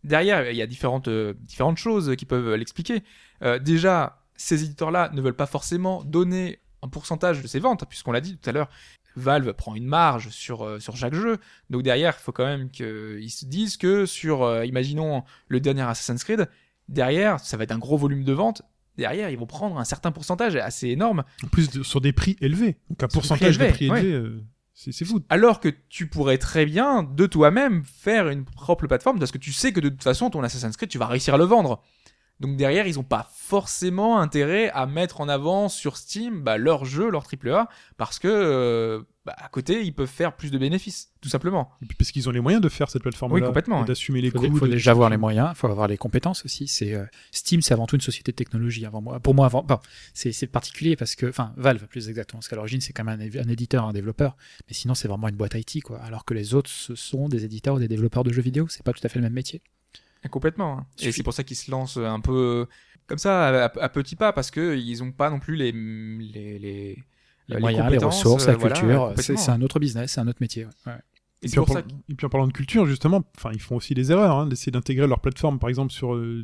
derrière, il y a différentes, euh, différentes choses qui peuvent l'expliquer. Euh, déjà, ces éditeurs-là ne veulent pas forcément donner un pourcentage de ses ventes, puisqu'on l'a dit tout à l'heure, Valve prend une marge sur, euh, sur chaque jeu. Donc derrière, il faut quand même qu'ils se disent que sur, euh, imaginons, le dernier Assassin's Creed, derrière, ça va être un gros volume de vente. Derrière, ils vont prendre un certain pourcentage assez énorme, En plus de- sur des prix élevés. Donc un Sur pourcentage prix de prix élevés, élevés, euh, alors que tu pourrais très bien, de toi-même, faire une propre plateforme, parce que tu sais que de toute façon, ton Assassin's Creed, tu vas réussir à le vendre. Donc derrière, ils n'ont pas forcément intérêt à mettre en avant sur Steam bah, leur jeu, leur AAA, parce que euh, bah, à côté, ils peuvent faire plus de bénéfices, tout simplement. Et puis parce qu'ils ont les moyens de faire cette plateforme Oui, complètement, ouais. d'assumer les Il faut, coûts. faut de- déjà avoir les moyens, il faut avoir les compétences aussi. C'est euh, Steam, c'est avant tout une société de technologie. Avant moi, pour moi, avant, bon, c'est c'est particulier parce que, enfin, Valve plus exactement, parce qu'à l'origine c'est quand même un, un éditeur, un développeur, mais sinon c'est vraiment une boîte IT quoi. Alors que les autres, ce sont des éditeurs ou des développeurs de jeux vidéo. C'est pas tout à fait le même métier. Et Complètement. hein. Et c'est pour ça qu'ils se lancent un peu comme ça, à, à petits pas, parce que ils n'ont pas non plus les les, les, Les euh, moyens, les compétences, ressources, euh, la voilà, culture, c'est un autre business, c'est un autre métier. ouais. Ouais. Et puis, en parlant- et puis en parlant de culture, justement, enfin, ils font aussi des erreurs, hein, d'essayer d'intégrer leur plateforme, par exemple, sur, euh,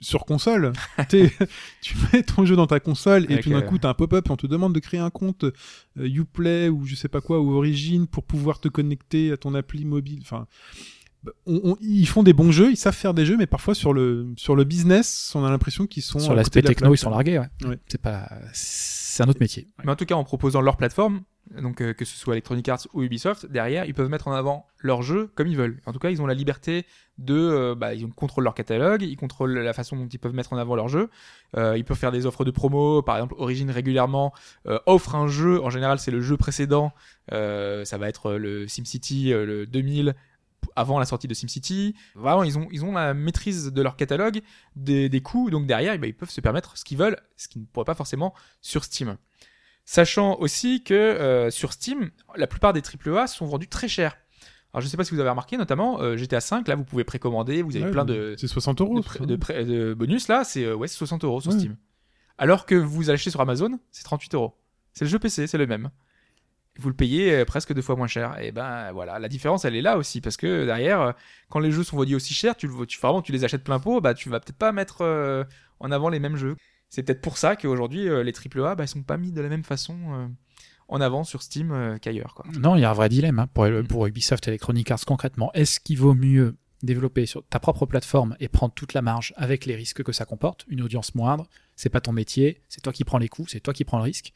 sur console. Tu mets ton jeu dans ta console et Avec, tout d'un euh, coup, t'as un pop-up et on te demande de créer un compte euh, Uplay ou je sais pas quoi, ou Origin pour pouvoir te connecter à ton appli mobile. Enfin, on- on- ils font des bons jeux, ils savent faire des jeux, mais parfois sur le sur le business, on a l'impression qu'ils sont Sur l'aspect la techno, ils sont largués. Ouais. Ouais. C'est pas, c'est un autre métier. Mais en tout cas, en proposant leur plateforme, donc euh, que ce soit Electronic Arts ou Ubisoft, derrière, ils peuvent mettre en avant leur jeu comme ils veulent. En tout cas, ils ont la liberté de, euh, bah, ils contrôlent leur catalogue, ils contrôlent la façon dont ils peuvent mettre en avant leur jeu. Euh, ils peuvent faire des offres de promo, par exemple, Origin régulièrement euh, offre un jeu. En général, c'est le jeu précédent. Euh, ça va être le SimCity euh, le 2000 avant la sortie de SimCity. Vraiment, ils ont, ils ont la maîtrise de leur catalogue, des, des coûts, donc derrière, ben, ils peuvent se permettre ce qu'ils veulent, ce qu'ils ne pourraient pas forcément sur Steam. Sachant aussi que euh, sur Steam, la plupart des AAA sont vendus très cher. Alors je sais pas si vous avez remarqué, notamment euh, GTA 5, là vous pouvez précommander, vous avez Ouais, plein de, C'est 60 de, euros. de bonus là, c'est euh, ouais, c'est 60 euros sur Ouais. Steam. Alors que vous achetez sur Amazon, c'est 38 euros. C'est le jeu PC, c'est le même. Vous le payez euh, presque deux fois moins cher. Et ben voilà, la différence elle est là aussi parce que derrière, euh, quand les jeux sont vendus aussi cher, tu, tu vraiment tu les achètes plein pot, bah tu vas peut-être pas mettre euh, en avant les mêmes jeux. C'est peut-être pour ça qu'aujourd'hui euh, les AAA bah, ils sont pas mis de la même façon euh, en avant sur Steam qu'ailleurs. quoi. Non, il y a un vrai dilemme hein, pour, Mm. pour Ubisoft Electronic Arts concrètement. Est-ce qu'il vaut mieux développer sur ta propre plateforme et prendre toute la marge avec les risques que ça comporte, une audience moindre, c'est pas ton métier, c'est toi qui prends les coûts, c'est toi qui prends le risque,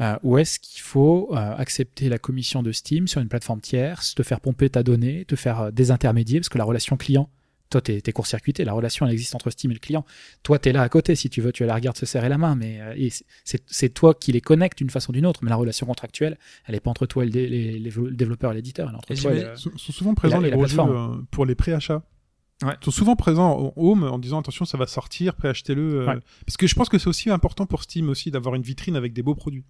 Euh, ou est-ce qu'il faut euh, accepter la commission de Steam sur une plateforme tierce, te faire pomper ta donnée, te faire euh, désintermédier, parce que la relation client, toi t'es es court-circuité, la relation elle existe entre Steam et le client. Toi t'es là à côté, si tu veux, tu as la regarde se serrer la main, mais euh, et c'est- toi qui les connecte d'une façon ou d'une autre, mais la relation contractuelle, elle est pas entre toi et le, dé- les- les- le développeur et l'éditeur, elle est entre Et toi et le- sont, sont souvent présents la- les gros jeux pour les préachats. Ouais. Ils sont souvent présents au home en disant attention ça va sortir, préachetez-le. euh, Ouais. Parce que je pense que c'est aussi important pour Steam aussi d'avoir une vitrine avec des beaux produits.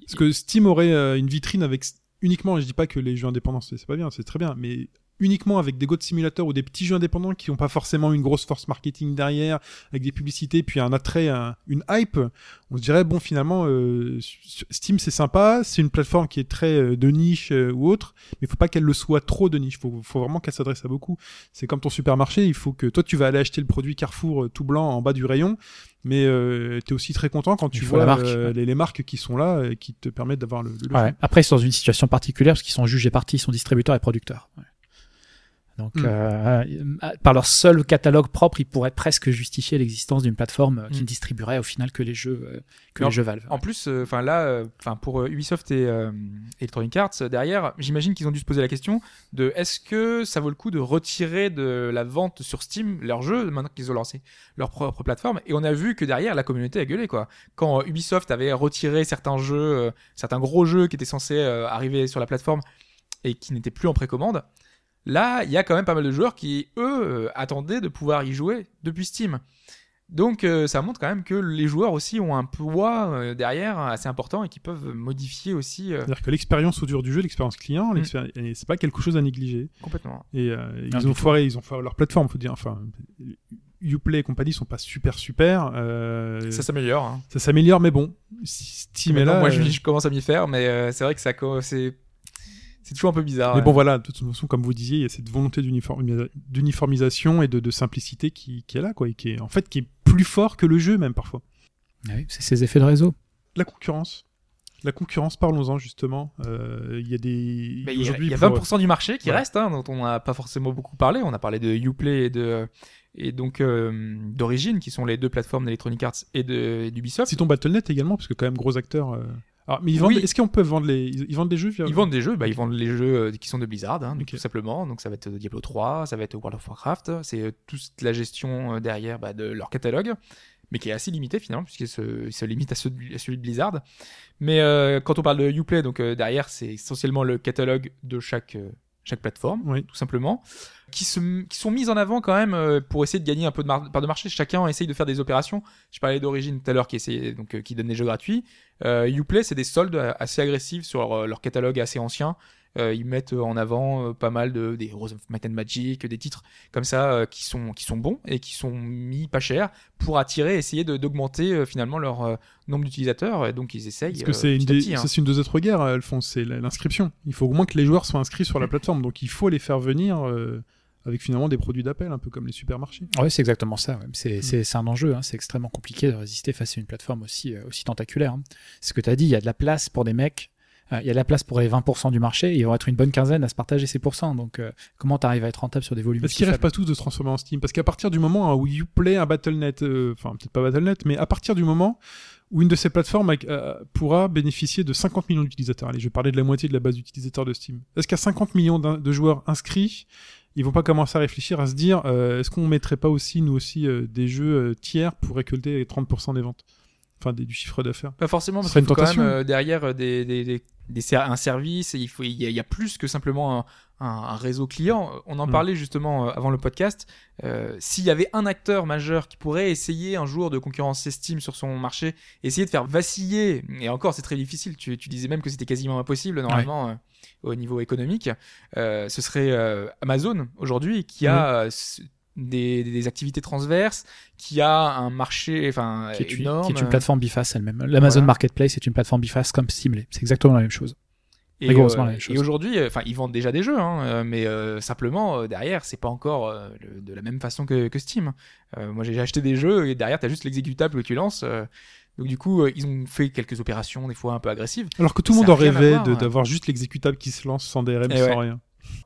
Parce que Steam aurait euh, une vitrine avec uniquement, et je dis pas que les jeux indépendants c'est pas bien, c'est très bien, mais uniquement avec des Go de simulateur ou des petits jeux indépendants qui n'ont pas forcément une grosse force marketing derrière, avec des publicités, puis un attrait, un- une hype, on se dirait bon finalement euh, Steam c'est sympa, c'est une plateforme qui est très euh, de niche euh, ou autre, mais il faut pas qu'elle le soit trop de niche, faut, faut vraiment qu'elle s'adresse à beaucoup. C'est comme ton supermarché, il faut que toi tu vas aller acheter le produit Carrefour tout blanc en bas du rayon, mais euh, tu es aussi très content quand Il tu vois la marque, euh, ouais. les, les marques qui sont là et qui te permettent d'avoir le, le Ouais. Après, sont dans une situation particulière parce qu'ils sont jugés partis, ils sont distributeurs et producteurs. Ouais. Donc, Mm. euh, euh, par leur seul catalogue propre, ils pourraient presque justifier l'existence d'une plateforme euh, qui ne distribuerait au final que les jeux, que les jeux Valve. En plus, enfin là, enfin pour Ubisoft et euh, Electronic Arts derrière, j'imagine qu'ils ont dû se poser la question de est-ce que ça vaut le coup de retirer de la vente sur Steam leurs jeux maintenant qu'ils ont lancé leur propre plateforme? Et on a vu que derrière la communauté a gueulé quoi. Quand euh, Ubisoft avait retiré certains jeux, certains gros jeux qui étaient censés arriver sur la plateforme et qui n'étaient plus en précommande, là il y a quand même pas mal de joueurs qui eux euh, attendaient de pouvoir y jouer depuis Steam. Donc euh, ça montre quand même que les joueurs aussi ont un poids euh, derrière assez important et qui peuvent modifier aussi euh, C'est-à-dire que l'expérience au dur du jeu, l'expérience client, Mm. et c'est pas quelque chose à négliger. complètement. Et euh, Non, ils ont tout. foiré, ils ont foiré leur plateforme, faut dire. Enfin, Uplay et compagnie sont pas super super. euh, Ça s'améliore. Hein. ça s'améliore, mais bon, si Steam est là. moi je, euh, je commence à m'y faire, mais euh, c'est vrai que ça c'est c'est toujours un peu bizarre. Mais ouais. bon, voilà, de toute façon, comme vous disiez, il y a cette volonté d'uniformisa- d'uniformisation et de, de simplicité qui, qui est là, quoi, et qui est en fait qui est plus fort que le jeu même parfois. Ah oui, c'est ces effets de réseau. La concurrence, la concurrence, parlons-en justement. Euh, Il y a des Mais il y a, aujourd'hui il y a pour- 20% du marché qui reste, hein, dont on n'a pas forcément beaucoup parlé. On a parlé de Uplay et de et donc euh, d'Origin, qui sont les deux plateformes d'Electronic Arts et de- d'Ubisoft. Citons Battle.net également, parce que quand même gros acteurs. euh. Alors, mais ils Oui. vendent. Est-ce qu'on peut vendre les ils, vendent des jeux via- Ils vendent des jeux, bah, ils vendent les jeux euh, qui sont de Blizzard, hein, donc Ok. tout simplement. Donc ça va être Diablo 3, ça va être World of Warcraft. C'est euh, toute la gestion euh, derrière bah, de leur catalogue, mais qui est assez limité finalement, puisqu'il se, se limite à, celui de Blizzard. Mais euh, quand on parle de Uplay, donc euh, derrière, c'est essentiellement le catalogue de chaque, euh, chaque plateforme, Oui. tout simplement, qui, se, qui sont mises en avant quand même euh, pour essayer de gagner un peu de mar- part de marché. Chacun essaye de faire des opérations. Je parlais d'Origin tout à l'heure qui essayait, donc euh, qui donne des jeux gratuits. Euh, Uplay, c'est des soldes assez agressifs sur leur, leur catalogue assez ancien. Euh, ils mettent en avant euh, pas mal de des Heroes of Might and Magic, des titres comme ça euh, qui sont qui sont bons et qui sont mis pas cher pour attirer, essayer d'augmenter euh, finalement leur euh, nombre d'utilisateurs. Et donc ils essayent. Parce que euh, c'est une, des- hein. c'est une des autres guerres, Alphonse, c'est l'inscription. Il faut au moins que les joueurs soient inscrits sur la plateforme, donc il faut les faire venir euh, avec finalement des produits d'appel, un peu comme les supermarchés. Ouais, c'est exactement ça. ouais. Mm. C'est c'est- c'est un enjeu. hein. C'est extrêmement compliqué de résister face à une plateforme aussi, euh, aussi tentaculaire. hein. C'est ce que tu as dit. Il y a de la place pour des mecs euh, il y a de la place pour les 20% du marché, et ils vont être une bonne quinzaine à se partager ces pourcents. Donc, euh, comment tu arrives à être rentable sur des volumes Est-ce aussi qu'ils rêvent pas tous de se transformer en Steam Parce qu'à partir du moment où Uplay, un Battle.net, euh, enfin peut-être pas Battle.net, mais à partir du moment où une de ces plateformes euh, pourra bénéficier de 50 millions d'utilisateurs, allez, je vais parler de la moitié de la base d'utilisateurs de Steam. Est-ce qu'à 50 millions de joueurs inscrits, ils vont pas commencer à réfléchir, à se dire, euh, est-ce qu'on mettrait pas aussi, nous aussi, euh, des jeux euh, tiers pour récolter 30% des ventes? Enfin, des- du chiffre d'affaires. Pas forcément, Ce parce serait qu'il une faut quand même euh, derrière euh, des, des, des, des un service, il, faut, il, y a, il y a plus que simplement un, un- un réseau client. On en Mm. parlait justement euh, avant le podcast. Euh, S'il y avait un acteur majeur qui pourrait essayer un jour de concurrencer Steam sur son marché, essayer de faire vaciller, et encore c'est très difficile, tu, tu disais même que c'était quasiment impossible normalement euh, au niveau économique, euh, ce serait euh, Amazon aujourd'hui qui a euh, s- des, des activités transverses, qui a un marché enfin qui est, une, énorme. qui est une plateforme biface elle-même. L'Amazon Voilà. Marketplace est une plateforme biface comme Steam. C'est exactement la même chose. Et, euh, la même chose. et aujourd'hui, euh, enfin, ils vendent déjà des jeux, hein, euh, mais euh, simplement euh, derrière, c'est pas encore euh, le- de la même façon que, que Steam. Euh, moi, j'ai acheté des jeux et derrière, t'as juste l'exécutable que tu lances. euh, donc du coup, ils ont fait quelques opérations des fois un peu agressives. Alors que tout le monde a en rêvait ouais. d'avoir juste l'exécutable qui se lance sans DRM, Et sans ouais. rien.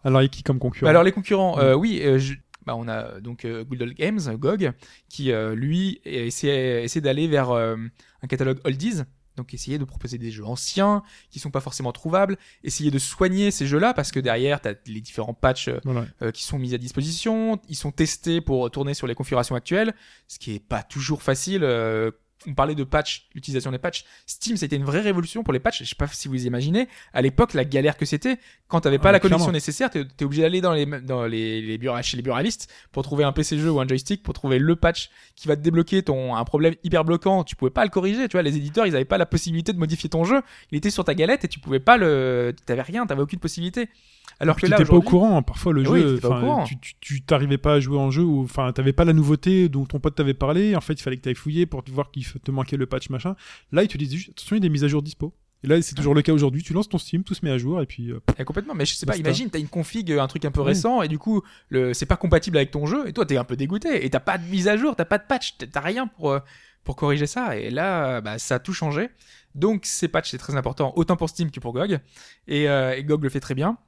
Alors, a qui comme concurrent? Bah alors les concurrents, Mm. euh, oui, euh, je- bah, on a euh, donc euh, Good Old Games, GOG, qui euh, lui essaie, essaie d'aller vers euh, un catalogue oldies. Donc essayer de proposer des jeux anciens qui sont pas forcément trouvables, essayer de soigner ces jeux-là parce que derrière tu as les différents patchs euh, Voilà. euh, qui sont mis à disposition, ils sont testés pour tourner sur les configurations actuelles, ce qui est pas toujours facile. euh, on parlait de patch, l'utilisation des patchs. Steam, c'était une vraie révolution pour les patchs. Je sais pas si vous imaginez. À l'époque, la galère que c'était, quand t'avais pas Ah, la connexion nécessaire, t'es es obligé d'aller dans les dans les, les bureaux, chez les buralistes pour trouver un PC jeu ou un joystick pour trouver le patch qui va te débloquer ton un problème hyper bloquant. Tu pouvais pas le corriger. Tu vois, les éditeurs, ils avaient pas la possibilité de modifier ton jeu. Il était sur ta galette et tu pouvais pas le. T'avais rien. T'avais aucune possibilité. Alors Puis que là, t'étais pas au courant, hein. parfois le jeu, oui, pas tu- t'arrivais pas à jouer en jeu, ou enfin t'avais pas la nouveauté dont ton pote t'avait parlé, en fait il fallait que t'ailles fouiller pour voir qu'il te manquait le patch machin. Là ils te disent juste, attention il y a des mises à jour dispo. Et là c'est toujours le cas aujourd'hui, tu lances ton Steam, tout se met à jour et puis euh, Eh, complètement, mais je sais pas, Basta. imagine, t'as une config, euh, un truc un peu récent, et du coup, le, c'est pas compatible avec ton jeu, et toi, t'es un peu dégoûté, et t'as pas de mise à jour, t'as pas de patch, t'as- rien pour, euh, pour corriger ça, et là, bah, ça a tout changé. Donc, ces patchs, c'est très important, autant pour Steam que pour GOG, et, euh, et GOG le fait très bien.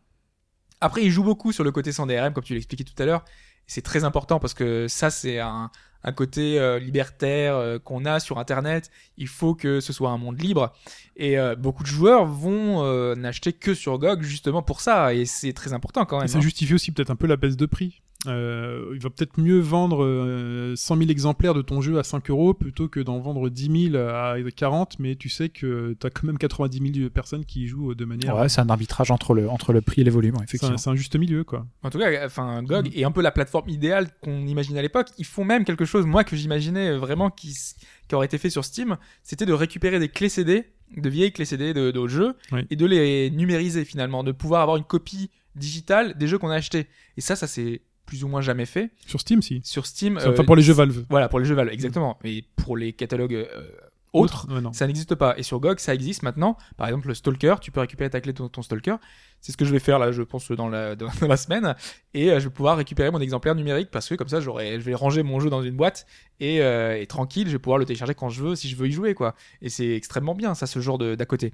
Après, il joue beaucoup sur le côté sans DRM, comme tu l'expliquais tout à l'heure, c'est très important parce que ça, c'est un, un côté euh, libertaire euh, qu'on a sur Internet. Il faut que ce soit un monde libre. Et euh, beaucoup de joueurs vont n'acheter que sur GOG justement pour ça. Et c'est très important quand et même. ça hein. justifie aussi peut-être un peu la baisse de prix. Euh, il va peut-être mieux vendre euh, 100 000 exemplaires de ton jeu à 5 euros plutôt que d'en vendre 10 000 à 40, mais tu sais que t'as quand même 90 000 personnes qui y jouent de manière... Ouais, c'est un arbitrage entre le, entre le prix et les volumes, c'est effectivement. un, c'est un juste milieu quoi. En tout cas, enfin, GOG Mhm. est un peu la plateforme idéale qu'on imaginait à l'époque. Ils font même quelque chose, moi, que j'imaginais vraiment qui, qui aurait été fait sur Steam. C'était de récupérer des clés CD, de vieilles clés CD de, de jeux, Oui. et de les numériser finalement, de pouvoir avoir une copie digitale des jeux qu'on a achetés. Et ça, ça s'est plus ou moins jamais fait. Sur Steam si. Sur Steam. Enfin euh, pour les jeux Valve. Voilà, pour les jeux Valve, exactement. Mais pour les catalogues euh, autres, Ouais, ça n'existe pas. Et sur GOG, ça existe maintenant. Par exemple, le Stalker, tu peux récupérer ta clé de ton, ton Stalker. C'est ce que je vais faire là, je pense, dans la, dans la semaine. Et euh, je vais pouvoir récupérer mon exemplaire numérique parce que comme ça, j'aurai, je vais ranger mon jeu dans une boîte et, euh, et tranquille, je vais pouvoir le télécharger quand je veux, si je veux y jouer, quoi. Et c'est extrêmement bien, ça, ce genre d'à côté.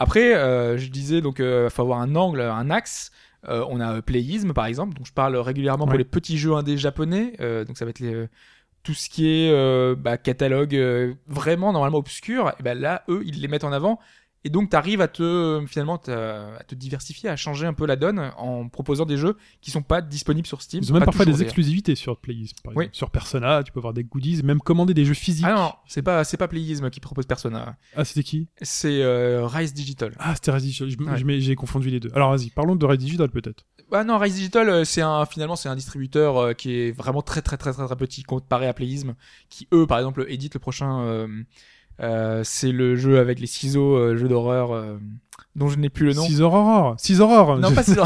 Après, euh, je disais, donc, euh, faut avoir un angle, un axe. Euh, on a euh, Playism, par exemple, dont je parle régulièrement pour les petits jeux indés japonais. Euh, donc, ça va être les, tout ce qui est euh, bah, catalogue vraiment normalement obscur, et ben là, eux, ils les mettent en avant. Et donc, tu arrives à te finalement à te diversifier, à changer un peu la donne en proposant des jeux qui sont pas disponibles sur Steam. Ils ont même parfois des exclusivités sur Playism. Par Oui. exemple. Sur Persona, tu peux avoir des goodies, même commander des jeux physiques. Ah non, c'est pas c'est pas Playism qui propose Persona. Ah, c'était qui? C'est euh, Rise Digital. Ah, c'était Rise Digital. Je- Ouais. J'ai confondu les deux. Alors, vas-y, parlons de Rise Digital peut-être. Bah non, Rise Digital, euh, c'est un finalement c'est un distributeur euh, qui est vraiment très très très très très petit comparé à Playism, qui eux par exemple éditent le prochain. euh, c'est le jeu avec les ciseaux, euh, jeu d'horreur euh, dont je n'ai plus le nom. Six Aurore. Six Aurore. Non, Je- pas ciseaux.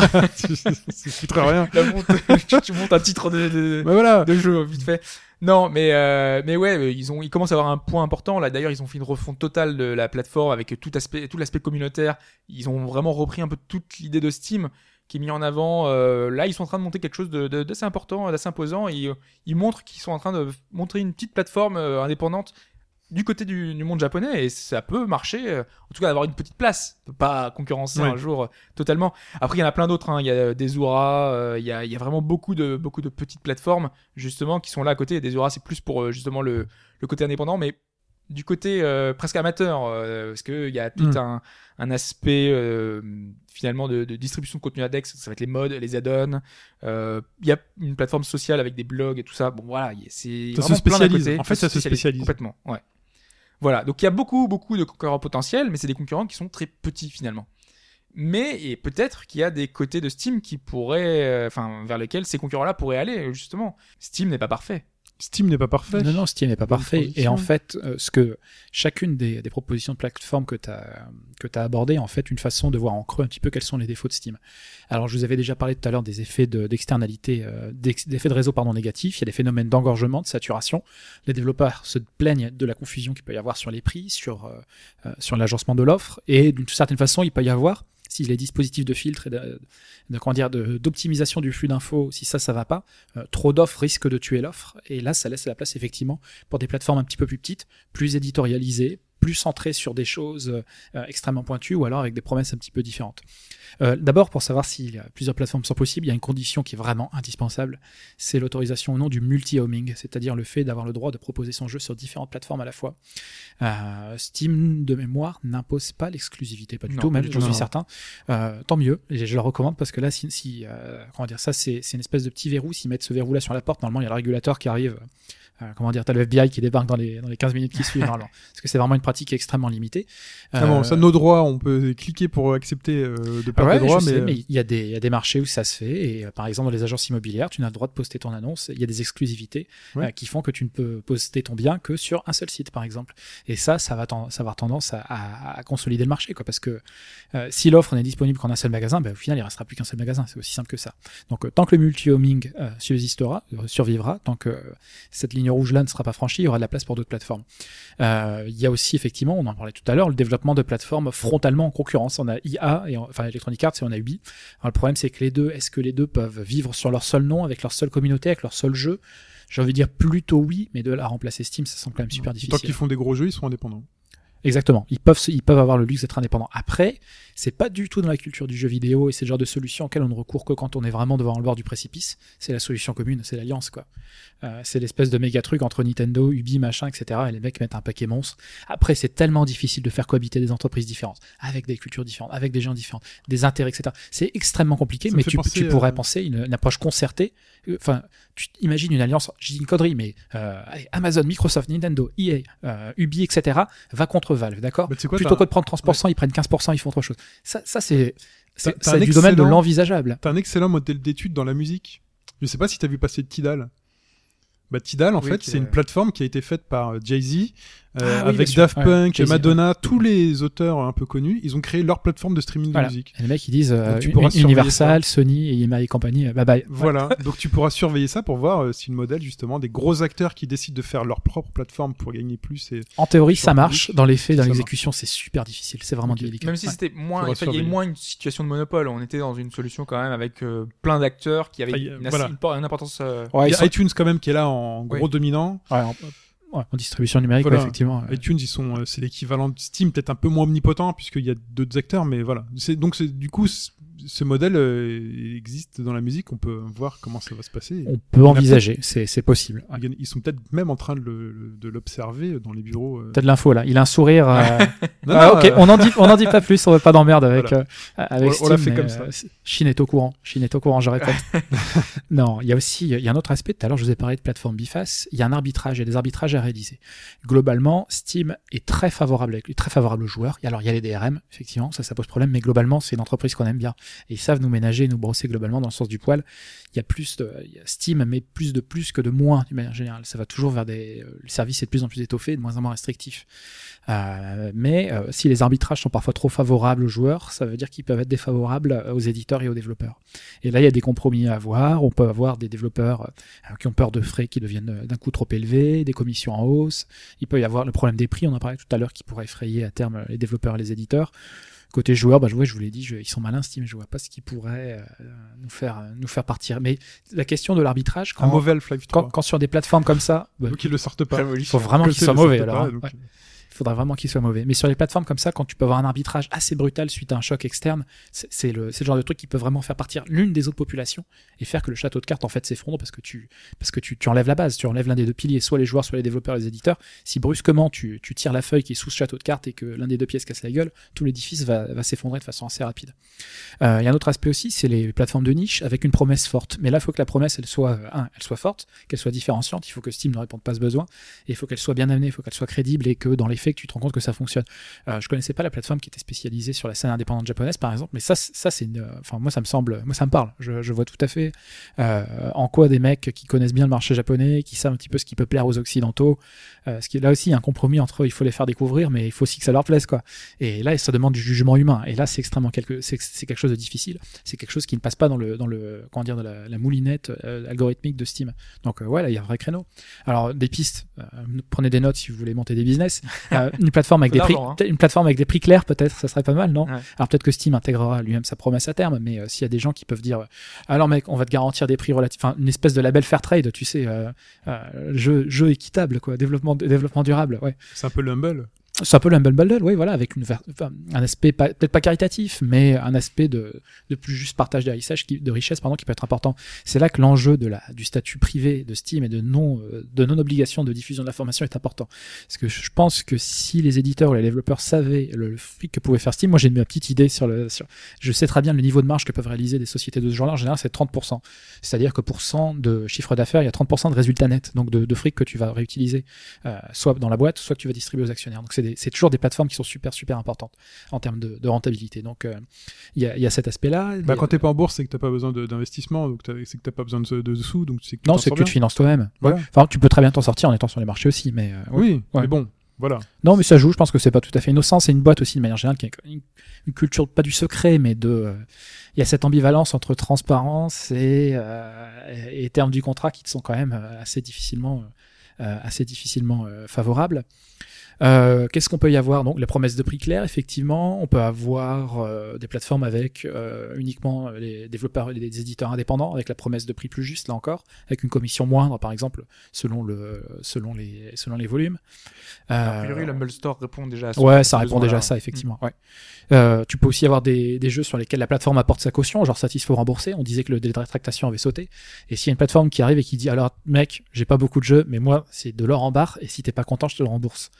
C'est foutre rien. La monte- tu, montes un titre de, de, Bah voilà. de jeu vite fait. Non, mais euh, mais ouais, euh, ils ont ils commencent à avoir un point important là. D'ailleurs, ils ont fait une refonte totale de la plateforme avec tout aspect tout l'aspect communautaire. Ils ont vraiment repris un peu toute l'idée de Steam qui est mis en avant. Euh, là, ils sont en train de monter quelque chose de de- d'assez important, d'assez imposant. Et euh, ils montrent qu'ils sont en train de montrer une petite plateforme euh, indépendante du côté du, du monde japonais et ça peut marcher, euh, en tout cas avoir une petite place, peut pas concurrencer Ouais. un jour euh, totalement. Après il y en a plein d'autres, hein. il y a des Zura, euh, il y, a, il y a vraiment beaucoup de beaucoup de petites plateformes justement qui sont là à côté. Des Zura c'est plus pour euh, justement le, le côté indépendant, mais du côté euh, presque amateur, euh, parce que il y a tout Mm. un, un aspect euh, finalement de, de distribution de contenu index, ça va être les mods, les add-ons. Euh, Il y a une plateforme sociale avec des blogs et tout ça. Bon voilà, c'est Ça se spécialise. côté. En fait, ça se spécialise. complètement. Ouais. Voilà, donc il y a beaucoup beaucoup de concurrents potentiels, mais c'est des concurrents qui sont très petits finalement. Mais et peut-être qu'il y a des côtés de Steam qui pourraient, euh, enfin vers lesquels ces concurrents-là pourraient aller justement. Steam n'est pas parfait. Steam n'est pas parfait. Non, non, Steam n'est pas parfait. Et en fait, euh, ce que chacune des, des propositions de plateforme que tu as, que as abordées, en fait, une façon de voir en creux un petit peu quels sont les défauts de Steam. Alors, je vous avais déjà parlé tout à l'heure des effets de- d'externalité, euh, d'ex- d'effets de réseau pardon, négatifs. Il y a des phénomènes d'engorgement, de saturation. Les développeurs se plaignent de la confusion qu'il peut y avoir sur les prix, sur, euh, euh, sur l'agencement de l'offre. Et d'une certaine façon, il peut y avoir, si les dispositifs de filtre et d'optimisation du flux d'infos, si ça ça va pas, euh, trop d'offres risquent de tuer l'offre. Et là ça laisse la place effectivement pour des plateformes un petit peu plus petites, plus éditorialisées, plus centrées sur des choses euh, extrêmement pointues ou alors avec des promesses un petit peu différentes. Euh, D'abord, pour savoir si plusieurs plateformes sont possibles, il y a une condition qui est vraiment indispensable, c'est l'autorisation ou non du multi-homing, c'est-à-dire le fait d'avoir le droit de proposer son jeu sur différentes plateformes à la fois. Euh, Steam, de mémoire, n'impose pas l'exclusivité, pas du Non, tout, même, j'en suis certain. Tant mieux, et je le recommande parce que là, si, si, comment dire, ça, c'est c'est une espèce de petit verrou. S'ils mettent ce verrou-là sur la porte, normalement, il y a le régulateur qui arrive. Euh, comment dire, t'as le FBI qui débarque dans les, dans les 15 minutes qui suivent, normalement. Parce que c'est vraiment une pratique extrêmement limitée. Ah bon, Euh, ça, nos droits, on peut cliquer pour accepter euh, de ah perdre ouais, des droits, je mais, mais il y a des il y a des marchés où ça se fait et euh, par exemple dans les agences immobilières, tu n'as le droit de poster ton annonce. Il y a des exclusivités Ouais. qui font que tu ne peux poster ton bien que sur un seul site, par exemple. Et ça, ça va, ça va avoir tendance à, à- à consolider le marché, quoi, parce que si l'offre n'est disponible qu'en un seul magasin, ben, au final, il restera plus qu'un seul magasin. C'est aussi simple que ça. Donc, tant que le multi-homing subsistera, survivra, tant que cette ligne rouge-là ne sera pas franchie, il y aura de la place pour d'autres plateformes. Euh, il y a aussi effectivement, on en parlait tout à l'heure, le développement de plateformes frontalement en concurrence. On a IA et enfin Electronic Arts et on a Ubi. Alors, le problème c'est que les deux, est-ce que les deux peuvent vivre sur leur seul nom, avec leur seule communauté, avec leur seul jeu? J'ai envie de dire plutôt oui, mais de là à remplacer Steam, ça semble quand même super tant difficile. qu'ils font des gros jeux, ils sont indépendants. Exactement. Ils peuvent, se- ils peuvent avoir le luxe d'être indépendants. Après, c'est pas du tout dans la culture du jeu vidéo et c'est le genre de solution auquel on ne recourt que quand on est vraiment devant le bord du précipice. C'est la solution commune, c'est l'alliance, quoi. Euh, c'est l'espèce de méga truc entre Nintendo, Ubi, machin, etc. Et les mecs mettent un paquet monstre. Après, c'est tellement difficile de faire cohabiter des entreprises différentes, avec des cultures différentes, avec des gens différents, des intérêts, etc. C'est extrêmement compliqué, Ça mais tu, pourrais euh, penser une, une approche concertée. Euh, Enfin, tu imagines une alliance, je dis une connerie, mais euh, allez, Amazon, Microsoft, Nintendo, EA, Ubi, etc. va contre Valve, d'accord tu sais quoi, Plutôt que de prendre 30%, ils prennent 15%, ils font autre chose. Ça, ça c'est du domaine de excellent- l'envisageable. T'as un excellent modèle d'étude dans la musique. Je sais pas si t'as vu passer Tidal. Bah, Tidal, en Oui, fait, c'est est- une plateforme qui a été faite par euh, Jay-Z, euh, Ah oui, avec. Daft Ouais, Punk, Madonna, tous les auteurs un peu connus. Ils ont créé leur plateforme de streaming Voilà. de musique. Et les mecs, ils disent euh, tu pourras Universal, Sony, EMI et compagnie, euh, bye bye. Voilà, donc tu pourras surveiller ça pour voir euh, si le modèle, justement, des gros acteurs qui décident de faire leur propre plateforme pour gagner plus. Et... En théorie, ça marche. Dans les faits, dans l'exécution, c'est super difficile. C'est vraiment Ok. délicat. Même si Ouais. c'était moins, il y avait moins une situation de monopole. On était dans une solution quand même avec euh, plein d'acteurs qui avaient une, voilà. une, une importance. euh, Ouais, Il y a iTunes quand même qui est là en gros dominant. Ouais, en... distribution numérique, Voilà. ouais, effectivement. iTunes, ils sont, euh, c'est l'équivalent de Steam, peut-être un peu moins omnipotent puisqu'il y a d'autres acteurs, mais voilà. C'est donc c'est du coup ce modèle euh, existe dans la musique. On peut voir comment ça va se passer. On peut envisager, c'est c'est possible. Ouais. Ils sont peut-être même en train de le- de l'observer dans les bureaux. euh. T'as de l'info là. Il a un sourire. euh, Non, ah, non, ok, euh, on en dit, on en dit pas plus. On veut pas d'emmerde avec Voilà. avec On- on l'a Steam, fait mais, comme ça. Chine est au courant. Chine est au courant. Je répète. non, il y a aussi il y a un autre aspect. Tout à l'heure, je vous ai parlé de plateforme biface. Il y a un arbitrage. Il y a des arbitrages à réaliser. Globalement, Steam est très favorable avec très favorable aux joueurs. Et alors il y a les DRM, effectivement, ça pose problème. Mais globalement, c'est une entreprise qu'on aime bien et ils savent nous ménager, nous brosser globalement dans le sens du poil. Il y a plus Steam, mais plus de plus que de moins d'une manière générale. Ça va toujours vers des euh, le service est de plus en plus étoffé, de moins en moins restrictif. Euh, mais euh, si les arbitrages sont parfois trop favorables aux joueurs, ça veut dire qu'ils peuvent être défavorables aux éditeurs et aux développeurs. Et là, il y a des compromis à avoir. On peut avoir des développeurs qui ont peur de frais qui deviennent d'un coup trop élevés, des commissions en hausse. Il peut y avoir le problème des prix, on en parlait tout à l'heure, qui pourrait effrayer à terme les développeurs et les éditeurs. Côté joueur, bah, je, ouais, je vous l'ai dit, je- ils sont malins Steam, je vois pas ce qui pourrait euh, nous faire euh, nous faire partir. Mais la question de l'arbitrage, Un quand, mauvais Half-Life 3. quand, quand sur des plateformes comme ça, bah, Donc ils le sortent pas. il faut vraiment qu'ils soient le mauvais. sortent Alors, pas, hein. donc, Ouais. Il faudra vraiment qu'il soit mauvais. Mais sur les plateformes comme ça, quand tu peux avoir un arbitrage assez brutal suite à un choc externe, c'est le, le genre de truc qui peut vraiment faire partir l'une des autres populations et faire que le château de cartes en fait s'effondre parce que tu parce que tu, tu enlèves la base, tu enlèves l'un des deux piliers, soit les joueurs, soit les développeurs, les éditeurs. Si brusquement tu, tu tires la feuille qui est sous ce château de cartes et que l'un des deux se casse la gueule, tout l'édifice va, va s'effondrer de façon assez rapide. Euh, Il y a un autre aspect aussi, c'est les plateformes de niche avec une promesse forte. Mais là, il faut que la promesse elle soit euh, un, elle soit forte, qu'elle soit différenciante. Il faut que Steam ne réponde pas à ce besoin et il faut qu'elle soit bien amenée, il faut qu'elle soit crédible et que dans les que tu te rends compte que ça fonctionne. Euh, je connaissais pas la plateforme qui était spécialisée sur la scène indépendante japonaise, par exemple, mais ça, ça c'est, une- euh, enfin moi ça me semble, moi ça me parle. Je, vois tout à fait euh, en quoi des mecs qui connaissent bien le marché japonais, qui savent un petit peu ce qui peut plaire aux occidentaux, euh, ce qui là aussi un compromis entre il faut les faire découvrir, mais il faut aussi que ça leur plaise quoi. Et là, ça demande du jugement humain. Et là, c'est extrêmement quelque, c'est, quelque chose de difficile. C'est quelque chose qui ne passe pas dans le, dans le, comment dire, la, moulinette euh, algorithmique de Steam. Donc euh, ouais, il y a un vrai créneau. Alors des pistes, prenez des notes si vous voulez monter des business. Euh, une plateforme avec des prix, hein. une plateforme avec des prix clairs, peut-être, ça serait pas mal, non? Ouais. Alors peut-être que Steam intégrera lui-même sa promesse à terme, mais euh, s'il y a des gens qui peuvent dire, euh, alors mec, on va te garantir des prix relatifs, enfin une espèce de label fair trade, tu sais, euh, euh, jeu, jeu équitable, quoi, développement, développement durable, ouais. C'est un peu l'humble. C'est un peu l'Humble Bundle, oui, voilà, avec un aspect peut-être pas caritatif, mais un aspect de, plus juste partage de richesse, qui, pardon, qui peut être important. C'est là que l'enjeu du statut privé de Steam et de non, euh, obligation de diffusion de l'information est important. Parce que je pense que si les éditeurs ou les développeurs savaient le, le fric que pouvait faire Steam, moi j'ai ma petite idée sur le, je sais très bien le niveau de marge que peuvent réaliser des sociétés de ce genre-là. En général, c'est 30%. C'est-à-dire que pour 100 de chiffre d'affaires, il y a 30% de résultats nets, donc de, fric que tu vas réutiliser, euh, soit dans la boîte, soit que tu vas distribuer aux actionnaires. Donc c'est c'est toujours des plateformes qui sont super super importantes en termes de, de rentabilité. Donc euh, il y, a, il y a cet aspect-là. Bah, quand a- t'es pas en bourse, c'est que t'as pas besoin d'investissement, donc c'est que t'as pas besoin de, de sous, donc que tu non, c'est que tu te finances toi-même. Voilà. Enfin, tu peux très bien t'en sortir en étant sur les marchés aussi, mais euh. Oui, Ouais. mais bon, voilà. Non, mais ça joue. Je pense que c'est pas tout à fait innocent. C'est une boîte aussi de manière générale qui a une, une culture pas du secret, mais de. euh, Il y a cette ambivalence entre transparence et, euh, et termes du contrat qui sont quand même assez difficilement, euh, assez difficilement favorables. Euh, Qu'est-ce qu'on peut y avoir Donc, les promesses de prix claires, effectivement. On peut avoir euh, des plateformes avec euh, uniquement les développeurs et les éditeurs indépendants, avec la promesse de prix plus juste, là encore, avec une commission moindre, par exemple, selon, le, selon, les, selon les volumes. A priori, Euh, l'Humble Store répond déjà à ce Ouais, ça répond déjà à ça, effectivement. Ouais. Euh, tu peux aussi avoir des, des jeux sur lesquels la plateforme apporte sa caution, genre satisfait ou remboursé. On disait que le délai de rétractation avait sauté. Et s'il y a une plateforme qui arrive et qui dit alors mec, j'ai pas beaucoup de jeux, mais moi c'est de l'or en barre et si t'es pas content, je te le rembourse.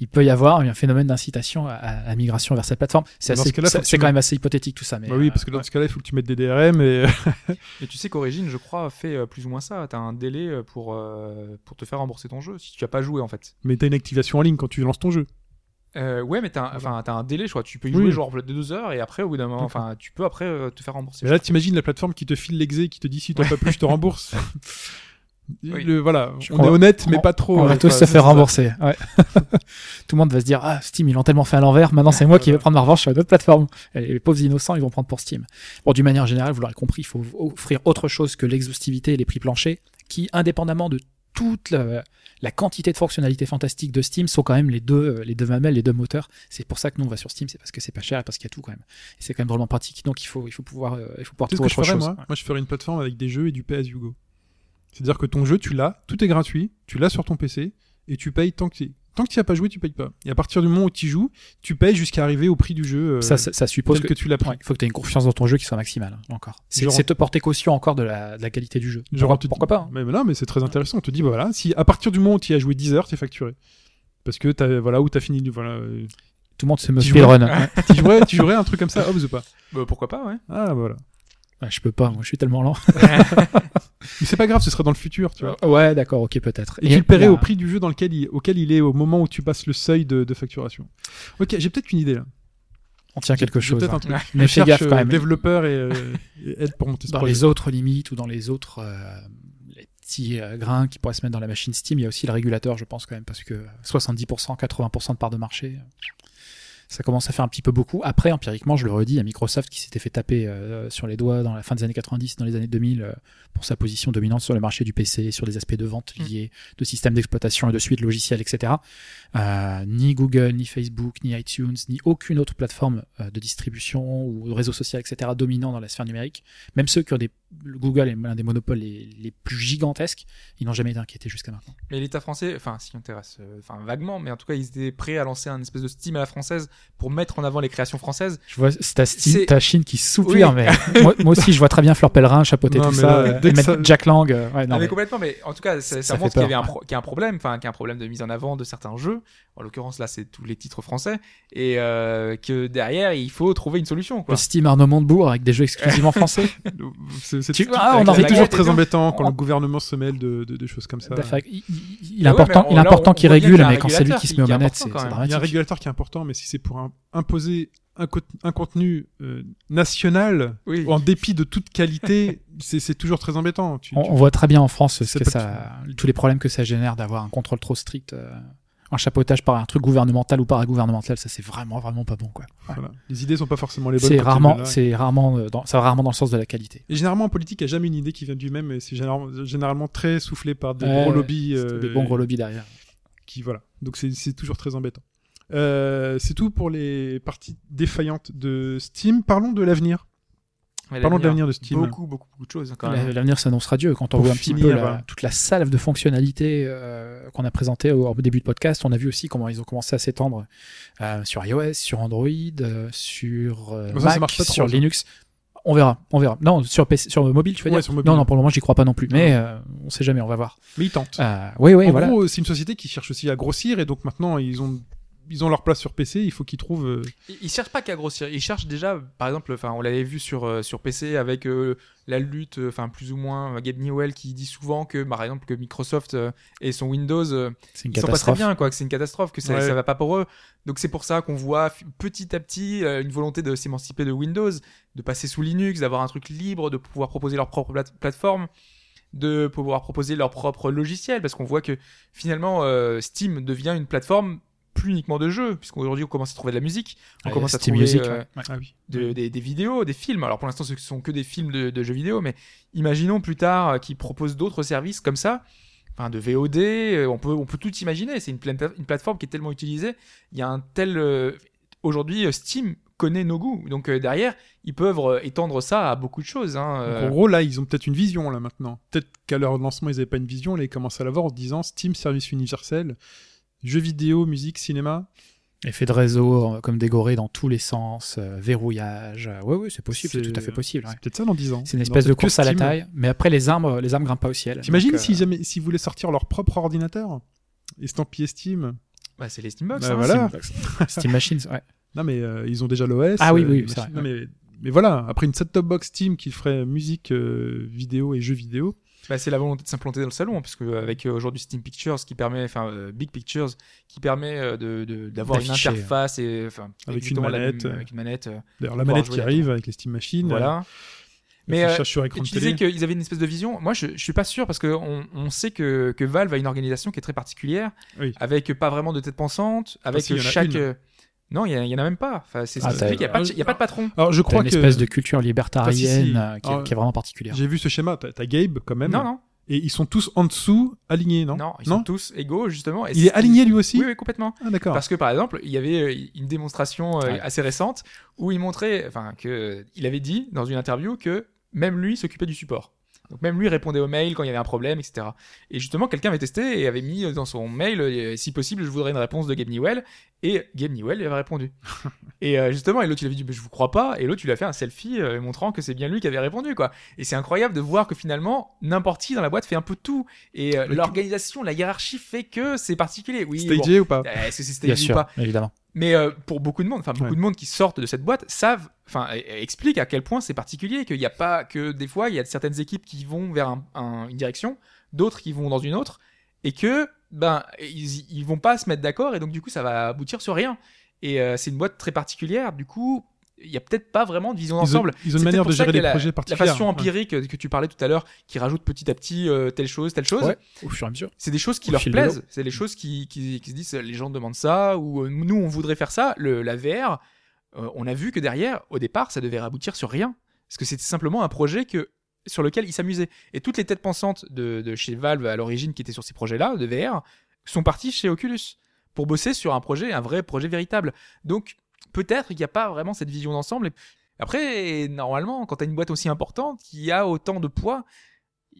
Il peut y avoir un phénomène d'incitation à, à la migration vers cette plateforme. C'est ce tu quand mets- même assez hypothétique tout ça. Mais Bah oui, euh, parce que dans ouais. ce cas-là, il faut que tu mettes des DRM et Et tu sais qu'Origin, je crois, fait euh, plus ou moins ça. T'as un délai euh, pour, euh, pour te faire rembourser ton jeu si tu as pas joué en fait. mais t'as une activation en ligne quand tu lances ton jeu. Euh, ouais, mais t'as un, enfin, t'as un délai, je crois. Tu peux y Oui. jouer genre de deux heures et après, au bout d'un moment, enfin, tu peux après euh, te faire rembourser. Mais là, t'imagines la plateforme qui te file l'exé, qui te dit si t'as pas plus, je te rembourse. Oui. Le- voilà, Je on crois- est honnête, mais on- pas trop. On va euh, tous se faire ça. rembourser. Ouais. Tout le monde va se dire ah Steam ils l'ont tellement fait à l'envers. Maintenant c'est moi qui vais prendre ma revanche sur une autre plateforme. Et les pauvres innocents ils vont prendre pour Steam. Bon d'une manière générale vous l'aurez compris il faut offrir autre chose que l'exhaustivité et les prix planchers qui indépendamment de toute la, la quantité de fonctionnalités fantastiques de Steam sont quand même les deux euh, les deux mamelles les deux moteurs. C'est pour ça que nous on va sur Steam c'est parce que c'est pas cher et parce qu'il y a tout quand même. Et c'est quand même drôlement pratique donc il faut il faut pouvoir euh, il faut pouvoir que je ferais, chose. moi? Moi, je ferais une plateforme avec des jeux et du pay as you go. C'est-à-dire que ton jeu, tu l'as, tout est gratuit, tu l'as sur ton PC, et tu payes tant que tu Tant que tu n'y as pas joué, tu payes pas. Et à partir du moment où tu y joues, tu payes jusqu'à arriver au prix du jeu euh, Ça, ça, ça suppose tel que, que tu l'as pris. Ouais, il faut que tu aies une confiance dans ton jeu qui soit maximale, hein, encore. C'est Genre- c'est te porter caution encore de la, de la qualité du jeu. Genre, pourquoi, pourquoi pas hein. Mais non, mais c'est très intéressant. On te dit, bah voilà, si à partir du moment où tu y as joué 10 heures, tu es facturé. Parce que t'as, voilà, où tu as fini. Voilà, euh, Tout le monde se me speedrun. tu, jouerais, tu jouerais un truc comme ça, Hobbs ou pas? Bah, pourquoi pas, ouais. Ah, voilà. Ouais, je peux pas, moi je suis tellement lent. Mais c'est pas grave, ce sera dans le futur, tu vois. ouais, d'accord, ok, peut-être. Et tu le paierais au prix du jeu dans lequel il, auquel il est au moment où tu passes le seuil de, de facturation. Ok, j'ai peut-être une idée là. On tient quelque chose. peut-être hein. un truc. Mais Je fais cherche, gaffe quand euh, même. Développeur et, euh, et aide pour monter ce Dans projet. les autres limites ou dans les autres euh, les petits euh, grains qui pourraient se mettre dans la machine Steam, il y a aussi le régulateur, je pense quand même, parce que 70%, 80% de part de marché, euh, ça commence à faire un petit peu beaucoup. Après, empiriquement, je le redis, il y a Microsoft qui s'était fait taper euh, sur les doigts dans la fin des années 90, dans les années 2000, euh, pour sa position dominante sur le marché du PC, sur des aspects de vente Mm. liés, de systèmes d'exploitation et de suite logiciels, etc. Euh, ni Google, ni Facebook, ni iTunes, ni aucune autre plateforme euh, de distribution ou de réseau social, etc. dominant dans la sphère numérique. Même ceux qui ont des Google est l'un des monopoles les, les plus gigantesques, ils n'ont jamais été inquiétés jusqu'à maintenant. Mais l'État français, enfin, s'y intéresse, euh, enfin, vaguement, mais en tout cas, ils étaient prêts à lancer un espèce de Steam à la française pour mettre en avant les créations françaises. Je vois, c'est ta, Steam- ta Chine qui soupire, Oui. mais moi, moi aussi, je vois très bien Fleur Pellerin chapeauter Non, tout mais ça, là, euh, et mettre ça- Jack Lang. euh, ouais, non, Ah, mais mais- complètement, mais en tout cas, ça, ça Ça montre qu'il y avait un, pro- y a un problème, enfin, qu'il y a un problème de mise en avant de certains jeux. En l'occurrence, là, c'est tous les titres français, et euh, que derrière, il faut trouver une solution, le. Steam Arnaud Montebourg avec des jeux exclusivement français. C'est ah, toujours très embêtant quand On- le gouvernement se mêle de, de- de choses comme ça. Enfin, il, il- il est ouais, important, il est qu'il régule, mais quand c'est lui qui se met aux manettes, c'est même. Il y a un dramatique. régulateur qui est important, mais si c'est pour un- imposer un, co- un contenu euh, national Oui. en dépit de toute qualité, c'est toujours très embêtant. Tu- On, tu- on voit très bien en France ce C'est que pas ça, tous les problèmes que ça génère d'avoir un contrôle trop strict, euh, un chapeautage par un truc gouvernemental ou paragouvernemental, ça c'est vraiment vraiment pas bon quoi. Ouais. voilà. Les idées sont pas forcément les bonnes. C'est rarement, c'est rarement, euh, dans, ça va rarement dans le sens de la qualité. Et généralement en politique, il n'y a jamais une idée qui vient du même, et c'est généralement, généralement très soufflé par des Ouais, gros lobbies. C'est euh, Des bons gros lobbies derrière. qui voilà. Donc c'est c'est toujours très embêtant. Euh, c'est tout pour les parties défaillantes de Steam. Parlons de l'avenir. Parlons de l'avenir de Steam. Beaucoup, beaucoup, beaucoup de choses, même. L'avenir s'annonce radieux. Quand on Pour voit un petit peu la- toute la salve de fonctionnalités euh, qu'on a présentées au, au début de podcast, on a vu aussi comment ils ont commencé à s'étendre euh, sur iOS, sur Android, euh, sur euh, Bon, ça, ça Mac, trop, sur ça. Linux. On verra, on verra. Non, sur PC, sur mobile, tu veux Ouais, dire sur mobile. Non, non, pour le moment, j'y crois pas non plus. Mais euh, on sait jamais, on va voir. Mais ils tentent. Euh, oui, oui, en voilà. gros, c'est une société qui cherche aussi à grossir, et donc maintenant ils ont ils ont leur place sur PC. Il faut qu'ils trouvent. euh, Ils- Ils cherchent pas qu'à grossir. Ils cherchent déjà, par exemple, enfin, on l'avait vu sur euh, sur PC avec euh, la lutte, enfin plus ou moins Gabe Newell qui dit souvent que, par exemple, que Microsoft euh, et son Windows, euh, C'est une ils sont pas très catastrophe. bien, quoi, que c'est une catastrophe, que ça, Ouais. ça va pas pour eux. Donc c'est pour ça qu'on voit petit à petit euh, une volonté de s'émanciper de Windows, de passer sous Linux, d'avoir un truc libre, de pouvoir proposer leur propre plate- plateforme, de pouvoir proposer leur propre logiciel, parce qu'on voit que finalement euh, Steam devient une plateforme plus uniquement de jeux, puisqu'aujourd'hui on commence à trouver de la musique, on commence à trouver Music, euh, ouais. Ouais. Ah oui. de- des, des vidéos, des films. Alors pour l'instant, ce ne sont que des films de, de jeux vidéo, mais imaginons plus tard euh, qu'ils proposent d'autres services comme ça, enfin de VOD. euh, On peut, on peut tout imaginer. C'est une, plate- une plateforme qui est tellement utilisée. Il y a un tel euh, aujourd'hui Steam connaît nos goûts, donc derrière ils peuvent étendre ça à beaucoup de choses. hein, Donc, en gros, là, ils ont peut-être une vision là maintenant. Peut-être qu'à leur lancement, ils n'avaient pas une vision. Là, ils commencent à l'avoir en disant Steam, service universel, jeux vidéo, musique, cinéma. Effet de réseau, euh, comme dégoré dans tous les sens, euh, verrouillage. euh, ouais, oui, c'est possible, c'est tout à fait possible. ouais. C'est peut-être ça dans 10 ans. C'est une espèce de course à la taille, mais après les armes, euh, les armes grimpent pas au ciel. T'imagines s'ils euh, voulaient sortir leur propre ordinateur estampillé Steam? Bah, c'est les Steambox. Bah, hein, voilà. Steam Machines, ouais. Non, mais euh, ils ont déjà l'OS. Ah oui, euh, oui, c'est vrai, non, mais, mais voilà, après une set-top box Steam qui ferait musique, euh, vidéo et jeux vidéo. Bah, c'est la volonté de s'implanter dans le salon, parce que euh, euh, aujourd'hui Steam Pictures qui permet, enfin euh, Big Pictures qui permet de d'avoir une D'afficher, interface et enfin Avec une la manette, avec une manette. D'ailleurs, la manette qui arrive avec les Steam Machines. voilà. Mais euh, sur écran tu disais qu'ils avaient une espèce de vision. Moi, je, je suis pas sûr parce que on, sait que, que Valve a une organisation qui est très particulière, Oui. avec pas vraiment de tête pensante, avec chaque. une. Euh, Non, il y, en a- même pas. Enfin, c'est Ah, Il y a pas, de, il y a pas de patron. Alors, je crois une que espèce de culture libertarienne si, si. euh, qui, est, qui est vraiment particulière. j'ai vu ce schéma. T'as Gabe quand même. Non, non, Et ils sont tous en dessous, alignés, non? Non, ils sont tous égaux justement. et Il est aligné lui aussi? Oui, oui, complètement. Ah, d'accord. Parce que par exemple, il y avait euh, une démonstration euh, Ouais. assez récente où il montrait, enfin, que il avait dit dans une interview que même lui s'occupait du support. Donc même lui répondait aux mails quand il y avait un problème, etc. Et justement, quelqu'un avait testé et avait mis dans son mail, euh, si possible, je voudrais une réponse de Gabe Newell. Et Gabe Newell lui avait répondu. et euh, justement, et l'autre il avait dit, mais je vous crois pas. Et l'autre il a fait un selfie euh, montrant que c'est bien lui qui avait répondu, quoi. Et c'est incroyable de voir que finalement, n'importe qui dans la boîte fait un peu tout. Et euh, l'organisation, la hiérarchie fait que c'est particulier. Oui, bon. Stagé ou pas? Est-ce que c'est ou sûr, pas? évidemment. Mais euh, pour beaucoup de monde, enfin beaucoup Ouais. de monde qui sortent de cette boîte savent, enfin e- e- expliquent à quel point c'est particulier, qu'il n'y a pas que des fois il y a certaines équipes qui vont vers un- un- une direction, d'autres qui vont dans une autre, et que ben ils, ils vont pas se mettre d'accord et donc du coup ça va aboutir sur rien. Et euh, c'est une boîte très particulière. Du coup, il y a peut-être pas vraiment de vision Ils ont, d'ensemble. ils ont une manière de gérer les la- projets La particuliers. façon empirique que tu parlais tout à l'heure, qui rajoute petit à petit euh, telle chose, telle chose. Ouais, au fur et à mesure. C'est des choses qui Au leur plaisent. C'est les choses qui, qui, qui se disent, les gens demandent ça, ou euh, nous, on voudrait faire ça. Le, la VR, euh, on a vu que derrière, au départ, ça devait aboutir sur rien. Parce que c'était simplement un projet que, sur lequel ils s'amusaient. Et toutes les têtes pensantes de, de chez Valve à l'origine qui étaient sur ces projets-là, de VR, sont parties chez Oculus pour bosser sur un projet, un vrai projet véritable. Donc, peut-être qu'il n'y a pas vraiment cette vision d'ensemble. Après, normalement, quand tu as une boîte aussi importante qui a autant de poids,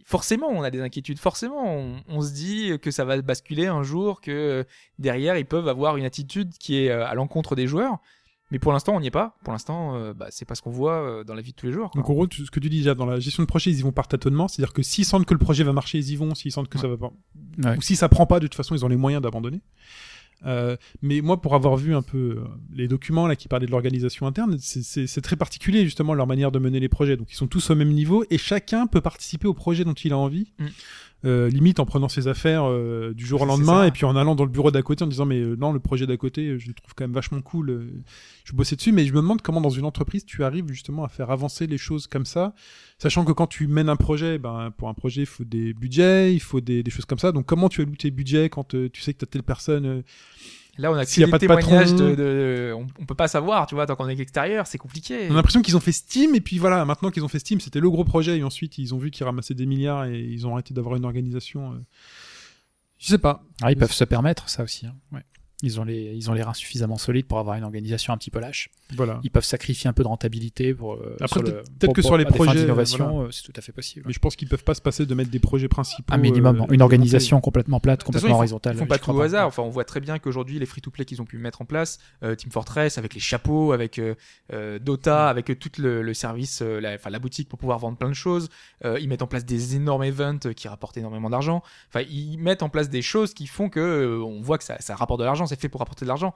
forcément, on a des inquiétudes. Forcément, on, on se dit que ça va basculer un jour, que derrière, ils peuvent avoir une attitude qui est euh, à l'encontre des joueurs. Mais pour l'instant, on n'y est pas. Pour l'instant, euh, bah, c'est pas ce qu'on voit euh, dans la vie de tous les jours. quoi. Donc en gros, tu- ce que tu dis déjà dans la gestion de projet, ils y vont par tâtonnement, c'est-à-dire que s'ils sentent que le projet va marcher, ils y vont. S'ils sentent que ça va pas, Ouais. ou si ça prend pas, de toute façon, ils ont les moyens d'abandonner. Euh, mais moi, pour avoir vu un peu euh, les documents là qui parlaient de l'organisation interne, c'est- très particulier justement leur manière de mener les projets. Donc ils sont tous au même niveau et chacun peut participer au projet dont il a envie. Mm. Euh, limite en prenant ses affaires euh, du jour au lendemain et puis en allant dans le bureau d'à côté en disant mais euh, non le projet d'à côté je le trouve quand même vachement cool euh, je bossais dessus. Mais je me demande comment dans une entreprise tu arrives justement à faire avancer les choses comme ça sachant que quand tu mènes un projet ben pour un projet il faut des budgets il faut des, des choses comme ça. Donc comment tu alloues tes budgets quand tu sais que tu as telle personne euh, Là, on a que S'il y a des pas de témoignages patron- de, de- on, on peut pas savoir, tu vois, tant qu'on est à l'extérieur, c'est compliqué. On a l'impression qu'ils ont fait Steam et puis voilà, maintenant qu'ils ont fait Steam, c'était le gros projet et ensuite ils ont vu qu'ils ramassaient des milliards et ils ont arrêté d'avoir une organisation. euh, Je sais pas. Ah, ils peuvent se permettre ça aussi. hein. Ouais. Ils ont les, ils ont les reins suffisamment solides pour avoir une organisation un petit peu lâche. Voilà. Ils peuvent sacrifier un peu de rentabilité pour. euh, Après, peut-être- que pour- sur les projets, d'innovation, euh, c'est tout à fait possible. Mais je pense qu'ils peuvent pas se passer de mettre des projets principaux. Un minimum, euh, une organisation complètement plate, toute façon, complètement ils font- horizontale. Ils font pas tout au hasard. Enfin, on voit très bien qu'aujourd'hui, les free-to-play qu'ils ont pu mettre en place, euh, Team Fortress, avec les chapeaux, avec Dota, avec euh, tout le, le service, euh, la, enfin la boutique pour pouvoir vendre plein de choses. Euh, ils mettent en place des énormes events qui rapportent énormément d'argent. Enfin, ils mettent en place des choses qui font que euh, on voit que ça, ça rapporte de l'argent. C'est fait pour rapporter de l'argent.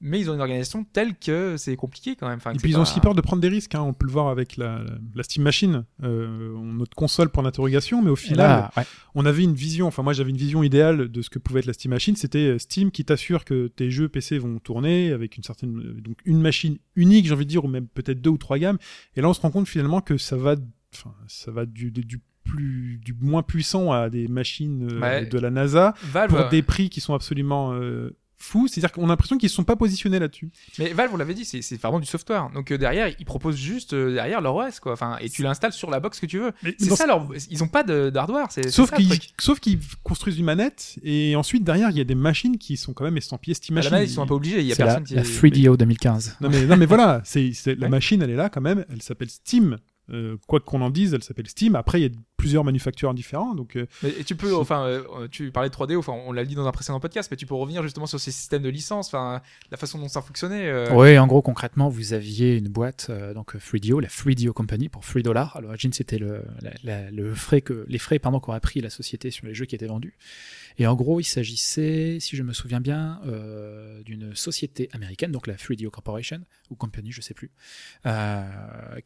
Mais ils ont une organisation telle que c'est compliqué quand même. Enfin, Et puis ils pas- ont aussi peur de prendre des risques. Hein. On peut le voir avec la, Steam Machine, euh, notre console pour l'interrogation, mais au final, là, ouais. on avait une vision. Enfin, moi, j'avais une vision idéale de ce que pouvait être la Steam Machine. C'était euh, Steam qui t'assure que tes jeux PC vont tourner avec une certaine, euh, donc une machine unique, j'ai envie de dire, ou même peut-être deux ou trois gammes. Et là, on se rend compte finalement que ça va, enfin, ça va du, du- plus, du moins puissant à des machines euh, Ouais. de la NASA Valve, pour des prix qui sont absolument euh, fous. C'est-à-dire qu'on a l'impression qu'ils ne sont pas positionnés là-dessus. Mais Valve, vous l'avez dit, c'est c'est vraiment du software. Donc euh, derrière, ils proposent juste euh, derrière leur OS, quoi. Enfin, et tu l'installes sur la box que tu veux. Mais C'est ça leur. Ils ont pas de- d'hardware. c'est- Sauf qu'ils, truc. sauf qu'ils construisent une manette et ensuite derrière il y a des machines qui sont quand même estampillées Steam Machine. manette, ils sont un peu obligés. Il y a C'est la, personne qui. la 3DO 2015. Non mais, non mais voilà, c'est, c'est- la Ouais. machine elle est là quand même, elle s'appelle Steam. Euh, quoi qu'on en dise, elle s'appelle Steam. Après il y a plusieurs manufactures différents donc euh, Mais tu peux, enfin, euh, tu parlais de 3D, enfin, on l'a dit dans un précédent podcast, mais tu peux revenir justement sur ces systèmes de licence, enfin, la façon dont ça fonctionnait. euh, Oui, en gros, concrètement, vous aviez une boîte, euh, donc euh, 3DO, la 3DO Company, pour 3 dollars. À l'origine, c'était le, le frais que, les frais pardon, qu'aurait pris la société sur les jeux qui étaient vendus. Et en gros, il s'agissait, si je me souviens bien, euh, d'une société américaine, donc la 3DO Corporation, ou Company, je sais plus, euh,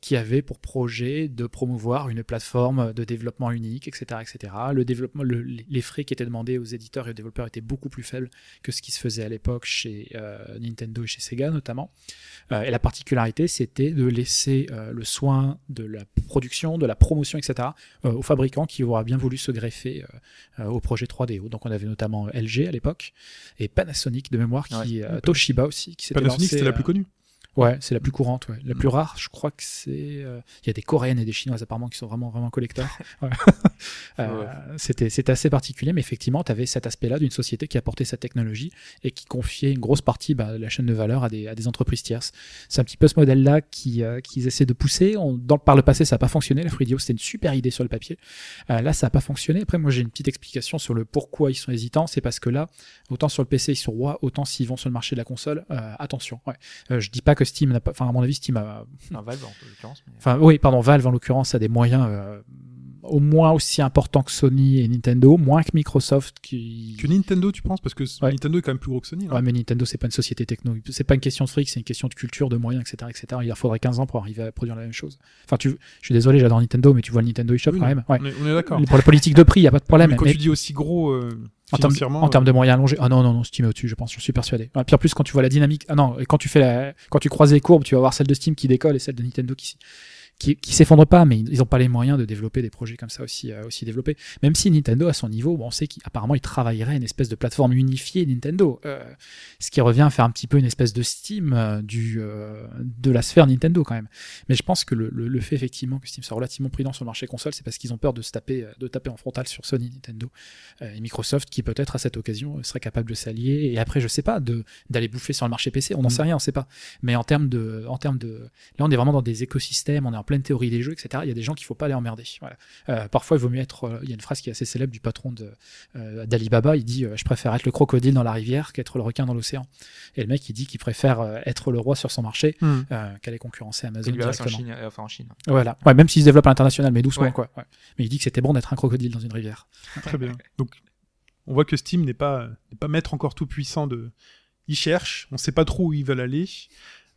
qui avait pour projet de promouvoir une plateforme de développement unique, etc., etc. Le développement, le- les frais qui étaient demandés aux éditeurs et aux développeurs étaient beaucoup plus faibles que ce qui se faisait à l'époque chez euh, Nintendo et chez Sega notamment. Et la particularité, c'était de laisser le soin de la production, de la promotion, etc. aux fabricants qui auraient bien voulu se greffer au projet 3DO. Donc on avait notamment LG à l'époque et Panasonic de mémoire, qui, Ouais. euh, Toshiba aussi, qui s'était Panasonic c'était la euh, plus connue. Ouais, c'est la plus courante. Ouais. La plus rare, je crois que c'est. euh, Il y a des coréennes et des chinoises apparemment qui sont vraiment vraiment collecteurs. Ouais. Euh, Ouais. C'était c'était assez particulier, mais effectivement, tu avais cet aspect-là d'une société qui apportait sa technologie et qui confiait une grosse partie bah, de la chaîne de valeur à des, à des entreprises tierces. C'est un petit peu ce modèle-là qui, euh, qu'ils essaient de pousser. On, dans, par le passé, ça n'a pas fonctionné. La Freedio, c'était une super idée sur le papier. Euh, là, ça n'a pas fonctionné. Après, moi, j'ai une petite explication sur le pourquoi ils sont hésitants. C'est parce que là, autant sur le PC, ils sont rois, autant s'ils vont sur le marché de la console, euh, attention. Ouais. Euh, je dis pas que Steam n'a pas. Enfin, à mon avis, Steam a. Valve en l'occurrence. mais- Enfin, oui, pardon, Valve en l'occurrence a des moyens euh, au moins aussi importants que Sony et Nintendo, moins que Microsoft qui. Que Nintendo, tu penses? Parce que Ouais. Nintendo est quand même plus gros que Sony. non Ouais, mais Nintendo, c'est pas une société techno. C'est pas une question de fric, c'est une question de culture, de moyens, etc., etc. Il leur faudrait 15 ans pour arriver à produire la même chose. Enfin, tu, je suis désolé, j'adore Nintendo, mais tu vois le Nintendo eShop Oui, quand même. Ouais. On est, on est d'accord. Pour la politique de prix, il y a pas de problème. mais quand mais- tu dis aussi gros euh, En termes, en termes de moyens allongés. Ah non, non, non, Steam est au-dessus, je pense, je suis persuadé. En plus, quand tu vois la dynamique, ah non, et quand tu fais la, quand tu croises les courbes, tu vas voir celle de Steam qui décolle et celle de Nintendo qui, qui, qui s'effondre pas, mais ils n'ont pas les moyens de développer des projets comme ça aussi, euh, aussi développés. Même si Nintendo, à son niveau, bon, on sait qu'apparemment, il travaillerait une espèce de plateforme unifiée Nintendo, euh, ce qui revient à faire un petit peu une espèce de Steam euh, du, de la sphère Nintendo quand même. Mais je pense que le, le, le fait effectivement que Steam soit relativement prudent sur le marché console, c'est parce qu'ils ont peur de se taper, de taper en frontal sur Sony, Nintendo et Microsoft qui peut-être à cette occasion serait capable de s'allier et après je sais pas d'aller bouffer sur le marché PC on n'en Mm. sait rien on sait pas mais en termes de en termes de là on est vraiment dans des écosystèmes on est en pleine théorie des jeux etc il y a des gens qu'il faut pas aller emmerder voilà. Euh, parfois il vaut mieux être euh, il y a une phrase qui est assez célèbre du patron de euh, d'Alibaba il dit euh, je préfère être le crocodile dans la rivière qu'être le requin dans l'océan et le mec il dit qu'il préfère être le roi sur son marché euh, qu'aller concurrencer Amazon en directement Chine, euh, enfin en Chine. voilà ouais, même s'il se développe à l'international mais doucement Ouais. quoi ouais. mais il dit que c'était bon d'être un crocodile dans une rivière Très bien. Donc, on voit que Steam n'est pas, n'est pas maître encore tout puissant de. Ils cherchent, on sait pas trop où ils veulent aller.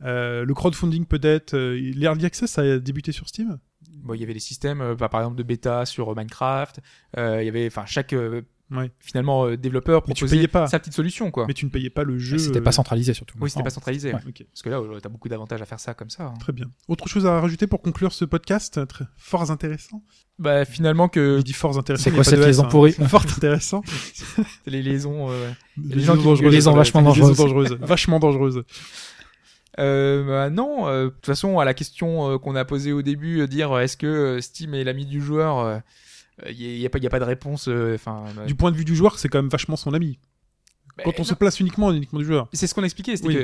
Euh, le crowdfunding peut-être. euh, L'early access ça a débuté sur Steam? Bon, il y avait des systèmes, euh, par par exemple, de bêta sur euh, Minecraft. Euh, il y avait, enfin, chaque euh, Ouais. finalement euh, développeur proposait pas. sa petite solution, quoi. Mais tu ne payais pas le jeu. c'était euh, pas centralisé surtout Oui, c'était pas centralisé. Ouais. Parce que là, tu as beaucoup d'avantages à faire ça comme ça. hein. Très bien. Autre chose à rajouter pour conclure ce podcast Très fort intéressant? Bah, finalement, que Je dis fort intéressant. c'est il quoi cette liaison hein. pourrie Fort intéressant. les liaisons. euh, Les gens qui- dangereuses. les liaisons vachement Les liaisons dangereuses. dangereuses. Vachement dangereuses. Euh, bah non, euh, de toute façon, à la question euh, qu'on a posée au début, euh, dire est-ce que Steam est l'ami du joueur, il n'y a, a pas de réponse. Du point de vue du joueur, c'est quand même vachement son ami. Bah, Quand on non, se place uniquement, uniquement du joueur. c'est ce qu'on expliquait, c'est Oui.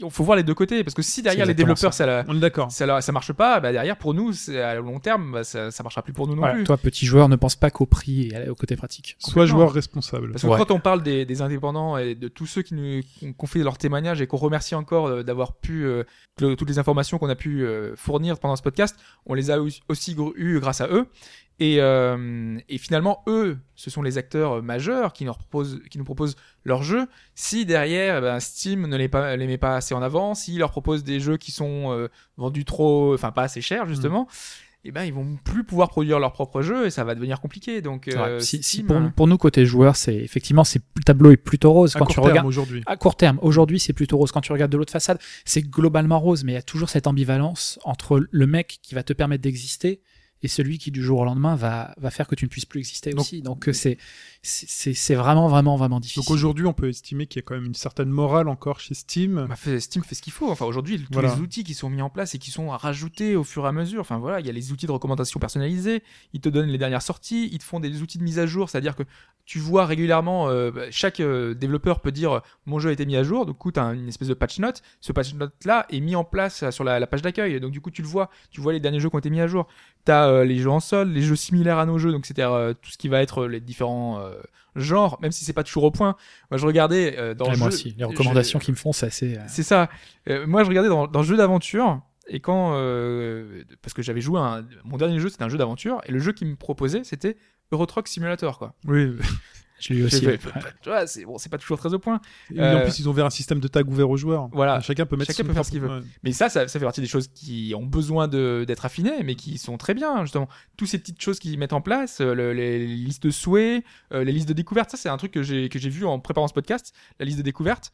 que faut voir les deux côtés, parce que si derrière les développeurs ça, la- On est d'accord. ça, la- ça marche pas, bah derrière pour nous, c'est à long terme, bah, ça, ça marchera plus pour nous non Voilà, plus. toi, petit joueur, ne pense pas qu'au prix et au côté pratique. Soit Complètement. joueur responsable. Parce que Ouais. quand on parle des, des indépendants et de tous ceux qui nous qui ont fait leur témoignage et qu'on remercie encore euh, d'avoir pu euh, que- toutes les informations qu'on a pu euh, fournir pendant ce podcast, on les a aussi- eues grâce à eux. Et, euh, et finalement, eux, ce sont les acteurs euh, majeurs qui nous proposent, qui nous proposent leurs jeux. Si derrière, eh ben, Steam ne les, pas, les met pas assez en avant, s'ils leur proposent des jeux qui sont euh, vendus trop, enfin pas assez cher justement, et ben ils vont plus pouvoir produire leurs propres jeux et ça va devenir compliqué. Donc, euh, Ouais, si, si Steam, pour, pour nous, côté joueur, c'est effectivement, c'est, le tableau est plutôt rose. À Quand court tu terme regardes, aujourd'hui. à court terme, aujourd'hui, c'est plutôt rose. Quand tu regardes de l'autre façade, c'est globalement rose, mais il y a toujours cette ambivalence entre le mec qui va te permettre d'exister et celui qui, du jour au lendemain, va, va faire que tu ne puisses plus exister Donc- aussi. Donc, euh, c'est, c'est, c'est- c'est vraiment, vraiment, vraiment difficile. Donc aujourd'hui, on peut estimer qu'il y a quand même une certaine morale encore chez Steam. Bah, fait- Steam fait ce qu'il faut. Enfin, aujourd'hui, tous Voilà. les outils qui sont mis en place et qui sont rajoutés au fur et à mesure. Enfin, voilà, il y a les outils de recommandation personnalisés. Ils te donnent les dernières sorties. Ils te font des outils de mise à jour. C'est-à-dire que tu vois régulièrement, euh, bah, chaque euh, développeur peut dire mon jeu a été mis à jour. Du coup, tu as une espèce de patch note. Ce patch note-là est mis en place sur la, la page d'accueil. Donc, du coup, tu le vois. Tu vois les derniers jeux qui ont été mis à jour. Tu as les jeux en sol, les jeux similaires à nos jeux. Donc, c'est-à-dire euh, tout ce qui va être euh, les différents euh, genres, même si c'est pas toujours au point. Moi, je regardais euh, dans Ouais, le moi jeu- aussi, les recommandations je- qu'ils me font, c'est assez. euh, c'est ça. Euh, moi, je regardais dans, dans le jeu d'aventure. Et quand. euh, parce que j'avais joué à un. Mon dernier jeu, c'était un jeu d'aventure. Et le jeu qu'ils me proposait, c'était Euro Truck Simulator, quoi. Oui. je l'ai eu aussi. fait, ouais. Tu vois, c'est bon, c'est pas toujours très au point. Et en Euh, plus, ils ont ouvert un système de tag ouvert aux joueurs. Voilà. Chacun peut mettre Chacun peut faire ce qu'il veut. Ouais. Mais ça, ça, ça fait partie des choses qui ont besoin d'être affinées, mais qui sont très bien, justement. Toutes ces petites choses qu'ils mettent en place, euh, le- les, les listes de souhaits, euh, les listes de découvertes, ça, c'est un truc que j'ai que j'ai vu en préparant ce podcast, la liste de découvertes.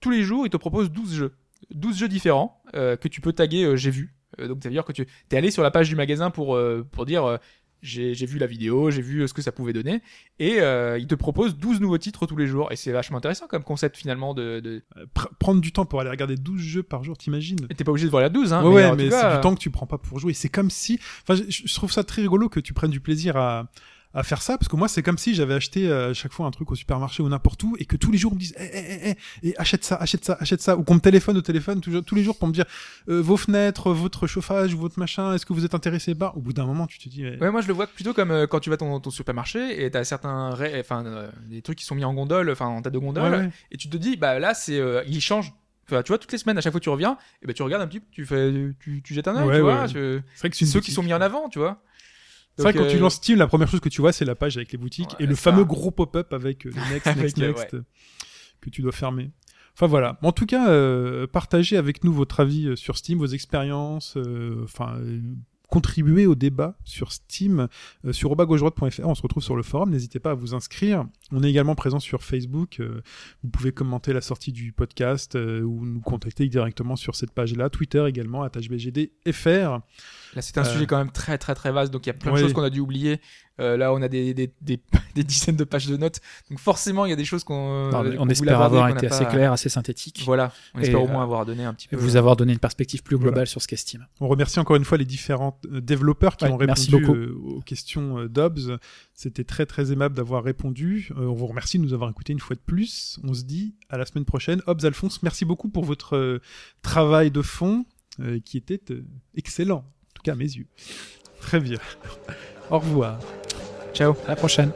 Tous les jours, ils te proposent 12 jeux. 12 jeux différents euh, que tu peux taguer j'ai vu. Donc, ça veut dire que tu es allé sur la page du magasin pour, pour dire j'ai j'ai vu la vidéo, j'ai vu euh, ce que ça pouvait donner. Et euh, ils te proposent 12 nouveaux titres tous les jours. Et c'est vachement intéressant comme concept, finalement, de... de... Euh, pr- prendre du temps pour aller regarder 12 jeux par jour, t'imagines? T'es pas obligé de voir la 12, hein. Ouais, mais c'est du temps que tu prends pas pour jouer. C'est comme si. Enfin, je, je trouve ça très rigolo que tu prennes du plaisir à, à faire ça, parce que moi, c'est comme si j'avais acheté euh, à chaque fois un truc au supermarché ou n'importe où, et que tous les jours on me dise, eh, eh, eh, eh, et achète ça, achète ça, achète ça, ou qu'on me téléphone au téléphone tous, tous les jours pour me dire euh, vos fenêtres, votre chauffage, votre machin, est-ce que vous êtes intéressé? Par Au bout d'un moment, tu te dis, Ouais, moi je le vois plutôt comme euh, quand tu vas dans ton supermarché et t'as certains, enfin, euh, des trucs qui sont mis en gondole, enfin en tête de gondole, ouais, ouais. et tu te dis, bah là c'est, euh, ils changent. Enfin, tu vois, toutes les semaines, à chaque fois que tu reviens, et ben tu regardes un petit, peu, tu fais, tu, tu jettes un œil, Ouais, tu vois. ouais. tu- c'est vrai que c'est ceux qui sont mis en avant, tu vois. C'est vrai, quand tu euh, lances Steam, la première chose que tu vois, c'est la page avec les boutiques Ouais, et le ça. fameux gros pop-up avec euh, le next, next, next euh, que tu dois fermer. Enfin voilà. En tout cas, euh, partagez avec nous votre avis sur Steam, vos expériences, euh, enfin. euh, contribuez au débat sur Steam, euh, sur robagauche-droite.fr. On se retrouve sur le forum. N'hésitez pas à vous inscrire. On est également présent sur Facebook. euh, vous pouvez commenter la sortie du podcast euh, ou nous contacter directement sur cette page-là. Twitter également, HBGDFR. Là, c'est un Euh, sujet quand même très très très vaste, donc il y a plein de choses qu'on a dû oublier. Euh, là, on a des, des, des, des dizaines de pages de notes, donc forcément, il y a des choses qu'on. Qu'on on espère avoir été assez pas- clair, assez synthétique. Voilà, on Et, espère au euh, moins avoir donné un petit Et peu. vous avoir donné une perspective plus globale Voilà. sur ce qu'est Steam. On remercie encore une fois les différents euh, développeurs qui Ouais, ont répondu beaucoup. euh, aux questions euh, d'Obs. C'était très très aimable d'avoir répondu. Euh, on vous remercie de nous avoir écoutés une fois de plus. On se dit à la semaine prochaine. Obs Alphonse, merci beaucoup pour votre euh, travail de fond euh, qui était euh, excellent, en tout cas à mes yeux. Très bien. Au revoir. Ciao. À la prochaine.